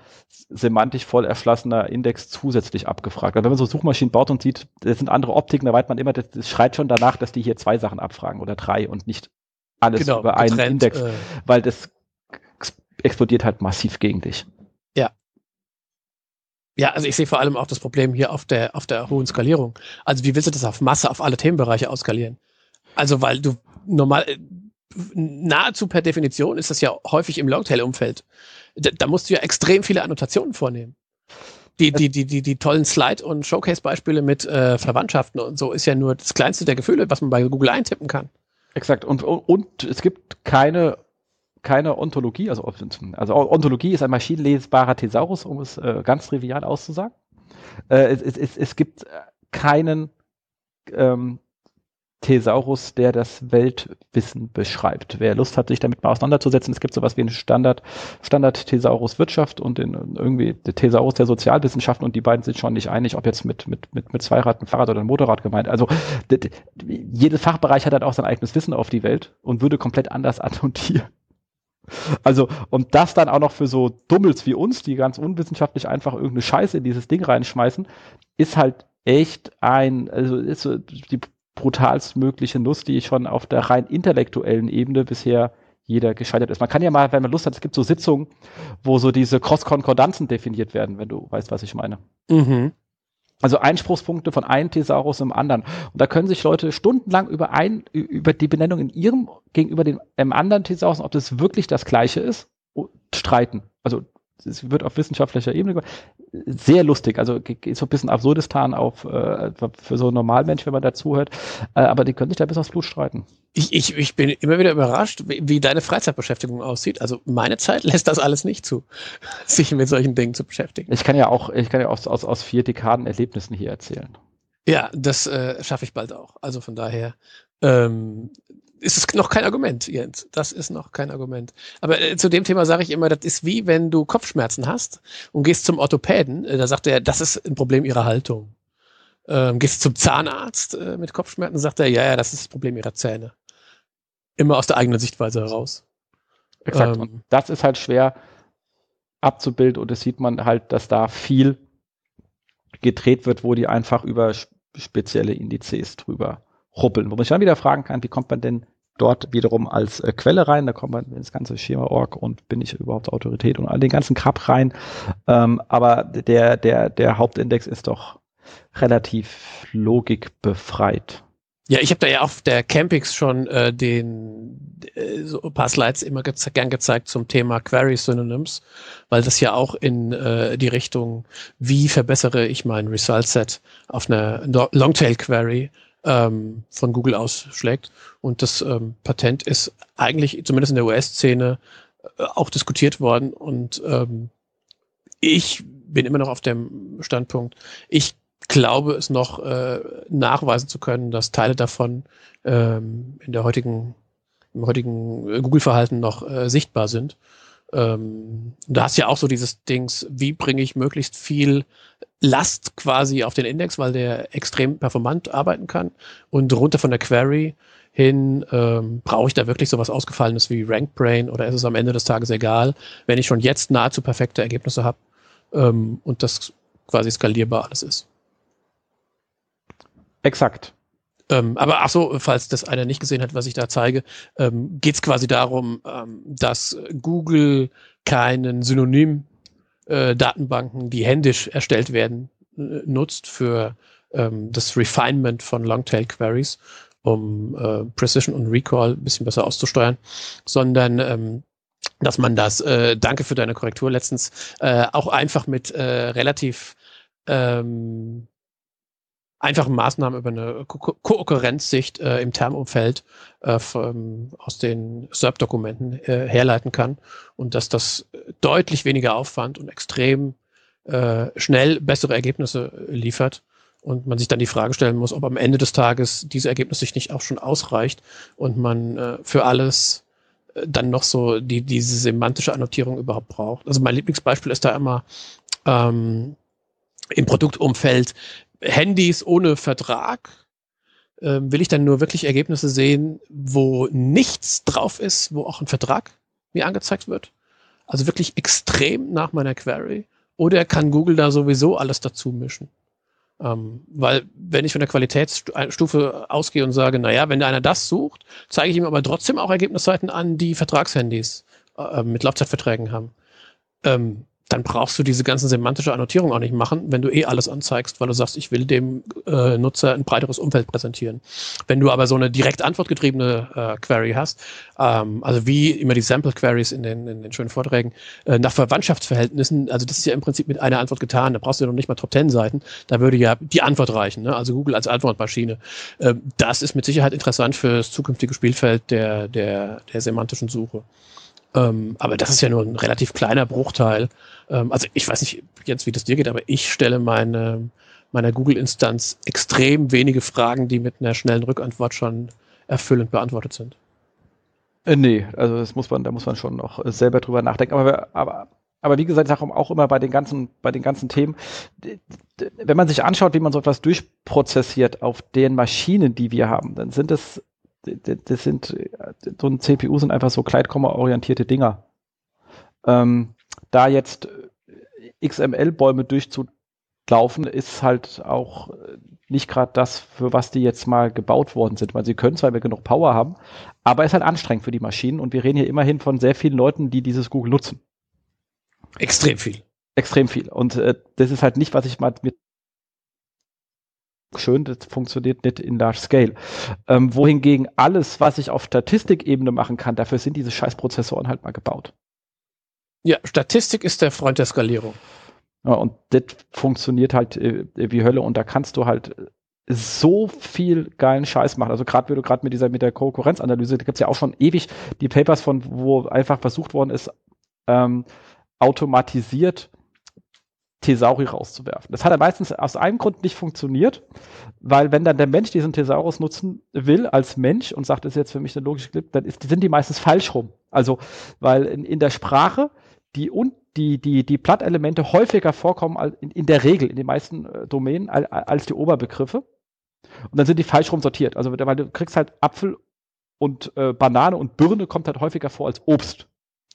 semantisch voll erschlossener Index zusätzlich abgefragt. Also wenn man so Suchmaschinen baut und sieht, das sind andere Optiken, da weiß man immer, das, das schreit schon danach, dass die hier zwei Sachen abfragen oder drei und nicht alles genau, über einen getrennt, Index, äh, weil das explodiert halt massiv gegen dich. Ja. Ja, also ich sehe vor allem auch das Problem hier auf der, auf der hohen Skalierung. Also wie willst du das auf Masse, auf alle Themenbereiche ausskalieren? Also weil du normal, äh, nahezu per Definition ist das ja häufig im Longtail-Umfeld. Da, da, musst du ja extrem viele Annotationen vornehmen. Die, die, die, die, die tollen Slide- und Showcase-Beispiele mit äh, Verwandtschaften und so ist ja nur das kleinste der Gefühle, was man bei Google eintippen kann. Exakt. Und, und, und es gibt keine, keine Ontologie, also, also Ontologie ist ein maschinenlesbarer Thesaurus, um es äh, ganz trivial auszusagen. Äh, es, es, es gibt keinen ähm, Thesaurus, der das Weltwissen beschreibt. Wer Lust hat, sich damit mal auseinanderzusetzen, es gibt sowas wie einen Standard, Standard Thesaurus Wirtschaft und den, irgendwie der Thesaurus der Sozialwissenschaften und die beiden sind schon nicht einig, ob jetzt mit, mit, mit, mit Zweirad, ein Fahrrad oder ein Motorrad gemeint. Also jedes Fachbereich hat halt auch sein eigenes Wissen auf die Welt und würde komplett anders *laughs* annotieren. Also, und das dann auch noch für so Dummels wie uns, die ganz unwissenschaftlich einfach irgendeine Scheiße in dieses Ding reinschmeißen, ist halt echt ein, also ist so die brutalstmögliche Nuss, die schon auf der rein intellektuellen Ebene bisher jeder gescheitert ist. Man kann ja mal, wenn man Lust hat, es gibt so Sitzungen, wo so diese Cross-Konkordanzen definiert werden, wenn du weißt, was ich meine. Mhm. Also Einspruchspunkte von einem Thesaurus im anderen. Und da können sich Leute stundenlang über ein, über die Benennung in ihrem gegenüber dem anderen Thesaurus, ob das wirklich das gleiche ist, streiten. Also es wird auf wissenschaftlicher Ebene sehr lustig, also geht so ein bisschen Absurdistan auf äh, für so einen Normalmensch, wenn man dazuhört, äh, aber die können sich da bis aufs Blut streiten. Ich, ich, ich bin immer wieder überrascht, wie, wie, deine Freizeitbeschäftigung aussieht. Also meine Zeit *laughs* lässt das alles nicht zu, *laughs* sich mit solchen Dingen zu beschäftigen. Ich kann ja auch, ich kann ja aus, aus, aus vier Dekaden Erlebnissen hier erzählen. Ja, das äh, schaffe ich bald auch. Also von daher ähm, ist es noch kein Argument, Jens. Das ist noch kein Argument. Aber äh, zu dem Thema sage ich immer, das ist wie wenn du Kopfschmerzen hast und gehst zum Orthopäden. Äh, da sagt er, das ist ein Problem ihrer Haltung. Ähm, gehst zum Zahnarzt äh, mit Kopfschmerzen, sagt er, ja, ja, das ist das Problem ihrer Zähne. Immer aus der eigenen Sichtweise heraus. Exakt. Ähm, das ist halt schwer abzubilden und das sieht man halt, dass da viel gedreht wird, wo die einfach über spezielle Indizes drüber ruppeln. Wo man sich dann wieder fragen kann, wie kommt man denn dort wiederum als äh, Quelle rein, da kommt man ins ganze Schema-Org und bin ich überhaupt Autorität und all den ganzen Krab rein. Ähm, aber der, der, der Hauptindex ist doch relativ logikbefreit. Ja, ich habe da ja auf der Campix schon äh, den äh, so ein paar Slides immer ge gern gezeigt zum Thema Query Synonyms, weil das ja auch in äh, die Richtung, wie verbessere ich mein Result Set auf einer Longtail Query ähm, von Google ausschlägt. Und das ähm, Patent ist eigentlich zumindest in der US-Szene äh, auch diskutiert worden. Und ähm, ich bin immer noch auf dem Standpunkt, ich glaube es noch äh, nachweisen zu können, dass Teile davon ähm, in der heutigen, im heutigen äh, Google-Verhalten noch äh, sichtbar sind. Ähm, da hast ja auch so dieses Dings, wie bringe ich möglichst viel Last quasi auf den Index, weil der extrem performant arbeiten kann und runter von der Query hin ähm, brauche ich da wirklich sowas Ausgefallenes wie RankBrain oder ist es am Ende des Tages egal, wenn ich schon jetzt nahezu perfekte Ergebnisse habe ähm, und das quasi skalierbar alles ist. Exakt. Ähm, aber ach so, falls das einer nicht gesehen hat, was ich da zeige, ähm, geht es quasi darum, ähm, dass Google keinen Synonym äh, die händisch erstellt werden, äh, nutzt für ähm, das Refinement von Longtail Queries, um äh, Precision und Recall ein bisschen besser auszusteuern, sondern ähm, dass man das, äh, danke für deine Korrektur letztens, auch einfach mit relativ ähm, einfachen Maßnahmen über eine Ko Kohärenzsicht äh, im Termumfeld äh, von, aus den SERP-Dokumenten äh, herleiten kann und dass das deutlich weniger Aufwand und extrem äh, schnell bessere Ergebnisse liefert und man sich dann die Frage stellen muss, ob am Ende des Tages diese Ergebnis sich nicht auch schon ausreicht und man äh, für alles äh, dann noch so die, diese semantische Annotierung überhaupt braucht. Also mein Lieblingsbeispiel ist da immer ähm, im Produktumfeld Handys ohne Vertrag ähm, will ich dann nur wirklich Ergebnisse sehen, wo nichts drauf ist, wo auch ein Vertrag mir angezeigt wird? Also wirklich extrem nach meiner Query? Oder kann Google da sowieso alles dazu mischen? Ähm, weil, wenn ich von der Qualitätsstufe ausgehe und sage, naja, wenn einer das sucht, zeige ich ihm aber trotzdem auch Ergebnisseiten an, die Vertragshandys äh, mit Laufzeitverträgen haben. Ähm, dann brauchst du diese ganzen semantische Annotierung auch nicht machen, wenn du eh alles anzeigst, weil du sagst, ich will dem äh, Nutzer ein breiteres Umfeld präsentieren. Wenn du aber so eine direkt antwortgetriebene äh, Query hast, ähm, also wie immer die Sample Queries in den, in den schönen Vorträgen, äh, nach Verwandtschaftsverhältnissen, also das ist ja im Prinzip mit einer Antwort getan, da brauchst du ja noch nicht mal Top Ten Seiten, da würde ja die Antwort reichen, ne? also Google als Antwortmaschine. Äh, das ist mit Sicherheit interessant für das zukünftige Spielfeld der, der, der semantischen Suche. Ähm, aber das ist ja nur ein relativ kleiner Bruchteil. Ähm, also ich weiß nicht, Jens, wie das dir geht, aber ich stelle meine, meiner Google-Instanz extrem wenige Fragen, die mit einer schnellen Rückantwort schon erfüllend beantwortet sind. Äh, nee, also das muss man, da muss man schon noch selber drüber nachdenken. Aber, aber, aber wie gesagt, auch immer bei den ganzen, bei den ganzen Themen, wenn man sich anschaut, wie man so etwas durchprozessiert auf den Maschinen, die wir haben, dann sind es das sind, so ein CPU sind einfach so Kleidkomma-orientierte Dinger. Ähm, da jetzt XML-Bäume durchzulaufen, ist halt auch nicht gerade das, für was die jetzt mal gebaut worden sind, weil sie können zwar, wir genug Power haben, aber es ist halt anstrengend für die Maschinen und wir reden hier immerhin von sehr vielen Leuten, die dieses Google nutzen. Extrem viel. Extrem viel. Und äh, das ist halt nicht, was ich mal mit schön, das funktioniert nicht in Large Scale. Ähm, wohingegen alles, was ich auf Statistikebene machen kann, dafür sind diese Scheißprozessoren halt mal gebaut. Ja, Statistik ist der Freund der Skalierung. Ja, und das funktioniert halt äh, wie Hölle und da kannst du halt so viel geilen Scheiß machen. Also gerade wie du gerade mit dieser mit der Konkurrenzanalyse, da gibt es ja auch schon ewig die Papers von, wo einfach versucht worden ist, ähm, automatisiert Thesauri rauszuwerfen. Das hat er meistens aus einem Grund nicht funktioniert, weil wenn dann der Mensch diesen Thesaurus nutzen will als Mensch und sagt, das ist jetzt für mich eine logische Clip, dann ist, sind die meistens falsch rum. Also, weil in, in der Sprache die und die, die, die Plattelemente häufiger vorkommen als in, in der Regel in den meisten äh, Domänen als, als die Oberbegriffe. Und dann sind die falsch rum sortiert. Also, weil du kriegst halt Apfel und äh, Banane und Birne kommt halt häufiger vor als Obst.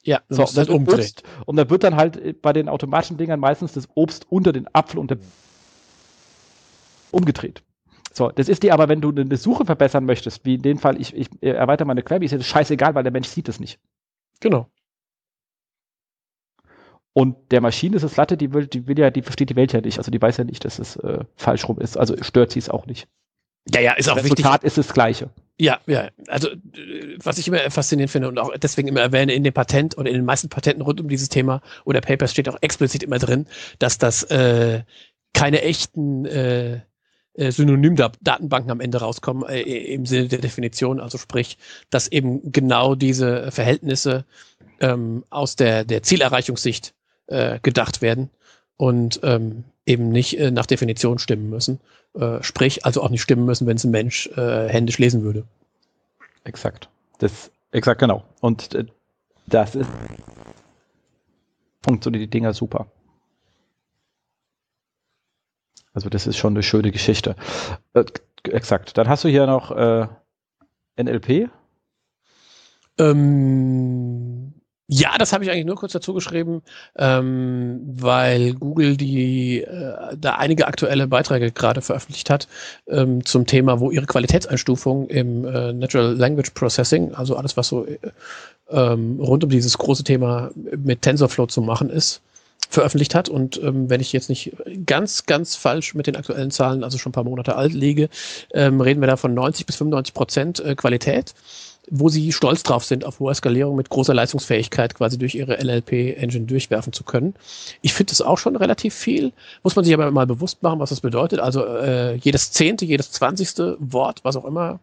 Ja, so, das halt Obst, und dann wird dann halt bei den automatischen Dingern meistens das Obst unter den Apfel und der umgedreht. So, das ist dir aber, wenn du eine Suche verbessern möchtest, wie in dem Fall, ich, ich erweitere meine Query, ist das scheißegal, weil der Mensch sieht es nicht. Genau. Und der Maschine ist es Latte, die will, die will ja, die versteht die Welt ja nicht. Also die weiß ja nicht, dass es äh, falsch rum ist. Also stört sie es auch nicht. Ja, ja, ist auch das wichtig. Resultat ist das gleiche. Ja, ja. Also, was ich immer faszinierend finde und auch deswegen immer erwähne, in dem Patent oder in den meisten Patenten rund um dieses Thema oder Papers steht auch explizit immer drin, dass das äh, keine echten äh, äh Synonymdatenbanken am Ende rauskommen, äh, im Sinne der Definition. Also sprich, dass eben genau diese Verhältnisse ähm, aus der, der Zielerreichungssicht äh, gedacht werden und ähm, eben nicht äh, nach Definition stimmen müssen. Äh, sprich, also auch nicht stimmen müssen, wenn es ein Mensch äh, händisch lesen würde. Exakt. Das, exakt, genau. Und äh, das ist funktioniert die Dinger super. Also das ist schon eine schöne Geschichte. Äh, exakt. Dann hast du hier noch äh, NLP. Ähm, ja, das habe ich eigentlich nur kurz dazu geschrieben, ähm, weil Google die äh, da einige aktuelle Beiträge gerade veröffentlicht hat ähm, zum Thema, wo ihre Qualitätseinstufung im äh, Natural Language Processing, also alles, was so äh, ähm, rund um dieses große Thema mit TensorFlow zu machen ist, veröffentlicht hat. Und ähm, wenn ich jetzt nicht ganz, ganz falsch mit den aktuellen Zahlen, also schon ein paar Monate alt liege, ähm, reden wir da von 90 bis 95 Prozent äh, Qualität wo sie stolz drauf sind, auf hoher Skalierung mit großer Leistungsfähigkeit quasi durch ihre LLP-Engine durchwerfen zu können. Ich finde das auch schon relativ viel. Muss man sich aber mal bewusst machen, was das bedeutet. Also äh, jedes zehnte, jedes zwanzigste Wort, was auch immer,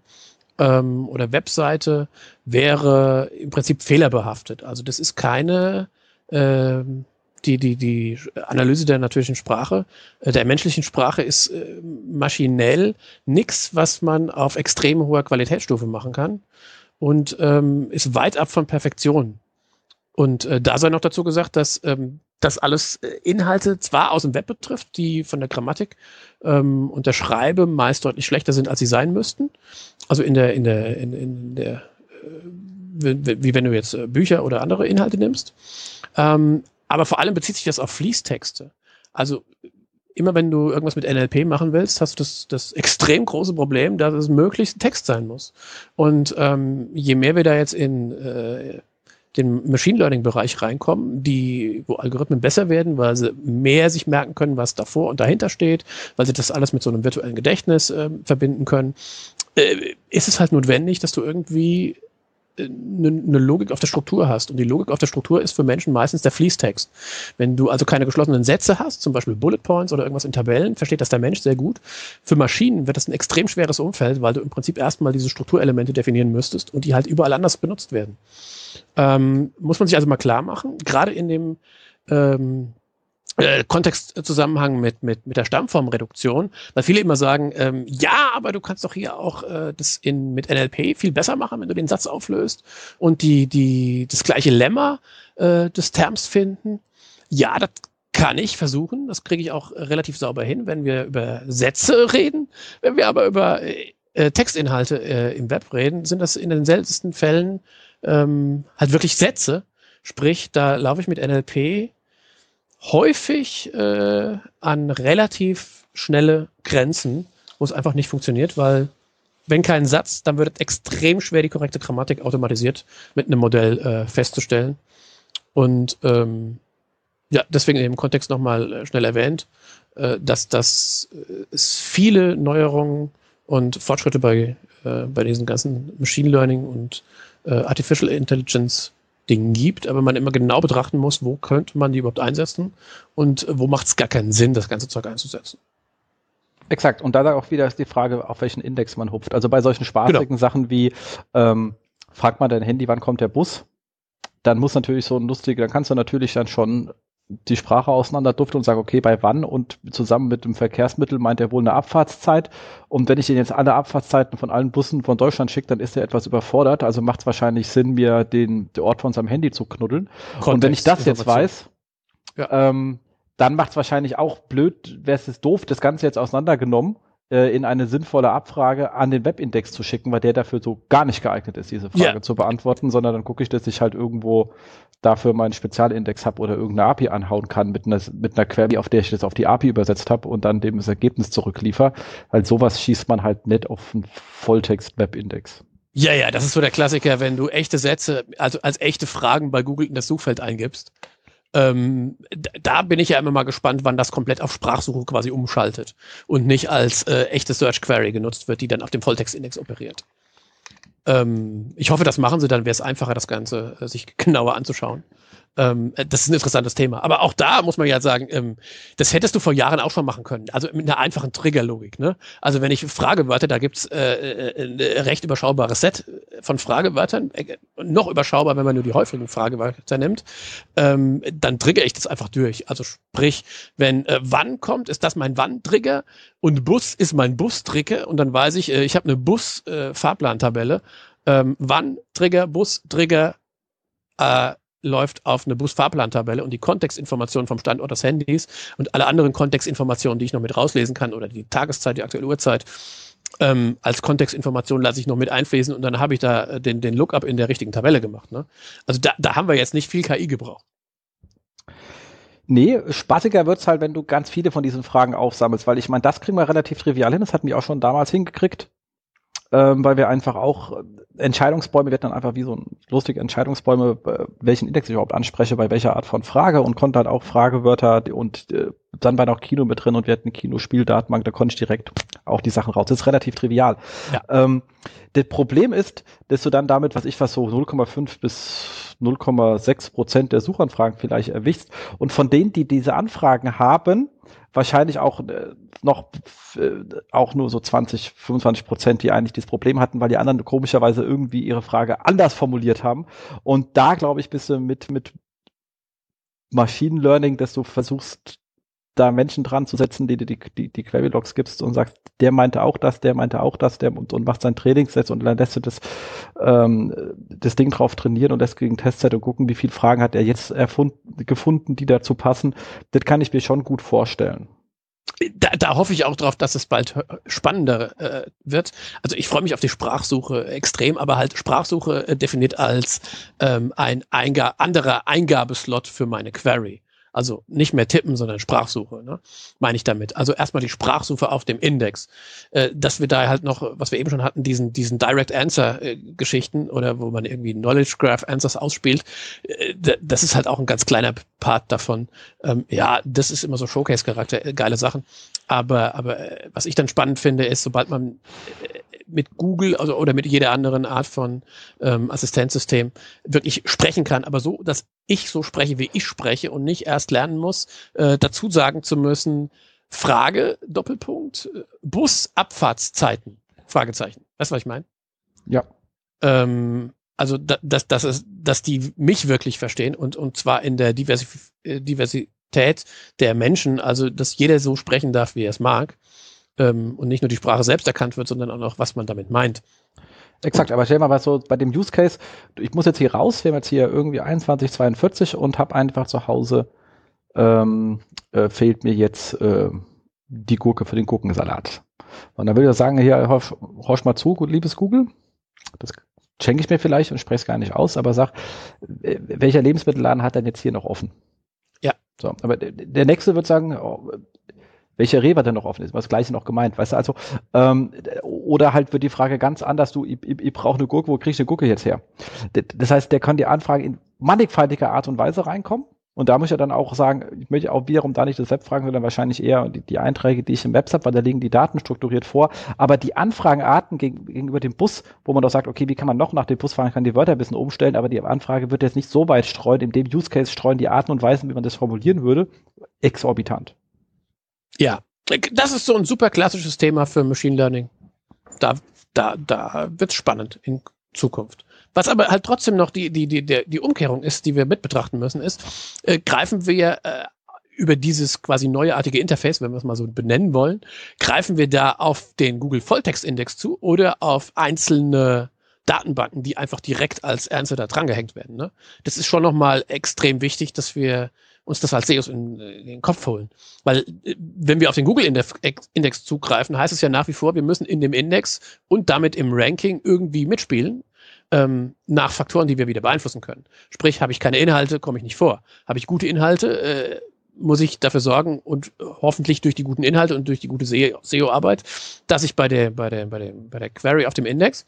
ähm, oder Webseite wäre im Prinzip fehlerbehaftet. Also das ist keine äh, die, die, die Analyse der natürlichen Sprache, äh, der menschlichen Sprache ist äh, maschinell nichts, was man auf extrem hoher Qualitätsstufe machen kann und ähm, ist weit ab von Perfektion. Und äh, da sei noch dazu gesagt, dass ähm, das alles äh, Inhalte zwar aus dem Web betrifft, die von der Grammatik ähm, und der Schreibe meist deutlich schlechter sind, als sie sein müssten. Also in der, in der, in, in der, äh, wie wenn du jetzt äh, Bücher oder andere Inhalte nimmst. Ähm, aber vor allem bezieht sich das auf Fließtexte. Also immer wenn du irgendwas mit NLP machen willst, hast du das, das extrem große Problem, dass es möglichst Text sein muss. Und ähm, je mehr wir da jetzt in äh, den Machine Learning Bereich reinkommen, die, wo Algorithmen besser werden, weil sie mehr sich merken können, was davor und dahinter steht, weil sie das alles mit so einem virtuellen Gedächtnis äh, verbinden können, äh, ist es halt notwendig, dass du irgendwie eine, eine Logik auf der Struktur hast. Und die Logik auf der Struktur ist für Menschen meistens der Fließtext. Wenn du also keine geschlossenen Sätze hast, zum Beispiel Bullet Points oder irgendwas in Tabellen, versteht das der Mensch sehr gut. Für Maschinen wird das ein extrem schweres Umfeld, weil du im Prinzip erstmal diese Strukturelemente definieren müsstest und die halt überall anders benutzt werden. Ähm, muss man sich also mal klar machen, gerade in dem ähm, äh, Kontextzusammenhang mit, mit, mit der Stammformreduktion, weil viele immer sagen, ähm, ja, aber du kannst doch hier auch äh, das in, mit NLP viel besser machen, wenn du den Satz auflöst und die, die, das gleiche Lemma äh, des Terms finden. Ja, das kann ich versuchen, das kriege ich auch relativ sauber hin, wenn wir über Sätze reden. Wenn wir aber über äh, Textinhalte äh, im Web reden, sind das in den seltensten Fällen ähm, halt wirklich Sätze. Sprich, da laufe ich mit NLP häufig äh, an relativ schnelle Grenzen, wo es einfach nicht funktioniert, weil wenn kein Satz, dann wird extrem schwer, die korrekte Grammatik automatisiert mit einem Modell äh, festzustellen. Und ähm, ja, deswegen im Kontext nochmal äh, schnell erwähnt, äh, dass das äh, es viele Neuerungen und Fortschritte bei, äh, bei diesen ganzen Machine Learning und äh, Artificial Intelligence Dingen gibt, aber man immer genau betrachten muss, wo könnte man die überhaupt einsetzen und wo macht es gar keinen Sinn, das ganze Zeug einzusetzen. Exakt. Und da auch wieder ist die Frage, auf welchen Index man hupft. Also bei solchen spaßigen genau. Sachen wie, ähm, frag mal dein Handy, wann kommt der Bus? Dann muss natürlich so ein lustiger, dann kannst du natürlich dann schon die Sprache auseinanderdufte und sage, okay, bei wann und zusammen mit dem Verkehrsmittel meint er wohl eine Abfahrtszeit. Und wenn ich ihn jetzt alle Abfahrtszeiten von allen Bussen von Deutschland schicke, dann ist er etwas überfordert. Also macht es wahrscheinlich Sinn, mir den, den Ort von seinem Handy zu knuddeln. Kontext, und wenn ich das jetzt weiß, ja. ähm, dann macht es wahrscheinlich auch blöd, wäre es doof, das Ganze jetzt auseinandergenommen äh, in eine sinnvolle Abfrage an den Webindex zu schicken, weil der dafür so gar nicht geeignet ist, diese Frage ja. zu beantworten, sondern dann gucke ich, dass ich halt irgendwo dafür meinen Spezialindex habe oder irgendeine API anhauen kann mit einer, mit einer Query, auf der ich das auf die API übersetzt habe und dann dem das Ergebnis zurückliefer. Weil sowas schießt man halt nicht auf einen Volltext-Webindex. Ja, ja, das ist so der Klassiker, wenn du echte Sätze, also als echte Fragen bei Google in das Suchfeld eingibst ähm, da bin ich ja immer mal gespannt, wann das komplett auf Sprachsuche quasi umschaltet und nicht als äh, echte Search Query genutzt wird, die dann auf dem Volltextindex operiert. Ähm, ich hoffe, das machen sie, dann wäre es einfacher, das Ganze äh, sich *laughs* genauer anzuschauen. Ähm, äh, das ist ein interessantes Thema. Aber auch da muss man ja sagen, ähm, das hättest du vor Jahren auch schon machen können. Also mit einer einfachen Triggerlogik. Ne? Also wenn ich Fragewörter, da gibt's äh, äh, ein recht überschaubares Set von Fragewörtern, äh, noch überschaubar, wenn man nur die häufigen Fragewörter nimmt, ähm, dann trigger ich das einfach durch. Also sprich, wenn äh, wann kommt, ist das mein Wann-Trigger und Bus ist mein Bus-Trigger und dann weiß ich, äh, ich habe eine Bus-Fahrplantabelle. Äh, ähm, wann Trigger, Bus, Trigger, äh, läuft auf eine Busfahrplantabelle und die Kontextinformationen vom Standort des Handys und alle anderen Kontextinformationen, die ich noch mit rauslesen kann oder die Tageszeit, die aktuelle Uhrzeit, ähm, als Kontextinformation lasse ich noch mit einfließen und dann habe ich da äh, den, den Lookup in der richtigen Tabelle gemacht. Ne? Also da, da haben wir jetzt nicht viel KI gebraucht. Nee, spaßiger wird's halt, wenn du ganz viele von diesen Fragen aufsammelst, weil ich meine, das kriegen wir relativ trivial hin. Das hatten wir auch schon damals hingekriegt ähm, weil wir einfach auch Entscheidungsbäume, wir hatten dann einfach wie so ein lustige Entscheidungsbäume, äh, welchen Index ich überhaupt anspreche, bei welcher Art von Frage und konnte halt auch Fragewörter und äh, dann war noch Kino mit drin und wir hatten Kinospieldatenbank, da konnte ich direkt auch die Sachen raus. Das ist relativ trivial. Ja. Ähm, das Problem ist, dass du dann damit, was ich was so 0,5 bis 0,6 Prozent der Suchanfragen vielleicht erwischst und von denen, die diese Anfragen haben, wahrscheinlich auch äh, noch äh, auch nur so 20, 25 Prozent, die eigentlich dieses Problem hatten, weil die anderen komischerweise irgendwie ihre Frage anders formuliert haben. Und da glaube ich, bist du mit, mit Machine Learning, dass du versuchst, da Menschen dran zu setzen, die die, die, die Query-Logs gibst und sagst, der meinte auch das, der meinte auch das, der und, und macht sein Trainingsset und dann lässt du das, ähm, das Ding drauf trainieren und lässt gegen Testset und gucken, wie viele Fragen hat er jetzt erfunden, gefunden, die dazu passen. Das kann ich mir schon gut vorstellen. Da, da hoffe ich auch drauf, dass es bald spannender äh, wird. Also ich freue mich auf die Sprachsuche extrem, aber halt Sprachsuche äh, definiert als ähm, ein Einga anderer Eingabeslot für meine Query. Also nicht mehr tippen, sondern Sprachsuche, ne? meine ich damit. Also erstmal die Sprachsuche auf dem Index. Äh, dass wir da halt noch, was wir eben schon hatten, diesen, diesen Direct Answer äh, Geschichten oder wo man irgendwie Knowledge Graph Answers ausspielt, äh, das ist halt auch ein ganz kleiner Part davon. Ähm, ja, das ist immer so Showcase-Charakter, äh, geile Sachen. Aber, aber äh, was ich dann spannend finde, ist, sobald man äh, mit Google also, oder mit jeder anderen Art von ähm, Assistenzsystem wirklich sprechen kann, aber so, dass ich so spreche, wie ich spreche und nicht erst lernen muss, äh, dazu sagen zu müssen, Frage, Doppelpunkt, äh, Busabfahrtszeiten, Fragezeichen. Weißt du, was ich meine? Ja. Ähm, also, da, dass, dass, es, dass die mich wirklich verstehen und, und zwar in der Diversif äh, Diversität der Menschen, also dass jeder so sprechen darf, wie er es mag ähm, und nicht nur die Sprache selbst erkannt wird, sondern auch noch, was man damit meint. Exakt, aber stell mal was so bei dem Use Case, ich muss jetzt hier raus, wir haben jetzt hier irgendwie 21, und habe einfach zu Hause, ähm, äh, fehlt mir jetzt äh, die Gurke für den Gurkensalat. Und dann will ich sagen, hier, horch, horch mal zu, gut, liebes Google, das schenke ich mir vielleicht und spreche es gar nicht aus, aber sag, welcher Lebensmittelladen hat denn jetzt hier noch offen? Ja. So, aber der nächste wird sagen, oh, welcher Rewe denn noch offen ist, was das gleiche noch gemeint, weißt du, also, ähm, oder halt wird die Frage ganz anders, du, ich, ich, ich brauche eine Gurke, wo kriege ich eine Gurke jetzt her? Das heißt, der kann die Anfrage in mannigfaltiger Art und Weise reinkommen. Und da muss ich ja dann auch sagen, ich möchte auch wiederum da nicht das Web fragen, sondern wahrscheinlich eher die, die Einträge, die ich im Web habe, weil da liegen die Daten strukturiert vor. Aber die Anfragenarten gegen, gegenüber dem Bus, wo man doch sagt, okay, wie kann man noch nach dem Bus fahren, kann die Wörter ein bisschen umstellen, aber die Anfrage wird jetzt nicht so weit streuen, in dem Use Case streuen die Arten und Weisen, wie man das formulieren würde, exorbitant. Ja, das ist so ein super klassisches Thema für Machine Learning. Da, da, da wird es spannend in Zukunft. Was aber halt trotzdem noch die, die, die, die Umkehrung ist, die wir mit betrachten müssen, ist, äh, greifen wir äh, über dieses quasi neuartige Interface, wenn wir es mal so benennen wollen, greifen wir da auf den Google Volltext-Index zu oder auf einzelne Datenbanken, die einfach direkt als Ernste da drangehängt werden. Ne? Das ist schon nochmal extrem wichtig, dass wir uns das als SEOs in, in, den Kopf holen. Weil äh, wenn wir auf den Google-Index zugreifen, heißt es ja nach wie vor, wir müssen in dem Index und damit im Ranking irgendwie mitspielen ähm, nach Faktoren, die wir wieder beeinflussen können. Sprich, habe ich keine Inhalte, komme ich nicht vor. Habe ich gute Inhalte, äh, muss ich dafür sorgen und hoffentlich durch die guten Inhalte und durch die gute SEO-Arbeit, dass ich bei der, bei der, bei der, bei der Query auf dem Index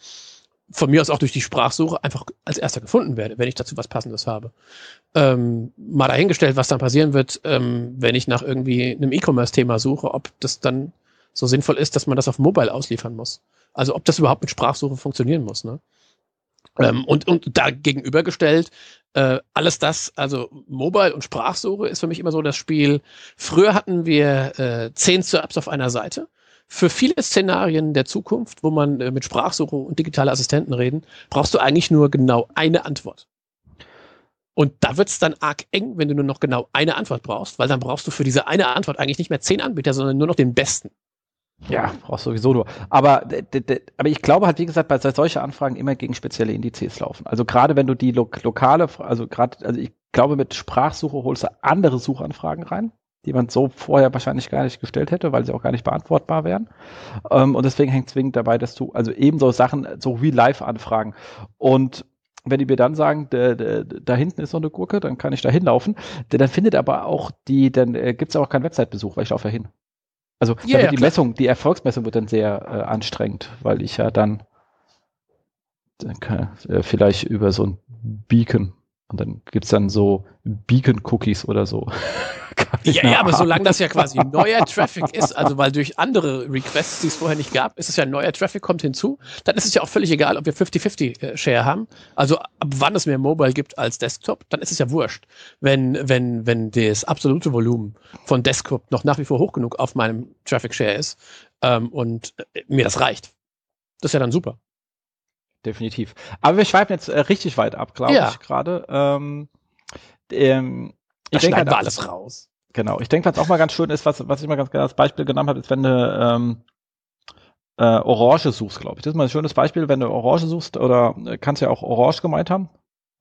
von mir aus auch durch die Sprachsuche einfach als erster gefunden werde, wenn ich dazu was Passendes habe. Ähm, mal dahingestellt, was dann passieren wird, ähm, wenn ich nach irgendwie einem E-Commerce-Thema suche, ob das dann so sinnvoll ist, dass man das auf Mobile ausliefern muss. Also ob das überhaupt mit Sprachsuche funktionieren muss. Ne? Ähm, und, und da gegenübergestellt, äh, alles das, also Mobile und Sprachsuche ist für mich immer so das Spiel. Früher hatten wir äh, zehn Serbs auf einer Seite für viele Szenarien der Zukunft, wo man äh, mit Sprachsuche und digitale Assistenten reden, brauchst du eigentlich nur genau eine Antwort. Und da wird es dann arg eng, wenn du nur noch genau eine Antwort brauchst, weil dann brauchst du für diese eine Antwort eigentlich nicht mehr zehn Anbieter, sondern nur noch den besten. Ja, brauchst sowieso nur. Aber, aber ich glaube halt, wie gesagt, bei solchen Anfragen immer gegen spezielle Indizes laufen. Also gerade wenn du die lo lokale, also gerade, also ich glaube, mit Sprachsuche holst du andere Suchanfragen rein die man so vorher wahrscheinlich gar nicht gestellt hätte, weil sie auch gar nicht beantwortbar wären. Ähm, und deswegen hängt zwingend dabei, dass du, also ebenso Sachen, so Real-Life-Anfragen. Und wenn die mir dann sagen, de, de, da hinten ist noch eine Gurke, dann kann ich da hinlaufen. Dann findet aber auch die, dann äh, gibt es auch keinen Website-Besuch, weil ich laufe ja hin. Also ja, ja, die klar. Messung, die Erfolgsmessung wird dann sehr äh, anstrengend, weil ich ja dann, dann kann, äh, vielleicht über so ein Beacon und dann gibt es dann so Beacon-Cookies oder so. *laughs* ja, ja, aber solange das ja quasi neuer Traffic ist, also weil durch andere Requests, die es vorher nicht gab, ist es ja neuer Traffic kommt hinzu, dann ist es ja auch völlig egal, ob wir 50-50 äh, Share haben. Also ab wann es mehr Mobile gibt als Desktop, dann ist es ja wurscht. Wenn, wenn, wenn das absolute Volumen von Desktop noch nach wie vor hoch genug auf meinem Traffic Share ist ähm, und äh, mir das reicht. Das ist ja dann super definitiv. Aber wir schweifen jetzt äh, richtig weit ab, glaube ja. ich gerade. Ähm, ähm, ich denke, wir alles raus. Genau. Ich denke, was auch mal ganz schön ist, was, was ich mal ganz gerne als Beispiel genommen habe, ist, wenn du ähm, äh, Orange suchst, glaube ich. Das ist mal ein schönes Beispiel, wenn du Orange suchst oder äh, kannst ja auch Orange gemeint haben.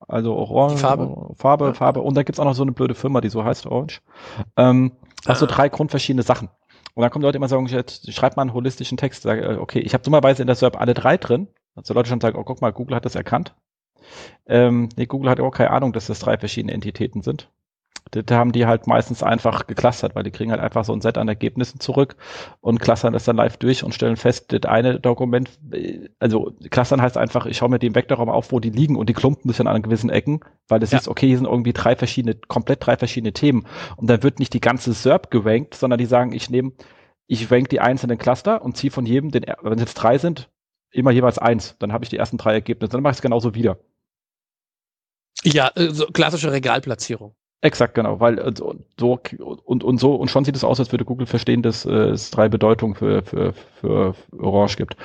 Also Orange, Die Farbe. Farbe, Ja. Farbe. Und da gibt's auch noch so eine blöde Firma, die so heißt Orange. Ähm, hast du Ah. drei grundverschiedene Sachen. Und dann kommen Leute immer sagen, jetzt schreib mal einen holistischen Text. Sag, äh, okay, ich habe dummerweise in der SERP alle drei drin. Also Leute schon sagen, oh guck mal, Google hat das erkannt. Ähm, nee, Google hat auch keine Ahnung, dass das drei verschiedene Entitäten sind. Da haben die halt meistens einfach geclustert, weil die kriegen halt einfach so ein Set an Ergebnissen zurück und clustern das dann live durch und stellen fest, das eine Dokument, äh, also clustern heißt einfach, ich schaue mir den Vektorraum auf, wo die liegen und die klumpen sich dann an gewissen Ecken, weil das Ja. ist, okay, hier sind irgendwie drei verschiedene, komplett drei verschiedene Themen und dann wird nicht die ganze SERP gerankt, sondern die sagen, ich nehme, ich rank die einzelnen Cluster und ziehe von jedem, den, wenn es jetzt drei sind, immer jeweils eins. Dann habe ich die ersten drei Ergebnisse. Dann mache ich es genauso wieder. Ja, äh, so klassische Regalplatzierung. Exakt, genau, weil äh, so, so und, und so und schon sieht es aus, als würde Google verstehen, dass äh, es drei Bedeutungen für, für, für Orange gibt.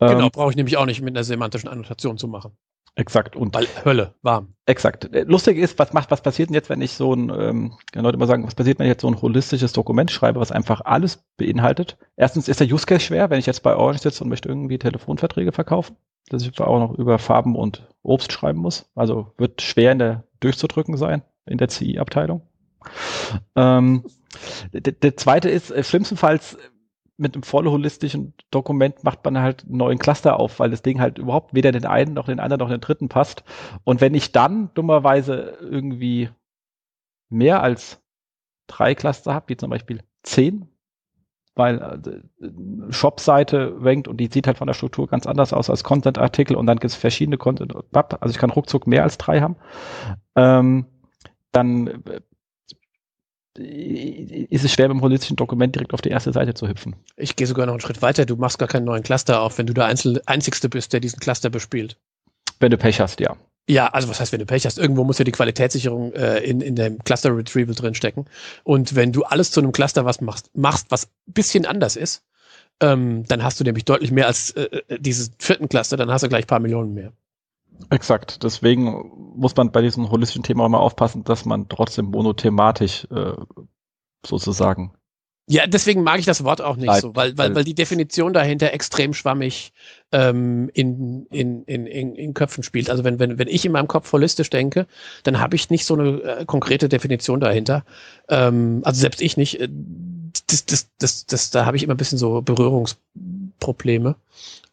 Genau, Ähm, brauche ich nämlich auch nicht mit einer semantischen Annotation zu machen. Exakt. Und Weil Hölle, warm. exakt. Äh, Lustig ist, was macht, was passiert denn jetzt, wenn ich so ein, ähm, Leute immer sagen, was passiert, wenn ich jetzt so ein holistisches Dokument schreibe, was einfach alles beinhaltet? Erstens ist der Use Case schwer, wenn ich jetzt bei Orange sitze und möchte irgendwie Telefonverträge verkaufen, dass ich auch noch über Farben und Obst schreiben muss. Also wird schwer in der durchzudrücken sein in der CI-Abteilung. Ähm, der, der zweite ist, äh, schlimmstenfalls mit einem voll holistischen Dokument macht man halt einen neuen Cluster auf, weil das Ding halt überhaupt weder den einen noch den anderen noch den dritten passt. Und wenn ich dann dummerweise irgendwie mehr als drei Cluster habe, wie zum Beispiel zehn, weil äh, Shop-Seite rankt und die sieht halt von der Struktur ganz anders aus als Content-Artikel und dann gibt es verschiedene Content, also ich kann ruckzuck mehr als drei haben, ähm, dann äh, ist es schwer, mit dem holistischen Dokument direkt auf die erste Seite zu hüpfen. Ich gehe sogar noch einen Schritt weiter. Du machst gar keinen neuen Cluster auf, wenn du der Einzel Einzigste bist, der diesen Cluster bespielt. Wenn du Pech hast, ja. Ja, also was heißt, wenn du Pech hast? Irgendwo muss ja die Qualitätssicherung äh, in, in dem Cluster Retrieval drinstecken. Und wenn du alles zu einem Cluster was machst, machst was ein bisschen anders ist, ähm, dann hast du nämlich deutlich mehr als äh, äh, diesen vierten Cluster, dann hast du gleich ein paar Millionen mehr. Exakt. Deswegen muss man bei diesem holistischen Thema immer aufpassen, dass man trotzdem monothematisch äh, sozusagen. Ja, deswegen mag ich das Wort auch nicht Bleibt, so, weil, weil, weil- weil die Definition dahinter extrem schwammig ähm, in, in, in, in, in Köpfen spielt. Also wenn, wenn, wenn ich in meinem Kopf holistisch denke, dann habe ich nicht so eine äh, konkrete Definition dahinter. Ähm, also selbst ich nicht. Äh, Das, das, das, das, da habe ich immer ein bisschen so Berührungsprobleme.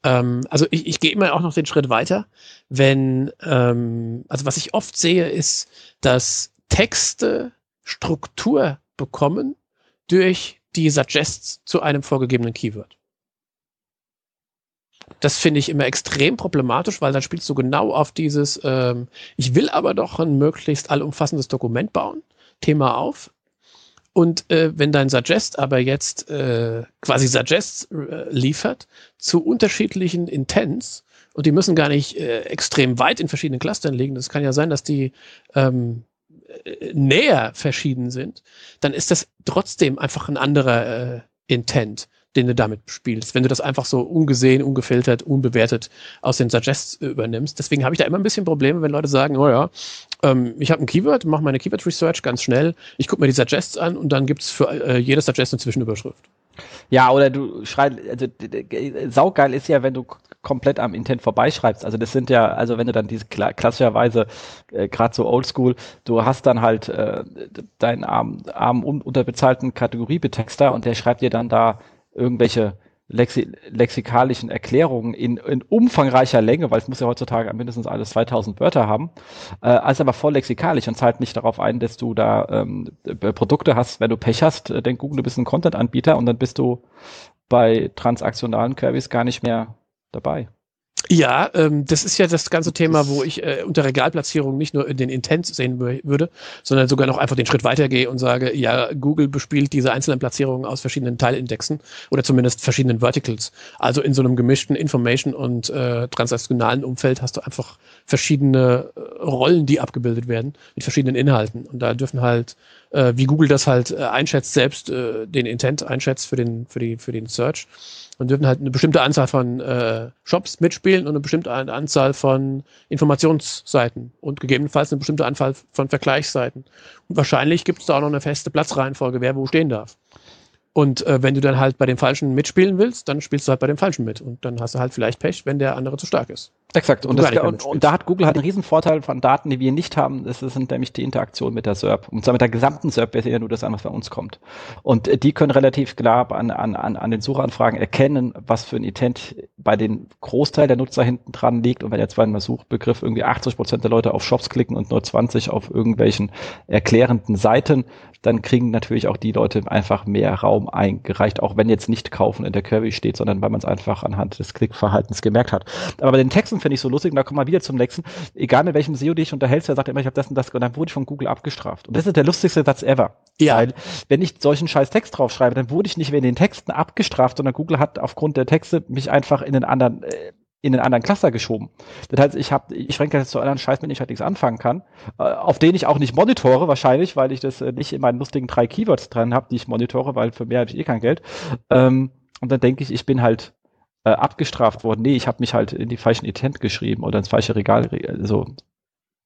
Ähm, also ich, ich gehe immer auch noch den Schritt weiter, wenn, ähm, also was ich oft sehe, ist, dass Texte Struktur bekommen durch die Suggests zu einem vorgegebenen Keyword. Das finde ich immer extrem problematisch, weil dann spielst du genau auf dieses, ähm, ich will aber doch ein möglichst allumfassendes Dokument bauen, Thema auf. Und äh, wenn dein Suggest aber jetzt äh, quasi Suggests äh, liefert zu unterschiedlichen Intents, und die müssen gar nicht äh, extrem weit in verschiedenen Clustern liegen, das kann ja sein, dass die ähm, äh, näher verschieden sind, dann ist das trotzdem einfach ein anderer äh, Intent, den du damit spielst, wenn du das einfach so ungesehen, ungefiltert, unbewertet aus den Suggests äh, übernimmst. Deswegen habe ich da immer ein bisschen Probleme, wenn Leute sagen, oh ja, ähm, ich habe ein Keyword, mache meine Keyword Research ganz schnell, ich gucke mir die Suggests an und dann gibt es für äh, jedes Suggest eine Zwischenüberschrift. Ja, oder du schreibst, also saugeil ist ja, wenn du komplett am Intent vorbeischreibst. Also das sind ja, also wenn du dann diese kla klassischerweise, äh, gerade so oldschool, du hast dann halt äh, deinen armen, armen un unterbezahlten Kategoriebetexter und der schreibt dir dann da irgendwelche lexi lexikalischen Erklärungen in, in umfangreicher Länge, weil es muss ja heutzutage mindestens alles 2000 Wörter haben, äh, als aber voll lexikalisch und zahlt nicht darauf ein, dass du da ähm, äh, Produkte hast. Wenn du Pech hast, äh, denk Google, du bist ein Content-Anbieter und dann bist du bei transaktionalen Queries gar nicht mehr dabei. Ja, ähm, das ist ja das ganze Thema, wo ich äh, unter Regalplatzierung nicht nur den Intent sehen wür- würde, sondern sogar noch einfach den Schritt weitergehe und sage, ja, Google bespielt diese einzelnen Platzierungen aus verschiedenen Teilindexen oder zumindest verschiedenen Verticals. Also in so einem gemischten Information- und äh, transaktionalen Umfeld hast du einfach verschiedene äh, Rollen, die abgebildet werden mit verschiedenen Inhalten. Und da dürfen halt äh, wie Google das halt äh, einschätzt, selbst äh, den Intent einschätzt für den, für die, für den Search. Und dürfen halt eine bestimmte Anzahl von äh, Shops mitspielen und eine bestimmte Anzahl von Informationsseiten und gegebenenfalls eine bestimmte Anzahl von Vergleichsseiten. Und wahrscheinlich gibt es da auch noch eine feste Platzreihenfolge, wer wo stehen darf. Und äh, wenn du dann halt bei dem Falschen mitspielen willst, dann spielst du halt bei dem Falschen mit. Und dann hast du halt vielleicht Pech, wenn der andere zu stark ist. Exakt. Und, das, und, und, da hat Google halt einen riesen Vorteil von Daten, die wir nicht haben. Das sind nämlich die Interaktion mit der SERP. Und zwar mit der gesamten SERP, wäre ja nur das an, was bei uns kommt. Und äh, die können relativ klar an, an, an den Suchanfragen erkennen, was für ein Intent bei den Großteil der Nutzer hinten dran liegt. Und wenn jetzt bei einem Suchbegriff irgendwie 80 Prozent der Leute auf Shops klicken und nur 20 auf irgendwelchen erklärenden Seiten, dann kriegen natürlich auch die Leute einfach mehr Raum eingereicht, auch wenn jetzt nicht kaufen in der Query steht, sondern weil man es einfach anhand des Klickverhaltens gemerkt hat. Aber bei den Texten finde ich so lustig, und da kommen wir wieder zum nächsten, egal mit welchem SEO dich unterhältst, der sagt immer, ich habe das und das, und dann wurde ich von Google abgestraft. Und das ist der lustigste Satz ever. Ja. Weil, wenn ich solchen scheiß Text draufschreibe, dann wurde ich nicht wegen den Texten abgestraft, sondern Google hat aufgrund der Texte mich einfach in den anderen, äh, in den anderen Cluster geschoben. Das heißt, ich habe, ich schränke jetzt zu anderen Scheiß, mit dem ich halt nichts anfangen kann, äh, auf den ich auch nicht monitore, wahrscheinlich, weil ich das äh, nicht in meinen lustigen drei Keywords dran habe, die ich monitore, weil für mehr habe ich eh kein Geld. Ähm, und dann denke ich, ich bin halt äh, abgestraft worden. Nee, ich habe mich halt in die falschen Intent geschrieben oder ins falsche Regal, also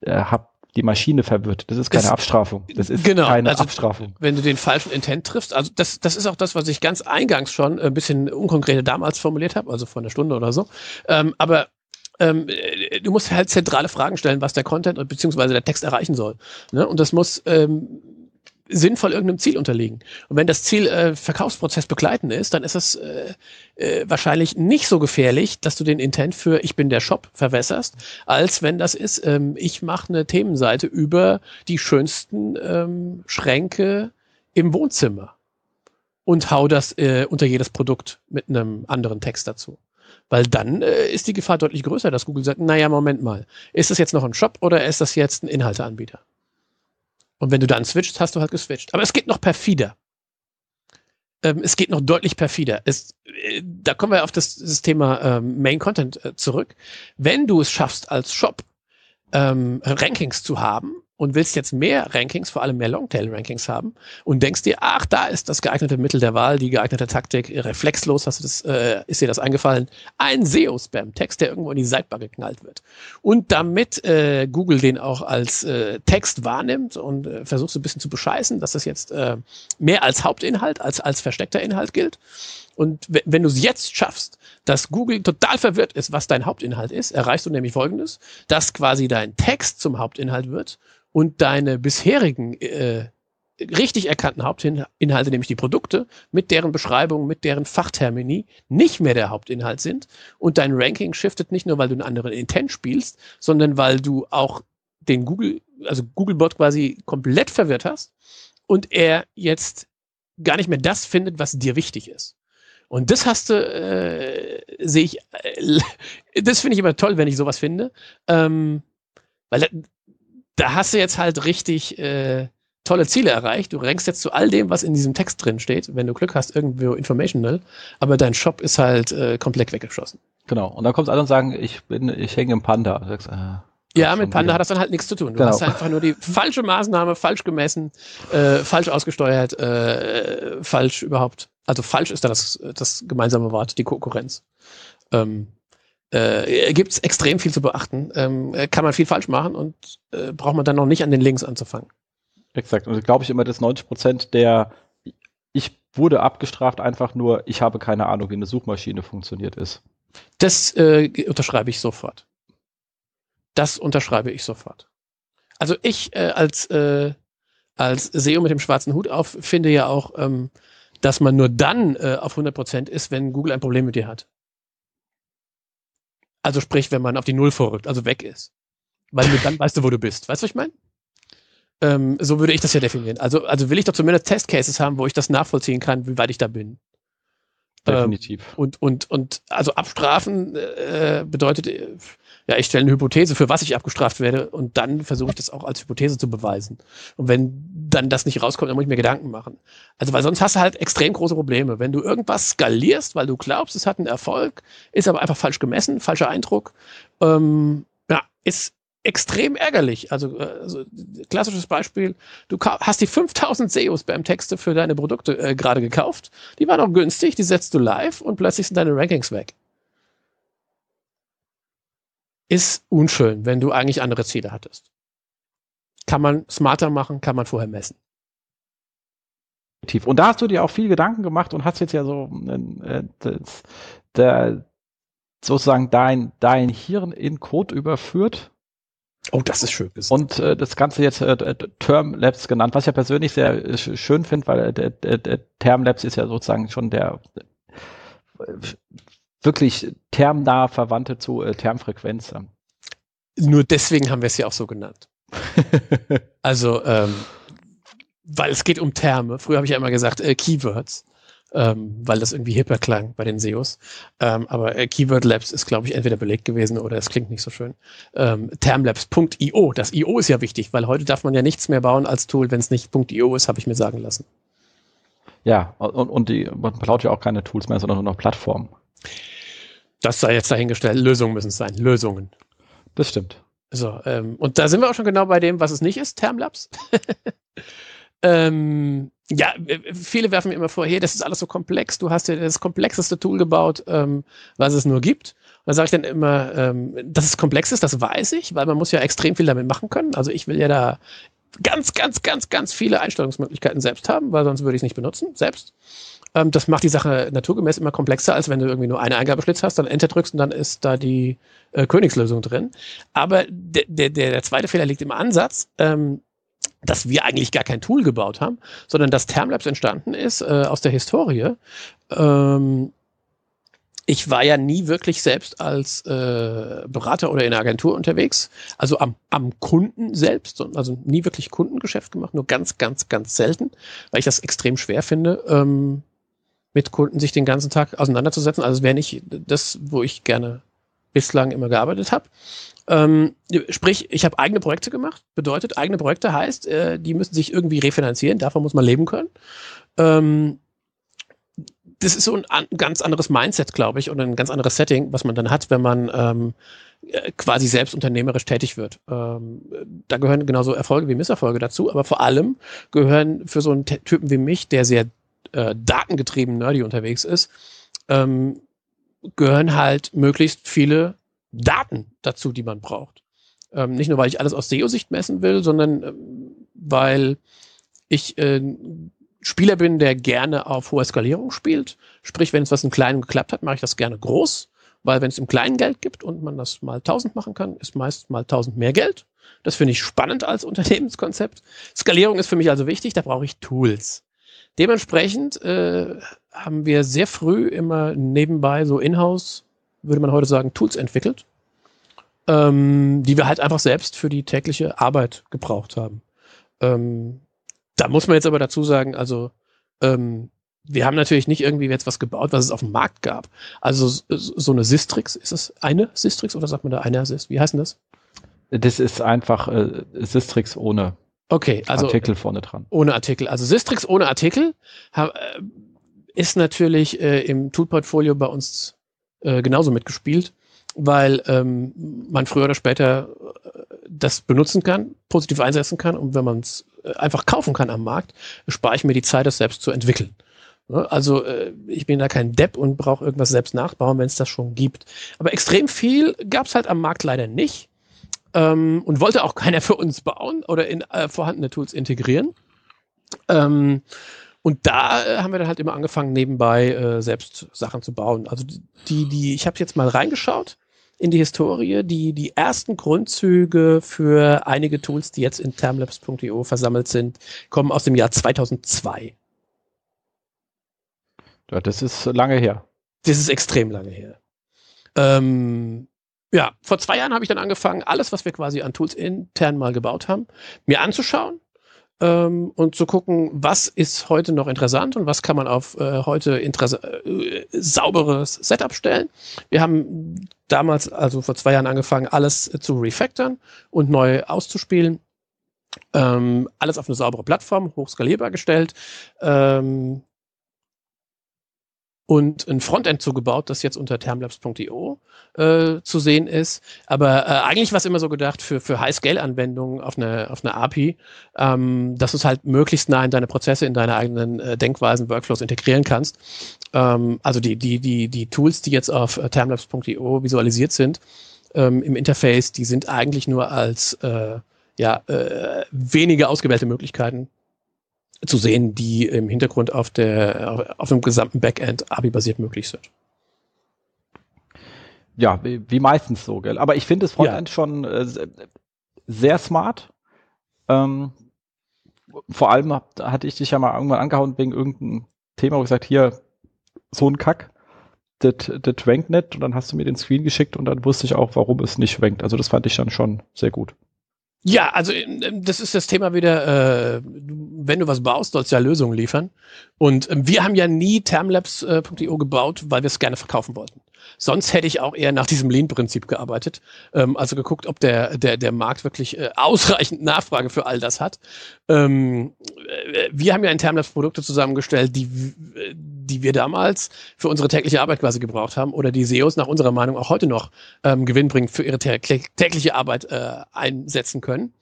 äh, habe die Maschine verwirrt. Das ist keine das, Abstrafung. Das ist genau, keine also, Abstrafung. Wenn du den falschen Intent triffst, also das, das ist auch das, was ich ganz eingangs schon ein bisschen unkonkrete damals formuliert habe, also vor einer Stunde oder so. Ähm, aber ähm, du musst halt zentrale Fragen stellen, was der Content bzw. der Text erreichen soll. Ne? Und das muss ähm, sinnvoll irgendeinem Ziel unterliegen. Und wenn das Ziel äh, Verkaufsprozess begleiten ist, dann ist es äh, äh, wahrscheinlich nicht so gefährlich, dass du den Intent für ich bin der Shop verwässerst, als wenn das ist, ähm, ich mache eine Themenseite über die schönsten ähm, Schränke im Wohnzimmer und hau das äh, unter jedes Produkt mit einem anderen Text dazu. Weil dann äh, ist die Gefahr deutlich größer, dass Google sagt, naja, Moment mal, ist das jetzt noch ein Shop oder ist das jetzt ein Inhalteanbieter? Und wenn du dann switcht, hast du halt geswitcht. Aber es geht noch perfider. Ähm, es geht noch deutlich perfider. Es, äh, da kommen wir auf das, das Thema ähm, Main Content äh, zurück. Wenn du es schaffst, als Shop ähm, Rankings zu haben, und willst jetzt mehr Rankings, vor allem mehr Longtail-Rankings haben und denkst dir, ach, da ist das geeignete Mittel der Wahl, die geeignete Taktik, reflexlos hast du das, äh, ist dir das eingefallen, ein SEO-Spam-Text, der irgendwo in die Sidebar geknallt wird. Und damit äh, Google den auch als äh, Text wahrnimmt und äh, versuchst ein bisschen zu bescheißen, dass das jetzt äh, mehr als Hauptinhalt, als als versteckter Inhalt gilt. Und wenn du es jetzt schaffst, dass Google total verwirrt ist, was dein Hauptinhalt ist, erreichst du nämlich Folgendes, dass quasi dein Text zum Hauptinhalt wird und deine bisherigen äh, richtig erkannten Hauptinhalte, nämlich die Produkte, mit deren Beschreibung, mit deren Fachtermini nicht mehr der Hauptinhalt sind und dein Ranking shiftet nicht nur, weil du einen anderen Intent spielst, sondern weil du auch den Google, also Googlebot quasi komplett verwirrt hast und er jetzt gar nicht mehr das findet, was dir wichtig ist. Und das hast du, äh, sehe ich, äh, *laughs* das finde ich immer toll, wenn ich sowas finde, ähm, weil da hast du jetzt halt richtig äh, tolle Ziele erreicht. Du rankst jetzt zu all dem, was in diesem Text drin steht, wenn du Glück hast, irgendwo informational, aber dein Shop ist halt äh, komplett weggeschossen. Genau. Und dann kommst alle und sagen, ich bin, ich hänge im Panda. Sagst, äh, ja, mit Panda wieder. hat das dann halt nichts zu tun. Du genau. hast einfach nur die *laughs* falsche Maßnahme, falsch gemessen, äh, falsch ausgesteuert, äh, falsch überhaupt. Also falsch ist da das, das gemeinsame Wort, die Konkurrenz. Ähm, äh, gibt es extrem viel zu beachten. Ähm, äh, kann man viel falsch machen und äh, braucht man dann noch nicht an den Links anzufangen. Exakt. Und glaube ich immer, dass 90 Prozent der ich wurde abgestraft einfach nur, ich habe keine Ahnung, wie eine Suchmaschine funktioniert ist. Das äh, unterschreibe ich sofort. Das unterschreibe ich sofort. Also ich äh, als, äh, als SEO mit dem schwarzen Hut auf finde ja auch, ähm, dass man nur dann äh, auf 100 Prozent ist, wenn Google ein Problem mit dir hat. Also sprich, wenn man auf die Null vorrückt, also weg ist. Weil nur dann weißt du, wo du bist. Weißt du, was ich meine? Ähm, so würde ich das ja definieren. Also, also will ich doch zumindest Testcases haben, wo ich das nachvollziehen kann, wie weit ich da bin. Definitiv. Ähm, und, und, und also abstrafen äh, bedeutet, äh, ja, ich stelle eine Hypothese, für was ich abgestraft werde, und dann versuche ich das auch als Hypothese zu beweisen. Und wenn dann das nicht rauskommt, dann muss ich mir Gedanken machen. Also, weil sonst hast du halt extrem große Probleme. Wenn du irgendwas skalierst, weil du glaubst, es hat einen Erfolg, ist aber einfach falsch gemessen, falscher Eindruck, ähm, ja, ist extrem ärgerlich. Also, äh, also klassisches Beispiel, du hast die 5000 SEOs beim Texte für deine Produkte äh, gerade gekauft, die waren auch günstig, die setzt du live und plötzlich sind deine Rankings weg. Ist unschön, wenn du eigentlich andere Ziele hattest. Kann man smarter machen, kann man vorher messen. Und da hast du dir auch viel Gedanken gemacht und hast jetzt ja so äh, das, der, sozusagen dein, dein Hirn in Code überführt Oh, das ist schön gesagt. Und äh, das Ganze jetzt äh, Term Labs genannt, was ich ja persönlich sehr äh, schön finde, weil äh, der, der, der Term Labs ist ja sozusagen schon der äh, wirklich termnah Verwandte zu äh, Termfrequenz. Nur deswegen haben wir es ja auch so genannt. *laughs* also, ähm, weil es geht um Terme. Früher habe ich ja immer gesagt, äh, Keywords ähm, weil das irgendwie hipper klang bei den SEOs. Ähm, aber äh, Keyword Labs ist, glaube ich, entweder belegt gewesen oder es klingt nicht so schön. Ähm, Termlabs.io, das IO ist ja wichtig, weil heute darf man ja nichts mehr bauen als Tool, wenn es nicht .io ist, habe ich mir sagen lassen. Ja, und, und die, man baut ja auch keine Tools mehr, sondern nur noch Plattformen. Das sei jetzt dahingestellt. Lösungen müssen es sein. Lösungen. Das stimmt. So, ähm, und da sind wir auch schon genau bei dem, was es nicht ist, Termlabs. *laughs* ähm, ja, äh, viele werfen mir immer vor, hey, das ist alles so komplex, du hast ja das komplexeste Tool gebaut, ähm, was es nur gibt. Und da sage ich dann immer, ähm, dass es komplex ist, das weiß ich, weil man muss ja extrem viel damit machen können. Also ich will ja da ganz, ganz, ganz, ganz viele Einstellungsmöglichkeiten selbst haben, weil sonst würde ich es nicht benutzen, selbst. Ähm, das macht die Sache naturgemäß immer komplexer, als wenn du irgendwie nur eine Eingabeschlitz hast, dann Enter drückst und dann ist da die äh, Königslösung drin. Aber der, der, der zweite Fehler liegt im Ansatz. Ähm, dass wir eigentlich gar kein Tool gebaut haben, sondern dass Termlabs entstanden ist äh, aus der Historie. Ähm, ich war ja nie wirklich selbst als äh, Berater oder in der Agentur unterwegs, also am, am Kunden selbst, also nie wirklich Kundengeschäft gemacht, nur ganz, ganz, ganz selten, weil ich das extrem schwer finde, ähm, mit Kunden sich den ganzen Tag auseinanderzusetzen. Also es wäre nicht das, wo ich gerne bislang immer gearbeitet habe. Ähm, sprich, ich habe eigene Projekte gemacht. Bedeutet, eigene Projekte heißt, äh, die müssen sich irgendwie refinanzieren. Davon muss man leben können. Ähm, das ist so ein, ein, ganz anderes Mindset, glaube ich, und ein ganz anderes Setting, was man dann hat, wenn man ähm, äh, quasi selbst unternehmerisch tätig wird. Ähm, da gehören genauso Erfolge wie Misserfolge dazu, aber vor allem gehören für so einen Typen wie mich, der sehr äh, datengetrieben nerdy unterwegs ist, ähm, gehören halt möglichst viele Daten dazu, die man braucht. Ähm, nicht nur, weil ich alles aus SEO-Sicht messen will, sondern ähm, weil ich äh, Spieler bin, der gerne auf hohe Skalierung spielt. Sprich, wenn es was im Kleinen geklappt hat, mache ich das gerne groß, weil wenn es im Kleinen Geld gibt und man das mal 1000 machen kann, ist meist mal 1000 mehr Geld. Das finde ich spannend als *laughs* Unternehmenskonzept. Skalierung ist für mich also wichtig, da brauche ich Tools. Dementsprechend äh, haben wir sehr früh immer nebenbei so in-house würde man heute sagen, Tools entwickelt, ähm, die wir halt einfach selbst für die tägliche Arbeit gebraucht haben. Ähm, da muss man jetzt aber dazu sagen, also ähm, wir haben natürlich nicht irgendwie jetzt was gebaut, was es auf dem Markt gab. Also so eine Sistrix, ist es eine Sistrix oder sagt man da eine Assist? Wie heißt denn das? Das ist einfach äh, Sistrix ohne okay, also, Artikel vorne dran. Ohne Artikel. Also Sistrix ohne Artikel äh, ist natürlich äh, im Toolportfolio bei uns äh, genauso mitgespielt, weil ähm, man früher oder später äh, das benutzen kann, positiv einsetzen kann und wenn man es äh, einfach kaufen kann am Markt, spare ich mir die Zeit, das selbst zu entwickeln. Also äh, ich bin da kein Depp und brauche irgendwas selbst nachbauen, wenn es das schon gibt. Aber extrem viel gab es halt am Markt leider nicht ähm, und wollte auch keiner für uns bauen oder in äh, vorhandene Tools integrieren. Ähm, und da äh, haben wir dann halt immer angefangen, nebenbei äh, selbst Sachen zu bauen. Also die, die, ich habe jetzt mal reingeschaut in die Historie. Die, die ersten Grundzüge für einige Tools, die jetzt in termlabs.io versammelt sind, kommen aus dem Jahr 2002. Ja, das ist lange her. Das ist extrem lange her. Ähm, ja, vor zwei Jahren habe ich dann angefangen, alles, was wir quasi an Tools intern mal gebaut haben, mir anzuschauen ähm, und zu gucken, was ist heute noch interessant und was kann man auf äh, heute äh, sauberes Setup stellen. Wir haben damals, also vor zwei Jahren angefangen, alles zu refactoren und neu auszuspielen. Ähm, alles auf eine saubere Plattform, hochskalierbar gestellt. Ähm, und ein Frontend zugebaut, das jetzt unter termlabs.io äh, zu sehen ist. Aber äh, eigentlich war es immer so gedacht für, für High-Scale-Anwendungen auf einer auf eine API, ähm, dass du es halt möglichst nah in deine Prozesse, in deine eigenen äh, Denkweisen, Workflows integrieren kannst. Ähm, also die, die, die, die Tools, die jetzt auf äh, termlabs.io visualisiert sind, ähm, im Interface, die sind eigentlich nur als äh, ja, äh, wenige ausgewählte Möglichkeiten zu sehen, die im Hintergrund auf der auf dem gesamten Backend API-basiert möglich sind. Ja, wie, wie, meistens so, gell? Aber ich finde das Frontend ja. schon äh, sehr smart. Ähm, vor allem hab, hatte ich dich ja mal irgendwann angehauen wegen irgendeinem Thema, wo ich gesagt, hier, so ein Kack, das rankt nicht. Und dann hast du mir den Screen geschickt und dann wusste ich auch, warum es nicht rankt. Also das fand ich dann schon sehr gut. Ja, also ähm, das ist das Thema wieder, äh, wenn du was baust, sollst du ja Lösungen liefern. Und äh, wir haben ja nie Termlabs.io gebaut, weil wir es gerne verkaufen wollten. Sonst hätte ich auch eher nach diesem Lean-Prinzip gearbeitet. Ähm, also geguckt, ob der, der, der Markt wirklich äh, ausreichend Nachfrage für all das hat. Ähm, äh, wir haben ja in Termlabs Produkte zusammengestellt, die, die wir damals für unsere tägliche Arbeit quasi gebraucht haben oder die SEOs nach unserer Meinung auch heute noch ähm, gewinnbringend für ihre tägliche Arbeit äh, einsetzen können.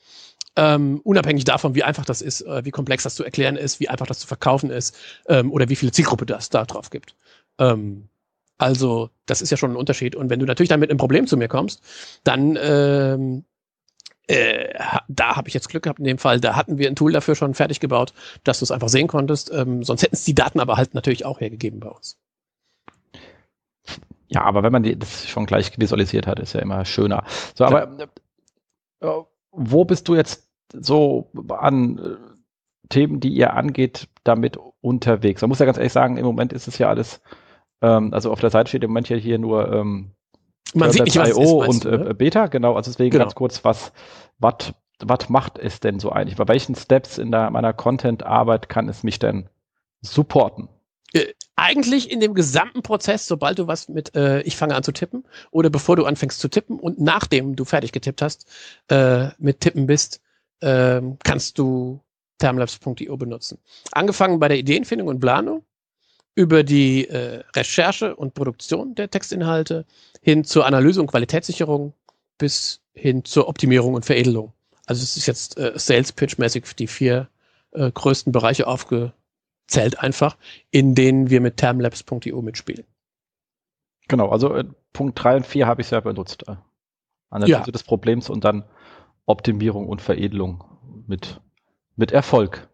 Ähm, unabhängig davon, wie einfach das ist, äh, wie komplex das zu erklären ist, wie einfach das zu verkaufen ist ähm, oder wie viele Zielgruppe das da drauf gibt. Ähm, also, das ist ja schon ein Unterschied. Und wenn du natürlich dann mit einem Problem zu mir kommst, dann ähm, äh, da habe ich jetzt Glück gehabt in dem Fall. Da hatten wir ein Tool dafür schon fertig gebaut, dass du es einfach sehen konntest. Ähm, sonst hätten es die Daten aber halt natürlich auch hergegeben bei uns. Ja, aber wenn man die, das schon gleich visualisiert hat, ist ja immer schöner. So, aber ja. äh, wo bist du jetzt so an äh, Themen, die ihr angeht, damit unterwegs? Man muss ja ganz ehrlich sagen, im Moment ist es ja alles ähm, also auf der Seite steht im Moment ja hier nur ähm, Man sieht nicht, was IO und du, ne? äh, Beta, genau. Also deswegen genau. ganz kurz, was, was, was macht es denn so eigentlich? Bei welchen Steps in der, meiner Content-Arbeit kann es mich denn supporten? Äh, eigentlich in dem gesamten Prozess, sobald du was mit äh, ich fange an zu tippen oder bevor du anfängst zu tippen und nachdem du fertig getippt hast, äh, mit Tippen bist, äh, kannst du Termlabs.io benutzen. Angefangen bei der Ideenfindung und Planung, über die äh, Recherche und Produktion der Textinhalte hin zur Analyse und Qualitätssicherung bis hin zur Optimierung und Veredelung. Also es ist jetzt äh, Sales Pitch-mäßig die vier äh, größten Bereiche aufgezählt einfach, in denen wir mit termlabs.io mitspielen. Genau, also äh, Punkt 3 und 4 habe ich sehr benutzt. Äh, Analyse ja. des Problems und dann Optimierung und Veredelung mit, mit Erfolg.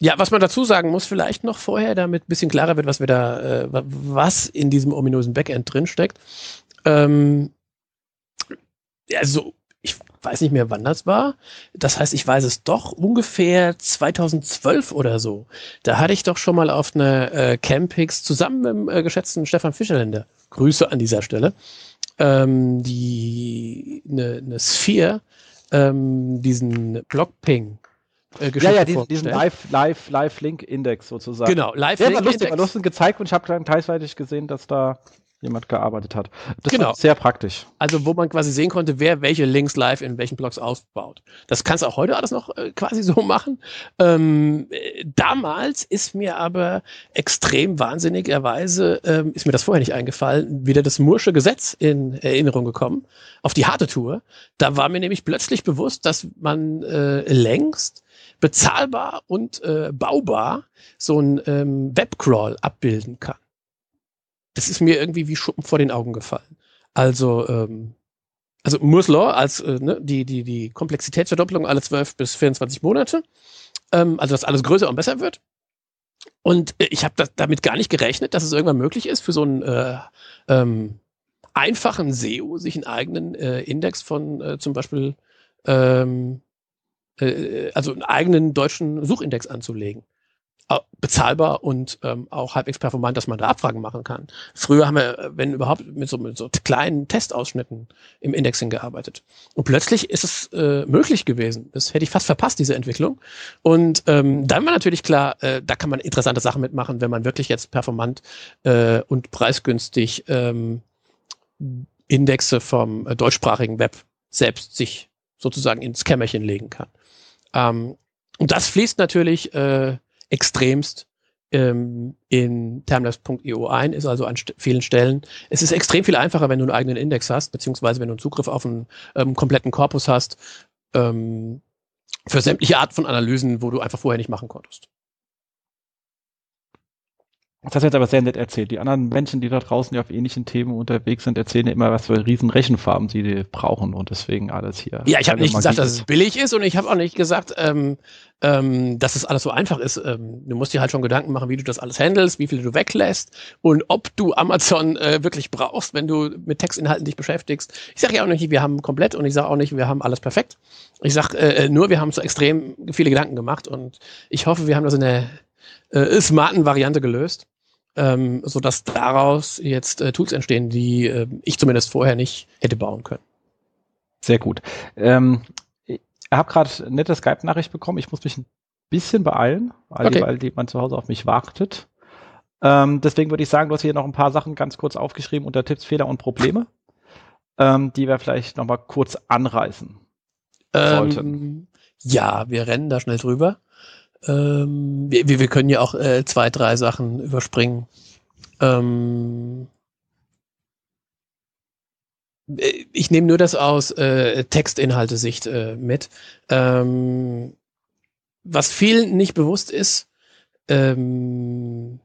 Ja, was man dazu sagen muss, vielleicht noch vorher, damit ein bisschen klarer wird, was wir da, äh, was in diesem ominösen Backend drinsteckt. Ähm, also, ich weiß nicht mehr, wann das war. Das heißt, ich weiß es doch ungefähr 2012 oder so. Da hatte ich doch schon mal auf einer äh, Campix zusammen mit dem äh, geschätzten Stefan Fischerländer, Grüße an dieser Stelle, ähm, die eine ne Sphere, ähm, diesen Blockping äh, ja, ja, diesen, diesen Live, Live, Live Link Index sozusagen. Genau, Live Link Index. Lustig, war lustig gezeigt und ich habe dann teilweise gesehen, dass da jemand gearbeitet hat. Das genau. sehr praktisch. Also wo man quasi sehen konnte, wer welche Links live in welchen Blogs aufbaut. Das kannst du auch heute alles noch äh, quasi *laughs* so machen. Ähm, äh, damals ist mir aber extrem wahnsinnigerweise, ähm, ist mir das vorher nicht eingefallen, wieder das Mursche Gesetz in Erinnerung gekommen, auf die harte Tour. Da war mir nämlich plötzlich bewusst, dass man äh, längst bezahlbar und äh, baubar so ein ähm, Webcrawl abbilden kann. Das ist mir irgendwie wie Schuppen vor den Augen gefallen. Also, ähm, also Moore's Law als äh, ne, die, die, die Komplexitätsverdopplung alle 12 bis 24 Monate. Ähm, also, dass alles größer und besser wird. Und äh, ich habe damit gar nicht gerechnet, dass es irgendwann möglich ist, für so einen äh, ähm, einfachen SEO sich einen eigenen äh, Index von äh, zum Beispiel ähm, äh, also einen eigenen deutschen Suchindex anzulegen. Bezahlbar und ähm, auch halbwegs performant, dass man da Abfragen machen kann. Früher haben wir, wenn überhaupt, mit so, mit so kleinen Testausschnitten im Indexing gearbeitet. Und plötzlich ist es äh, möglich gewesen. Das hätte ich fast verpasst, diese Entwicklung. Und ähm, dann war natürlich klar, äh, da kann man interessante Sachen mitmachen, wenn man wirklich jetzt performant äh, und preisgünstig ähm, Indexe vom äh, deutschsprachigen Web selbst sich sozusagen ins Kämmerchen legen kann. Ähm, und das fließt natürlich äh, extremst ähm, in termlabs.io ein, ist also an vielen Stellen. Es ist extrem viel einfacher, wenn du einen eigenen Index hast, beziehungsweise wenn du einen Zugriff auf einen ähm, kompletten Korpus hast, ähm, für sämtliche Art von Analysen, wo du einfach vorher nicht machen konntest. Das hast du jetzt aber sehr nett erzählt. Die anderen Menschen, die da draußen ja auf ähnlichen Themen unterwegs sind, erzählen ja immer, was für riesen Rechenfarben sie brauchen und deswegen alles hier. Ja, ich habe nicht gesagt, dass es billig ist und ich habe auch nicht gesagt, ähm, ähm, dass es alles so einfach ist. Ähm, du musst dir halt schon Gedanken machen, wie du das alles handelst, wie viel du weglässt und ob du Amazon äh, wirklich brauchst, wenn du mit Textinhalten dich beschäftigst. Ich sage ja auch nicht, wir haben komplett und ich sage auch nicht, wir haben alles perfekt. Ich sage äh, nur, wir haben so extrem viele Gedanken gemacht und ich hoffe, wir haben das in der äh, smarten Variante gelöst ähm, sodass daraus jetzt äh, Tools entstehen, die äh, ich zumindest vorher nicht hätte bauen können. Sehr gut. Ähm, ich habe gerade eine nette Skype-Nachricht bekommen. Ich muss mich ein bisschen beeilen, weil, okay. weil jemand zu Hause auf mich wartet. Ähm, deswegen würde ich sagen, du hast hier noch ein paar Sachen ganz kurz aufgeschrieben unter Tipps, Fehler und Probleme, ähm, die wir vielleicht noch mal kurz anreißen sollten. Ähm, ja, wir rennen da schnell drüber. Ähm, wir, wir können ja auch äh, zwei, drei Sachen überspringen. Ähm, äh, ich nehme nur das aus äh, Textinhalte-Sicht äh, mit. Ähm, was vielen nicht bewusst ist, ähm,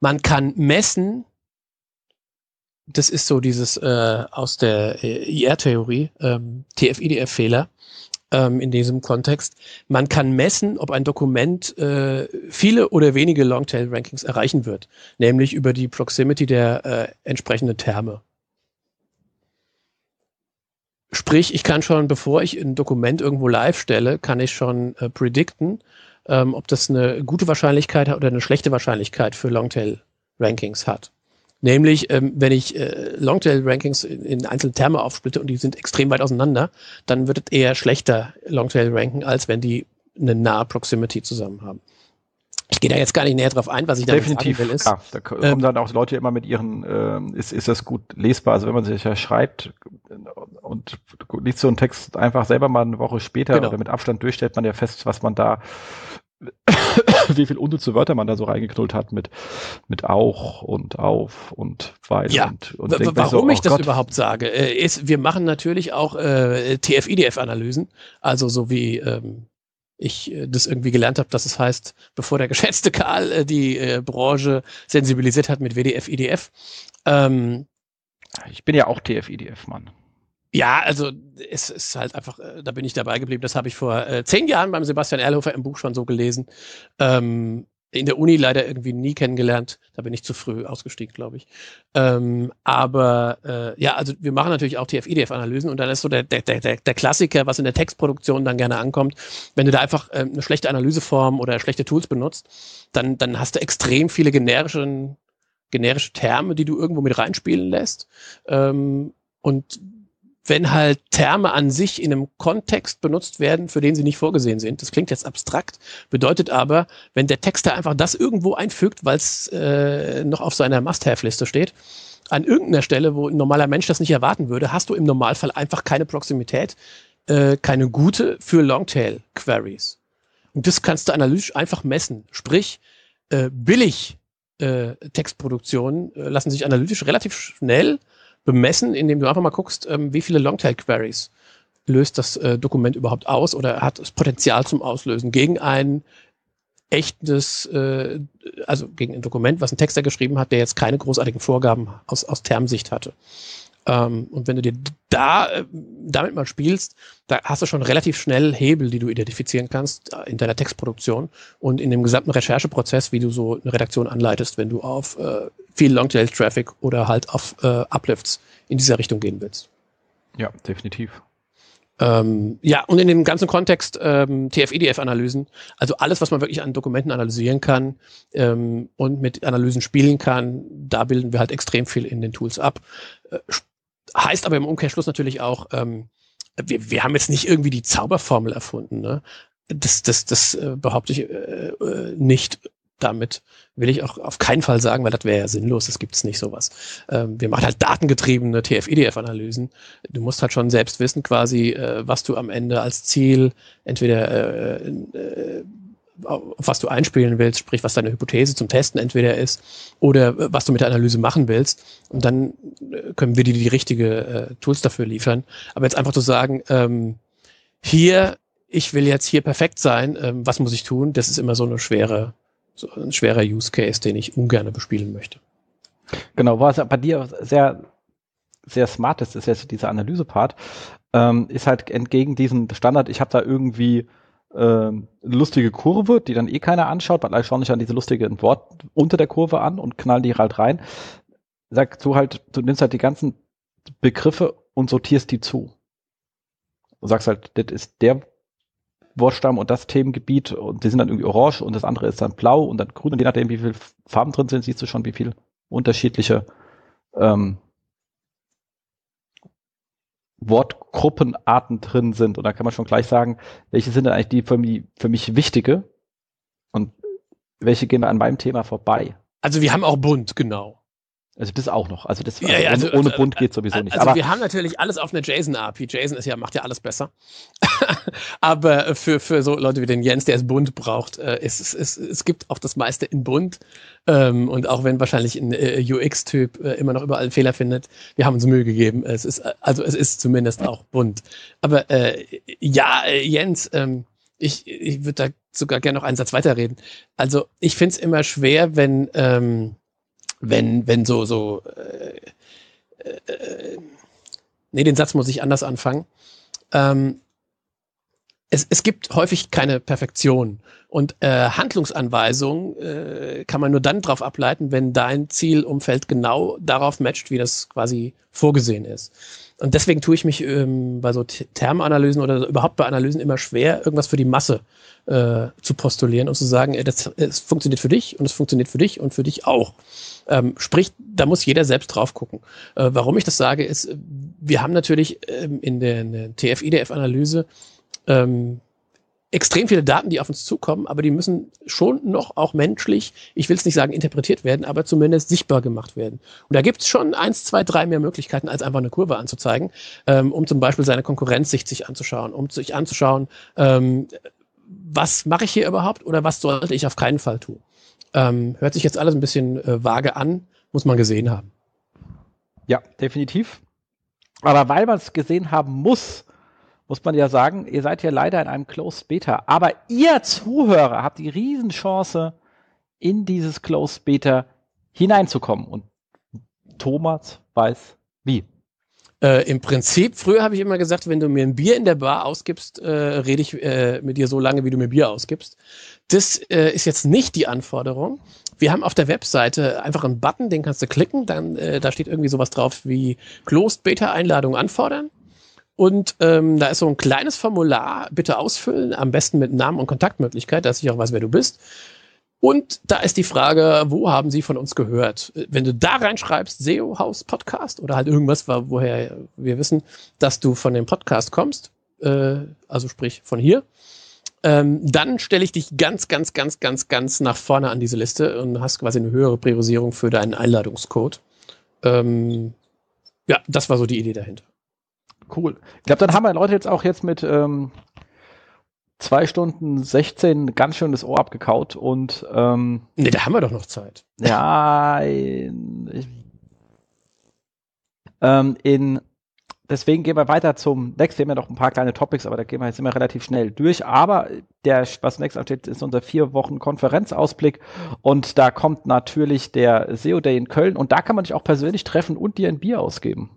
man kann messen, das ist so dieses äh, aus der äh, IR-Theorie, ähm, TF-IDF-Fehler, ähm, in diesem Kontext. Man kann messen, ob ein Dokument äh, viele oder wenige Longtail-Rankings erreichen wird, nämlich über die Proximity der äh, entsprechenden Terme. Sprich, ich kann schon, bevor ich ein Dokument irgendwo live stelle, kann ich schon äh, predikten, ähm, ob das eine gute Wahrscheinlichkeit hat oder eine schlechte Wahrscheinlichkeit für Longtail-Rankings hat. Nämlich, ähm, wenn ich äh, Longtail-Rankings in, in einzelne Terme aufsplitte und die sind extrem weit auseinander, dann wird es eher schlechter Longtail ranken, als wenn die eine nahe Proximity zusammen haben. Ich gehe da jetzt gar nicht näher drauf ein, was ich da Definitiv, will. Ist, ja, da kommen ähm, dann auch Leute immer mit ihren, äh, ist, ist das gut lesbar? Also wenn man sich ja schreibt und liest so einen Text einfach selber mal eine Woche später genau. oder mit Abstand durch, stellt man ja fest, was man da wie viel unnütze Wörter man da so reingeknullt hat mit, mit auch und auf und weil ja. und, und warum so, oh ich das Gott. überhaupt sage, äh, ist, wir machen natürlich auch äh, TF-IDF-Analysen, also so wie ähm, ich äh, das irgendwie gelernt habe, dass es heißt, bevor der *laughs* geschätzte Karl äh, die äh, Branche sensibilisiert hat mit WDF, IDF. Ähm, ich bin ja auch TF-IDF-Mann. Ja, also es ist halt einfach, äh, da bin ich dabei geblieben. Das habe ich vor äh, zehn Jahren beim Sebastian Erlhofer im Buch schon so gelesen. Ähm, in der Uni leider irgendwie nie kennengelernt. Da bin ich zu früh ausgestiegen, glaube ich. Ähm, aber äh, ja, also wir machen natürlich auch TF-IDF-Analysen und dann ist so der, der, der, der Klassiker, was in der Textproduktion dann gerne ankommt. Wenn du da einfach äh, eine schlechte Analyseform oder schlechte Tools benutzt, dann, dann hast du extrem viele generische, generische Terme, die du irgendwo mit reinspielen lässt. Ähm, und wenn halt Terme an sich in einem Kontext benutzt werden, für den sie nicht vorgesehen sind. Das klingt jetzt abstrakt, bedeutet aber, wenn der Texter einfach das irgendwo einfügt, weil es äh, noch auf seiner Must-Have-Liste steht, an irgendeiner Stelle, wo ein normaler Mensch das nicht erwarten würde, hast du im Normalfall einfach keine Proximität, äh, keine gute für Longtail-Queries. Und das kannst du analytisch einfach messen. Sprich, äh, billig äh, Textproduktionen äh, lassen sich analytisch relativ schnell bemessen, indem du einfach mal guckst, ähm, wie viele Longtail-Queries löst das äh, Dokument überhaupt aus oder hat das Potenzial zum Auslösen gegen ein echtes, äh, also gegen ein Dokument, was ein Texter geschrieben hat, der jetzt keine großartigen Vorgaben aus, aus Termsicht hatte. Ähm, und wenn du dir da äh, damit mal spielst, da hast du schon relativ schnell Hebel, die du identifizieren kannst äh, in deiner Textproduktion und in dem gesamten Rechercheprozess, wie du so eine Redaktion anleitest, wenn du auf äh, viel Longtail-Traffic oder halt auf äh, Uplifts in dieser Richtung gehen willst. Ja, definitiv. Ähm, ja, und in dem ganzen Kontext ähm, TF-EDF-Analysen, also alles, was man wirklich an Dokumenten analysieren kann ähm, und mit Analysen spielen kann, da bilden wir halt extrem viel in den Tools ab. Äh, Heißt aber im Umkehrschluss natürlich auch, ähm, wir, wir haben jetzt nicht irgendwie die Zauberformel erfunden. Ne? Das, das, das äh, behaupte ich äh, äh, nicht. Damit will ich auch auf keinen Fall sagen, weil das wäre ja sinnlos, das gibt es nicht sowas. Ähm, wir machen halt datengetriebene TF-EDF-Analysen. Du musst halt schon selbst wissen, quasi, äh, was du am Ende als Ziel entweder äh, äh, auf was du einspielen willst, sprich, was deine Hypothese zum Testen entweder ist oder äh, was du mit der Analyse machen willst. Und dann äh, können wir dir die richtige äh, Tools dafür liefern. Aber jetzt einfach zu sagen, ähm, hier, ich will jetzt hier perfekt sein, ähm, was muss ich tun? Das ist immer so eine schwere, so ein schwerer Use Case, den ich ungern bespielen möchte. Genau, was bei dir sehr, sehr smart ist, ist jetzt dieser Analyse-Part, ähm, ist halt entgegen diesem Standard, ich habe da irgendwie äh, lustige Kurve, die dann eh keiner anschaut, weil alle schauen sich dann diese lustige Wort unter der Kurve an und knallen die halt rein. Sag du halt, du nimmst halt die ganzen Begriffe und sortierst die zu. Du sagst halt, das ist der Wortstamm und das Themengebiet und die sind dann irgendwie orange und das andere ist dann blau und dann grün und je nachdem, wie viele Farben drin sind, siehst du schon, wie viele unterschiedliche ähm, Wortgruppenarten drin sind. Und da kann man schon gleich sagen, welche sind denn eigentlich die für mich, für mich wichtige und welche gehen an meinem Thema vorbei. Also wir haben auch bunt, genau. Also das auch noch. Also das ja, ja, also, ohne, ohne Bund geht sowieso nicht. Also Aber wir haben natürlich alles auf einer JSON-API. JSON ist ja, macht ja alles besser. *laughs* Aber für, für so Leute wie den Jens, der es bunt braucht, äh, es, es, es, es gibt auch das meiste in bunt. Ähm, und auch wenn wahrscheinlich ein äh, UX-Typ äh, immer noch überall Fehler findet, wir haben uns Mühe gegeben. Es ist, also es ist zumindest auch bunt. Aber äh, ja, äh, Jens, ähm, ich, ich würde da sogar gerne noch einen Satz weiterreden. Also ich finde es immer schwer, wenn ähm, wenn, wenn so, so, äh, äh, nee, den Satz muss ich anders anfangen. Ähm, es, es gibt häufig keine Perfektion. Und äh, Handlungsanweisungen äh, kann man nur dann darauf ableiten, wenn dein Zielumfeld genau darauf matcht, wie das quasi vorgesehen ist. Und deswegen tue ich mich ähm, bei so Thermanalysen oder überhaupt bei Analysen immer schwer, irgendwas für die Masse äh, zu postulieren und zu sagen, äh, das, es funktioniert für dich und es funktioniert für dich und für dich auch. Ähm, sprich, da muss jeder selbst drauf gucken. Äh, warum ich das sage, ist, wir haben natürlich ähm, in der, der TF-IDF-Analyse ähm, extrem viele Daten, die auf uns zukommen, aber die müssen schon noch auch menschlich, ich will es nicht sagen interpretiert werden, aber zumindest sichtbar gemacht werden. Und da gibt es schon eins, zwei, drei mehr Möglichkeiten, als einfach eine Kurve anzuzeigen, ähm, um zum Beispiel seine Konkurrenz sich anzuschauen, um sich anzuschauen, ähm, was mache ich hier überhaupt oder was sollte ich auf keinen Fall tun. Ähm, hört sich jetzt alles ein bisschen äh, vage an, muss man gesehen haben. Ja, definitiv. Aber weil man es gesehen haben muss, muss man ja sagen, ihr seid ja leider in einem Closed Beta. Aber ihr Zuhörer habt die Riesenchance, in dieses Closed Beta hineinzukommen. Und Thomas weiß wie. Äh, Im Prinzip, früher habe ich immer gesagt, wenn du mir ein Bier in der Bar ausgibst, äh, rede ich äh, mit dir so lange, wie du mir Bier ausgibst. Das äh, ist jetzt nicht die Anforderung. Wir haben auf der Webseite einfach einen Button, den kannst du klicken, dann äh, da steht irgendwie sowas drauf wie Closed Beta Einladung anfordern. Und ähm, da ist so ein kleines Formular, bitte ausfüllen, am besten mit Namen und Kontaktmöglichkeit, dass ich auch weiß, wer du bist. Und da ist die Frage, wo haben Sie von uns gehört? Wenn du da reinschreibst, SEO House Podcast oder halt irgendwas, woher wir wissen, dass du von dem Podcast kommst, äh, also sprich von hier, ähm, dann stelle ich dich ganz, ganz, ganz, ganz, ganz nach vorne an diese Liste und hast quasi eine höhere Priorisierung für deinen Einladungscode. Ähm, ja, das war so die Idee dahinter. Cool. Ich glaube, dann haben wir Leute jetzt auch jetzt mit ähm, zwei Stunden 16 ganz schön das Ohr abgekaut und ähm, Ne, da haben wir doch noch Zeit. Ja, in, ähm, in deswegen gehen wir weiter zum nächsten. Wir haben ja noch ein paar kleine Topics, aber da gehen wir jetzt immer relativ schnell durch. Aber der, was nächstes steht, ist unser vier Wochen Konferenzausblick und da kommt natürlich der SEO Day in Köln und da kann man dich auch persönlich treffen und dir ein Bier ausgeben.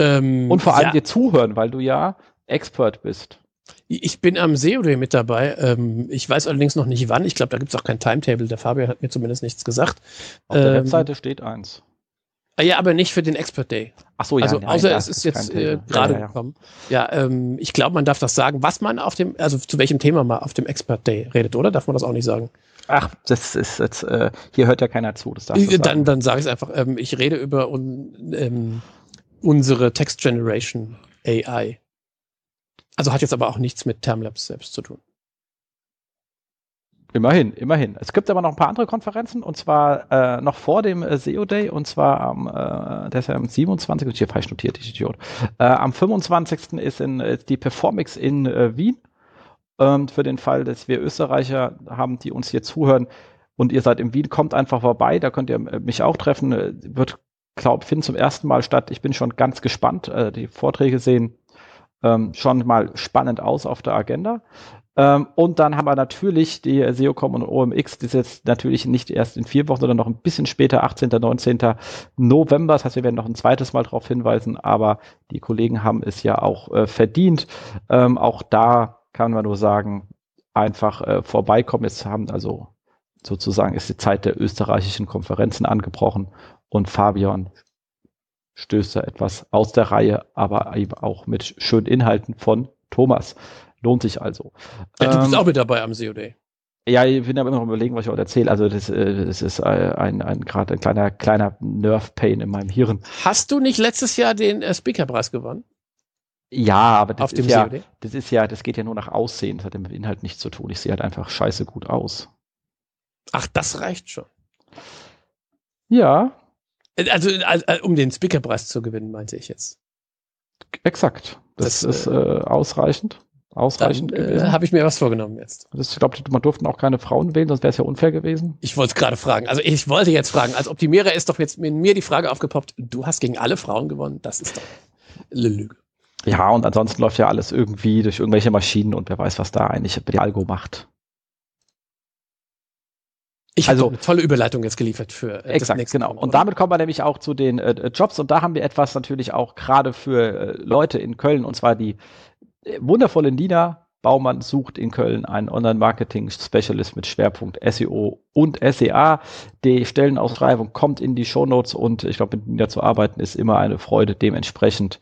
Ähm, und vor allem ja. dir zuhören, weil du ja Expert bist. Ich bin am SEO Day mit dabei. Ähm, ich weiß allerdings noch nicht wann. Ich glaube, da gibt es auch kein Timetable. Der Fabian hat mir zumindest nichts gesagt. Auf der Ähm, Webseite steht eins. Ah Ja, aber nicht für den Expert Day. Ach so, ja. also nein, außer es ist jetzt kein äh, gerade Ja, ja, gekommen. Ja, ähm, ich glaube, man darf das sagen, was man auf dem, also zu welchem Thema man auf dem Expert Day redet, oder? Darf man das auch nicht sagen? Ach, das ist jetzt, äh, hier hört ja keiner zu. Das darfst du dann sagen. dann sage ich es einfach. Ähm, ich rede über un, ähm, unsere Text Generation AI. Also hat jetzt aber auch nichts mit Termlabs selbst zu tun. Immerhin, immerhin. Es gibt aber noch ein paar andere Konferenzen und zwar äh, noch vor dem äh, SEO Day und zwar am, äh, der ist ja am 27. Ich hier falsch notiert, ich Idiot. Äh, am 25. ist in, ist die Performix in äh, Wien. ähm, für den Fall, dass wir Österreicher haben, die uns hier zuhören und ihr seid in Wien, kommt einfach vorbei, da könnt ihr äh, mich auch treffen. Äh, wird, glaube finden zum ersten Mal statt. Ich bin schon ganz gespannt. Äh, die Vorträge sehen ähm, schon mal spannend aus auf der Agenda. Ähm, und dann haben wir natürlich die SEOCom und OMX, die ist jetzt natürlich nicht erst in vier Wochen, sondern noch ein bisschen später, 18., 19. November. Das heißt, wir werden noch ein zweites Mal darauf hinweisen, aber die Kollegen haben es ja auch äh, verdient. Ähm, auch da kann man nur sagen, einfach äh, vorbeikommen. Jetzt haben also sozusagen ist die Zeit der österreichischen Konferenzen angebrochen und Fabian stößt da etwas aus der Reihe, aber eben auch mit schönen Inhalten von Thomas. Lohnt sich also. Ja, du bist ähm, auch mit dabei am COD. Ja, ich bin aber immer noch überlegen, was ich heute erzähle. Also das, äh, das ist äh, ein, ein gerade ein kleiner, kleiner Nerve-Pain in meinem Hirn. Hast du nicht letztes Jahr den äh, Speakerpreis gewonnen? Ja, aber das Auf ist ja, COD? das ist ja, das geht ja nur nach Aussehen. Das hat ja mit Inhalt nichts zu tun. Ich sehe halt einfach scheiße gut aus. Ach, das reicht schon. Ja. Also, also um den Speakerpreis zu gewinnen, meinte ich jetzt. Exakt. Das, das ist äh, ausreichend ausreichend dann, gewesen. Äh, Habe ich mir was vorgenommen jetzt. Das, ich glaube, man durften auch keine Frauen wählen, sonst wäre es ja unfair gewesen. Ich wollte gerade fragen. Also ich wollte jetzt fragen, als Optimierer ist doch jetzt in mir die Frage aufgepoppt, du hast gegen alle Frauen gewonnen. Das ist doch eine Lüge. Ja, und ansonsten läuft ja alles irgendwie durch irgendwelche Maschinen und wer weiß, was da eigentlich die Algo macht. Ich also, habe eine tolle Überleitung jetzt geliefert für äh, exakt, genau. Und damit kommen wir nämlich auch zu den äh, Jobs und da haben wir etwas natürlich auch gerade für äh, Leute in Köln und zwar die wundervolle Nina Baumann sucht in Köln einen Online-Marketing-Specialist mit Schwerpunkt SEO und SEA. Die Stellenausschreibung kommt in die Shownotes und ich glaube, mit Nina zu arbeiten ist immer eine Freude. Dementsprechend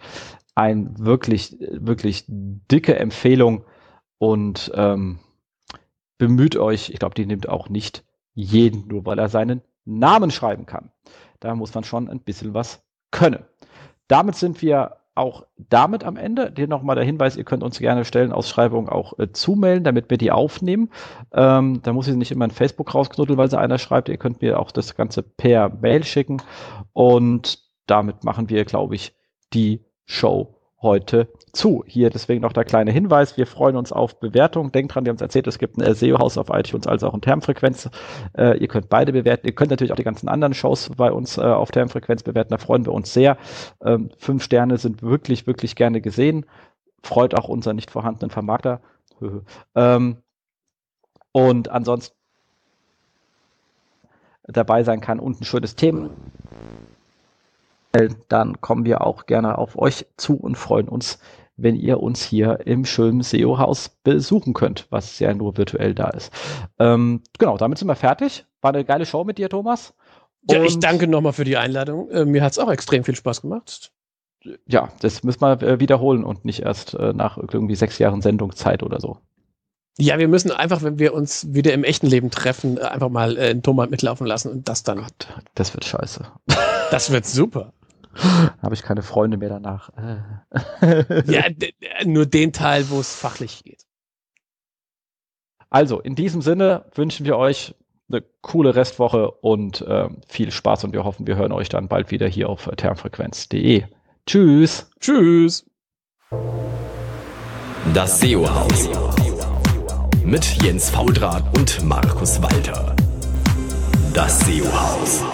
ein wirklich, wirklich dicke Empfehlung und ähm, bemüht euch. Ich glaube, die nimmt auch nicht jeden, nur weil er seinen Namen schreiben kann. Da muss man schon ein bisschen was können. Damit sind wir auch damit am Ende. Hier nochmal der Hinweis, ihr könnt uns gerne Stellenausschreibungen auch äh, zumelden, damit wir die aufnehmen. Ähm, da muss ich nicht immer in Facebook rausknuddeln, weil sie einer schreibt. Ihr könnt mir auch das Ganze per Mail schicken. Und damit machen wir, glaube ich, die Show heute zu. Hier deswegen noch der kleine Hinweis. Wir freuen uns auf Bewertungen. Denkt dran, wir haben es erzählt, es gibt ein SEO-Haus auf iTunes als auch ein Termfrequenz. Äh, ihr könnt beide bewerten. Ihr könnt natürlich auch die ganzen anderen Shows bei uns äh, auf Termfrequenz bewerten. Da freuen wir uns sehr. Ähm, fünf Sterne sind wirklich, wirklich gerne gesehen. Freut auch unseren nicht vorhandenen Vermarkter. *laughs* ähm, und ansonsten dabei sein kann und ein schönes Thema dann kommen wir auch gerne auf euch zu und freuen uns, wenn ihr uns hier im schönen SEO-Haus besuchen könnt, was ja nur virtuell da ist. Ähm, genau, damit sind wir fertig. War eine geile Show mit dir, Thomas. ja, ich danke nochmal für die Einladung. Äh, mir hat es auch extrem viel Spaß gemacht. Ja, das müssen wir äh, wiederholen und nicht erst äh, nach irgendwie sechs Jahren Sendungszeit oder so. Ja, wir müssen einfach, wenn wir uns wieder im echten Leben treffen, äh, einfach mal äh, einen Thomas mitlaufen lassen und das dann. Gott, das wird scheiße. Das wird super. Habe ich keine Freunde mehr danach. *laughs* ja, nur den Teil, wo es fachlich geht. Also, in diesem Sinne wünschen wir euch eine coole Restwoche und äh, viel Spaß und wir hoffen, wir hören euch dann bald wieder hier auf termfrequenz.de. Tschüss. Tschüss. Das SEO-Haus mit Jens Faudrat und Markus Walter. Das SEO-Haus.